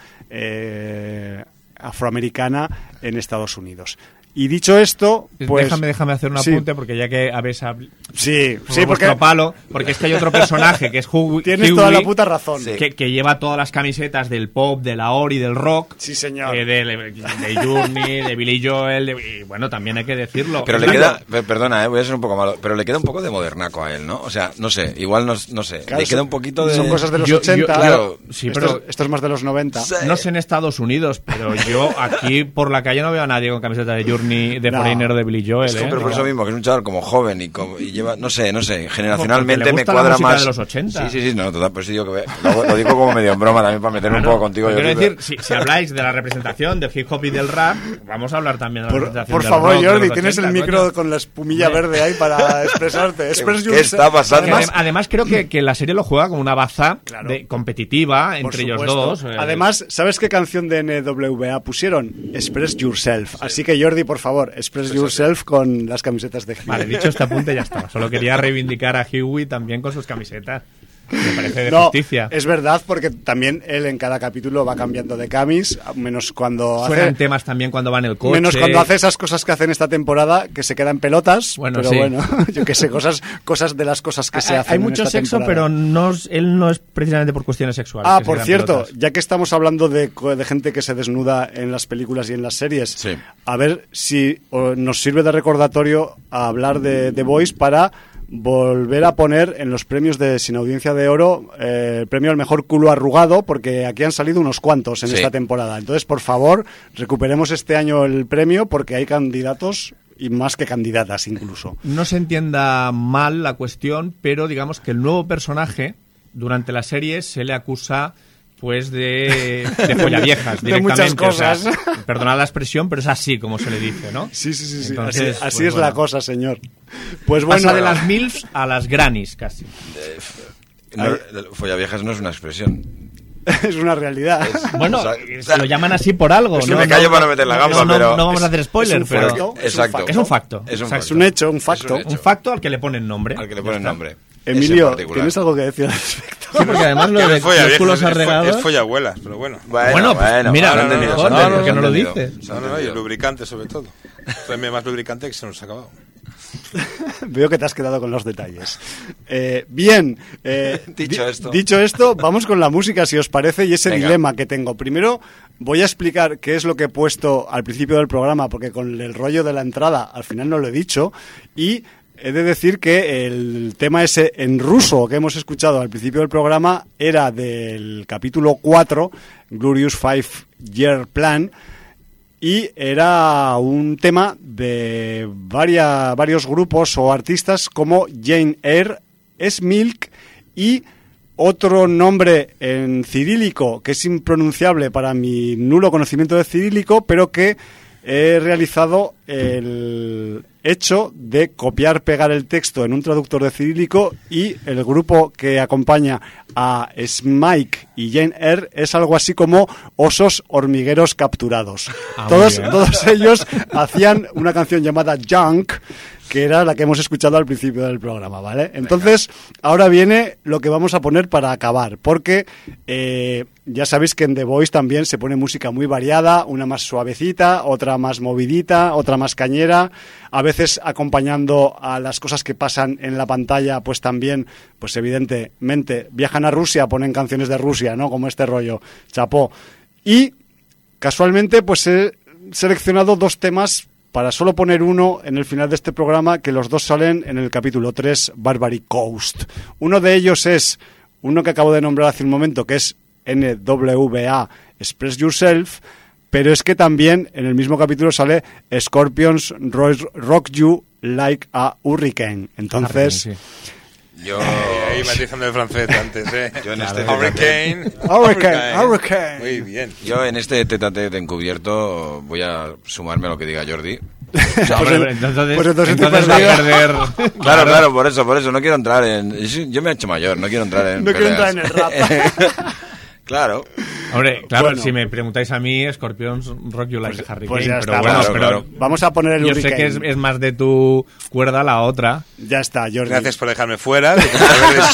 C: afroamericana en Estados Unidos. Y dicho esto, pues...
E: déjame, déjame hacer un
C: sí,
E: apunte porque ya que habéis habl-
C: Sí, sí, porque
E: palo, porque es que hay otro personaje que es Hugh,
C: tienes
E: Hughie,
C: toda la puta razón.
F: Sí.
E: que, que lleva todas las camisetas del pop, de la Ori, del rock.
C: Sí, señor.
E: eh, de, de Journey, de Billy Joel, de- y bueno, también hay que decirlo.
F: Pero le queda, per- perdona, eh, voy a ser un poco malo, pero le queda un poco de modernaco a él, ¿no? O sea, no sé, igual no, no sé,
C: Claro,
F: le queda un poquito de...
C: Son cosas de los
E: Yo- yo-
C: 80.
F: claro,
E: sí,
C: esto,
E: pero-
C: es, esto es más de los 90.
F: Sí.
E: No sé en Estados Unidos, pero yo aquí por la calle no veo a nadie con camiseta de Journey, de
C: No.
E: Foreigner de Billy Joel.
F: Es que,
E: ¿eh?
F: pero por eso mismo, que es un chaval como joven y, como- y lleva, no sé, no sé, generacionalmente me
E: la
F: cuadra
E: música
F: más...
E: de los 80.
F: Sí, sí, sí, no, total, pues sí, yo que ve- lo, lo digo como medio en broma también para meterme un
E: Claro,
F: poco contigo. yo
E: quiero decir, si, si habláis de la representación del hip hop y del rap, vamos a hablar también de la
C: Por,
E: representación
C: por
E: del
C: favor,
E: rock
C: Jordi, tienes el
E: 80,
C: micro
E: coño.
C: con la espumilla verde ahí para expresarte. Express
F: ¿Qué
C: yourself.
F: está pasando?
E: Además,
C: Además,
E: creo que, que la serie lo juega como una baza
C: Claro.
E: de, competitiva
C: por
E: entre ellos dos. eh,
C: Además, ¿sabes qué canción de NWA pusieron? Express Yourself. Así que, Jordi, por favor, Express Yourself con las camisetas de
E: Vale, dicho este apunte ya está. Solo quería reivindicar a Huey también con sus camisetas. Me parece de
C: No,
E: justicia.
C: es verdad, porque también él en cada capítulo va cambiando de camis, menos cuando
E: Suenan
C: hace...
E: temas también cuando va en el coche.
C: Menos cuando hace esas cosas que hace en esta temporada, que se queda en pelotas.
E: Bueno,
C: pero
E: sí.
C: bueno, yo qué sé, cosas, cosas de las cosas que se hacen.
E: Hay
C: en
E: mucho
C: esta
E: sexo,
C: temporada.
E: pero no es- él no es precisamente por cuestiones sexuales.
C: Ah, por
E: quedan
C: cierto,
E: pelotas.
C: ya que estamos hablando de, co- de gente que se desnuda en las películas y en las series,
F: Sí.
C: a ver si nos sirve de recordatorio a hablar de The Voice para volver a poner en los premios de Sin Audiencia de Oro eh, el premio al mejor culo arrugado, porque aquí han salido unos cuantos en
F: Sí.
C: esta temporada. Entonces, por favor, recuperemos este año el premio porque hay candidatos y más que candidatas incluso.
E: No se entienda mal la cuestión, pero digamos que el nuevo personaje durante la serie se le acusa pues de, de follaviejas
C: De muchas
E: directamente. o sea,
C: cosas.
E: perdonad la expresión, pero es así como se le dice, ¿no?
C: Sí, sí, sí, sí.
E: Entonces,
C: así así
E: pues
C: es
E: bueno.
C: la cosa, señor. Pues bueno,
E: Pasa de las MILFs a las grannies casi.
F: No, follaviejas no es una expresión.
C: es una realidad.
E: Bueno,
F: O sea,
E: eh, se lo llaman así por algo.
F: Es que
E: ¿no?
F: me callo para meter la gamba,
E: no,
F: pero
E: No vamos a
F: es-
E: hacer spoiler,
C: es un
E: pero...
C: facto. Es un
F: Exacto.
C: facto.
E: Es un facto.
F: Es un
E: Exacto.
C: Es un hecho, un facto.
F: hecho.
E: Un facto al que le ponen nombre.
F: Al que le ponen nombre.
C: Emilio. ¿tienes algo que decir al respecto?
E: Sí, porque además lo de
D: es folla
E: los culos arregados...
D: Es follabuelas, pero bueno.
E: Bueno, pues mira,
D: no, no, no, no,
F: entendido,
D: ¿por
F: se
E: qué
F: ha
E: no lo
F: entendido.
E: dice?
F: Se ha
D: No, no, no, y el lubricante sobre todo. Tráeme más lubricante que se nos ha acabado.
C: Veo que te has quedado con los detalles. Eh, bien, eh,
F: Dicho
C: di-
F: esto.
C: dicho esto, vamos con la música, si os parece, y ese
F: Venga.
C: dilema que tengo. Primero, voy a explicar qué es lo que he puesto al principio del programa, porque con el rollo de la entrada al final no lo he dicho, y he de decir que el tema ese en ruso que hemos escuchado al principio del programa era del capítulo 4, Glorious Five Year Plan, y era un tema de varia- varios grupos o artistas como Jane Eyre, S-Milk y otro nombre en cirílico que es impronunciable para mi nulo conocimiento de cirílico, pero que he realizado el hecho de copiar, pegar el texto en un traductor de cirílico y el grupo que acompaña a Smike y Jane Eyre es algo así como osos hormigueros capturados.
E: Ah,
C: todos, todos ellos hacían una canción llamada Junk, que era la que hemos escuchado al principio del programa, ¿vale? Entonces, ahora viene lo que vamos a poner para acabar, porque eh, ya sabéis que en The Voice también se pone música muy variada, una más suavecita, otra más movidita, otra más cañera, a veces acompañando a las cosas que pasan en la pantalla, pues también, pues evidentemente, viajan a Rusia, ponen canciones de Rusia, ¿no? Como este rollo, chapó. Y casualmente pues he seleccionado dos temas para solo poner uno en el final de este programa, que los dos salen en el capítulo 3, Barbary Coast. Uno de ellos es uno que acabo de nombrar hace un momento, que es NWA, Express Yourself, pero es que también en el mismo capítulo sale Scorpions Ro- Rock You Like a Hurricane. Entonces,
E: Sí.
F: Yo,
D: Ahí matizando el francés antes, ¿eh?
F: Yo en este
D: Hurricane.
C: Hurricane, Hurricane.
D: Muy bien.
F: yo en este tete encubierto voy a sumarme a lo que diga Jordi.
C: Pues
E: hombre, entonces,
C: pues entonces
E: entonces va a perder.
F: Claro, claro, por eso, por eso. No quiero entrar en... Yo me he hecho mayor, no quiero entrar en
C: No quiero
F: peleas.
C: entrar en el rap.
F: claro.
E: Hombre, claro,
C: Bueno.
E: si me preguntáis a mí, Scorpions Rock You Like a Hurricane.
C: pues ya
E: pero
C: está,
E: bueno,
C: vamos,
E: pero
F: claro.
C: vamos a poner el
E: yo sé que es, es más de tu cuerda la otra.
C: Ya está, Jordi.
D: Gracias por dejarme fuera. De que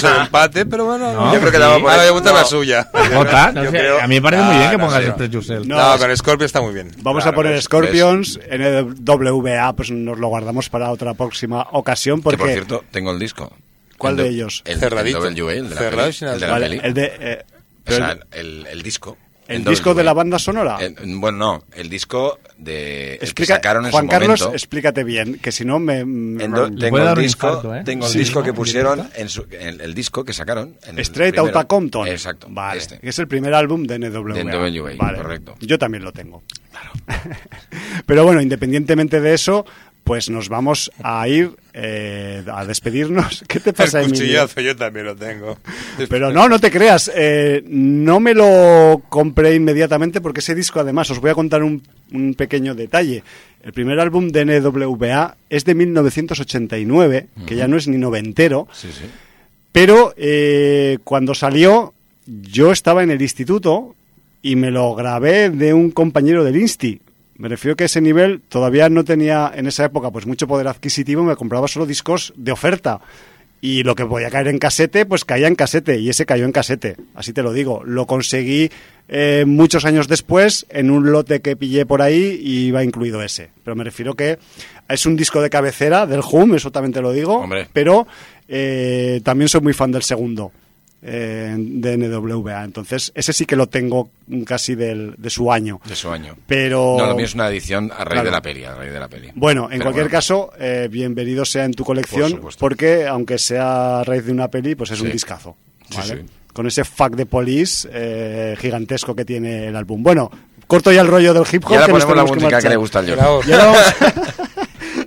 D: el empate, pero bueno.
E: No,
F: Yo creo que la va a poner-
D: Ahora voy a votar la
F: no.
D: suya.
E: Jota, no
F: Yo
E: sé,
F: creo-
E: a mí me parece muy
D: Ah,
E: bien que
D: no,
E: pongas
D: sí.
E: Express Yourself.
C: No,
D: No, con Scorpio está muy bien.
C: Vamos
F: Claro,
C: a poner Scorpions, NWA, pues nos lo guardamos para otra próxima ocasión
F: Que
C: porque...
F: por cierto, tengo el disco.
C: ¿Cuál
F: El
C: de
F: de-
C: ellos?
F: El,
D: Cerradito.
F: el WA, el de la peli. El de la
C: Vale,
F: peli.
C: el de... eh,
F: O sea,
C: el-
F: el, el disco.
C: ¿El disco de
F: WA.
C: la banda sonora?
F: El- bueno, no, el disco de el que
C: Explica,
F: sacaron en
C: Juan
F: su
C: Carlos,
F: momento.
C: explícate bien, que si no me...
F: do-
C: me-
F: tengo el disco,
E: infarto, ¿eh?
F: tengo el
C: Sí,
F: disco
C: ¿no?
F: que pusieron en su, el disco que sacaron. En el
C: Straight
F: primero.
C: Outta Compton.
F: Exacto.
C: Vale,
F: este.
C: que es el primer álbum de NWA.
F: De NWA,
C: Vale,
F: correcto.
C: Yo también lo tengo. Pero bueno, independientemente de eso, pues nos vamos a ir eh, a despedirnos. ¿Qué te pasa,
D: El cuchillazo yo también lo tengo.
C: Pero no, no te creas. eh, no me lo compré inmediatamente porque ese disco, además, os voy a contar un, un pequeño detalle. El primer álbum de NWA es de 1989, que ya no es ni noventero.
F: Sí, sí.
C: Pero eh, cuando salió, yo estaba en el instituto y me lo grabé de un compañero del Insti. Me refiero que ese nivel todavía no tenía en esa época pues mucho poder adquisitivo, me compraba solo discos de oferta. Y lo que podía caer en casete, pues caía en casete, y ese cayó en casete, así te lo digo. Lo conseguí eh, muchos años después en un lote que pillé por ahí y iba incluido ese. Pero me refiero que es un disco de cabecera del Hum, eso también te lo digo,
F: Hombre.
C: pero eh, también soy muy fan del segundo eh, de NWA. Entonces, ese sí que lo tengo casi del, de su año.
F: De su año.
C: Pero.
F: No, lo mío es una edición a raíz
C: Claro.
F: de la peli, a raíz de la peli.
C: Bueno, en
F: Pero
C: cualquier
F: bueno,
C: caso, eh, bienvenido sea en tu colección,
F: Por
C: porque aunque sea a raíz de una peli, pues es un discazo.
F: Sí,
C: ¿vale?
F: sí.
C: Con ese fuck de police eh, gigantesco que tiene el álbum. Bueno, corto ya el rollo del hip hop.
F: Y ahora
C: que
F: ponemos la música que, le gusta al Jordi.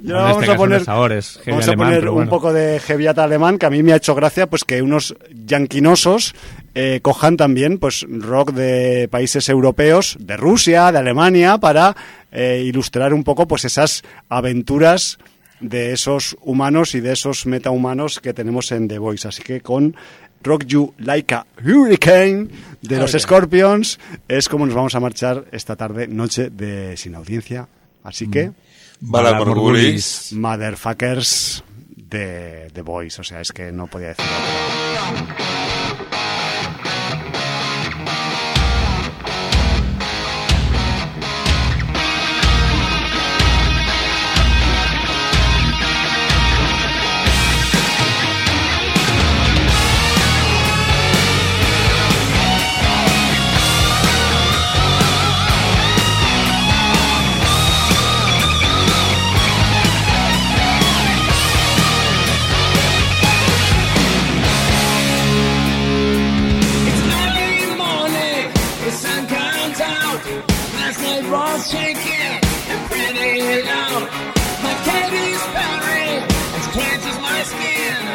D: Bravo.
C: Y ahora vamos,
E: este
C: a poner, vamos a
E: alemán,
C: poner un poco de heaviata alemán que a mí me ha hecho gracia pues que unos yanquinosos eh, cojan también pues rock de países europeos, de Rusia, de Alemania, para eh, ilustrar un poco pues esas aventuras de esos humanos y de esos metahumanos que tenemos en The Voice. Así que con Rock You Like a Hurricane de los Scorpions es como nos vamos a marchar esta tarde, noche de sin audiencia. Así que,
D: Bala Morgulis.
C: motherfuckers de The Voice. O sea, es que no podía decir otra.
A: my balls shaking and pretty loud. My cat is powdery, as clean as my skin.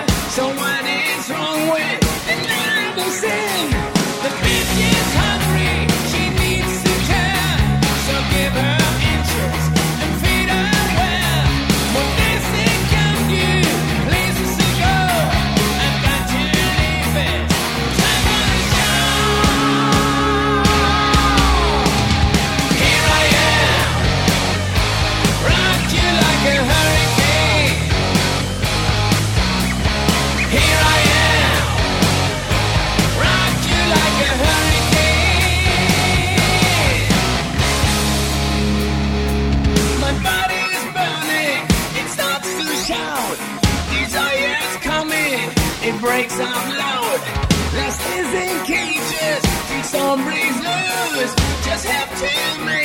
A: to me.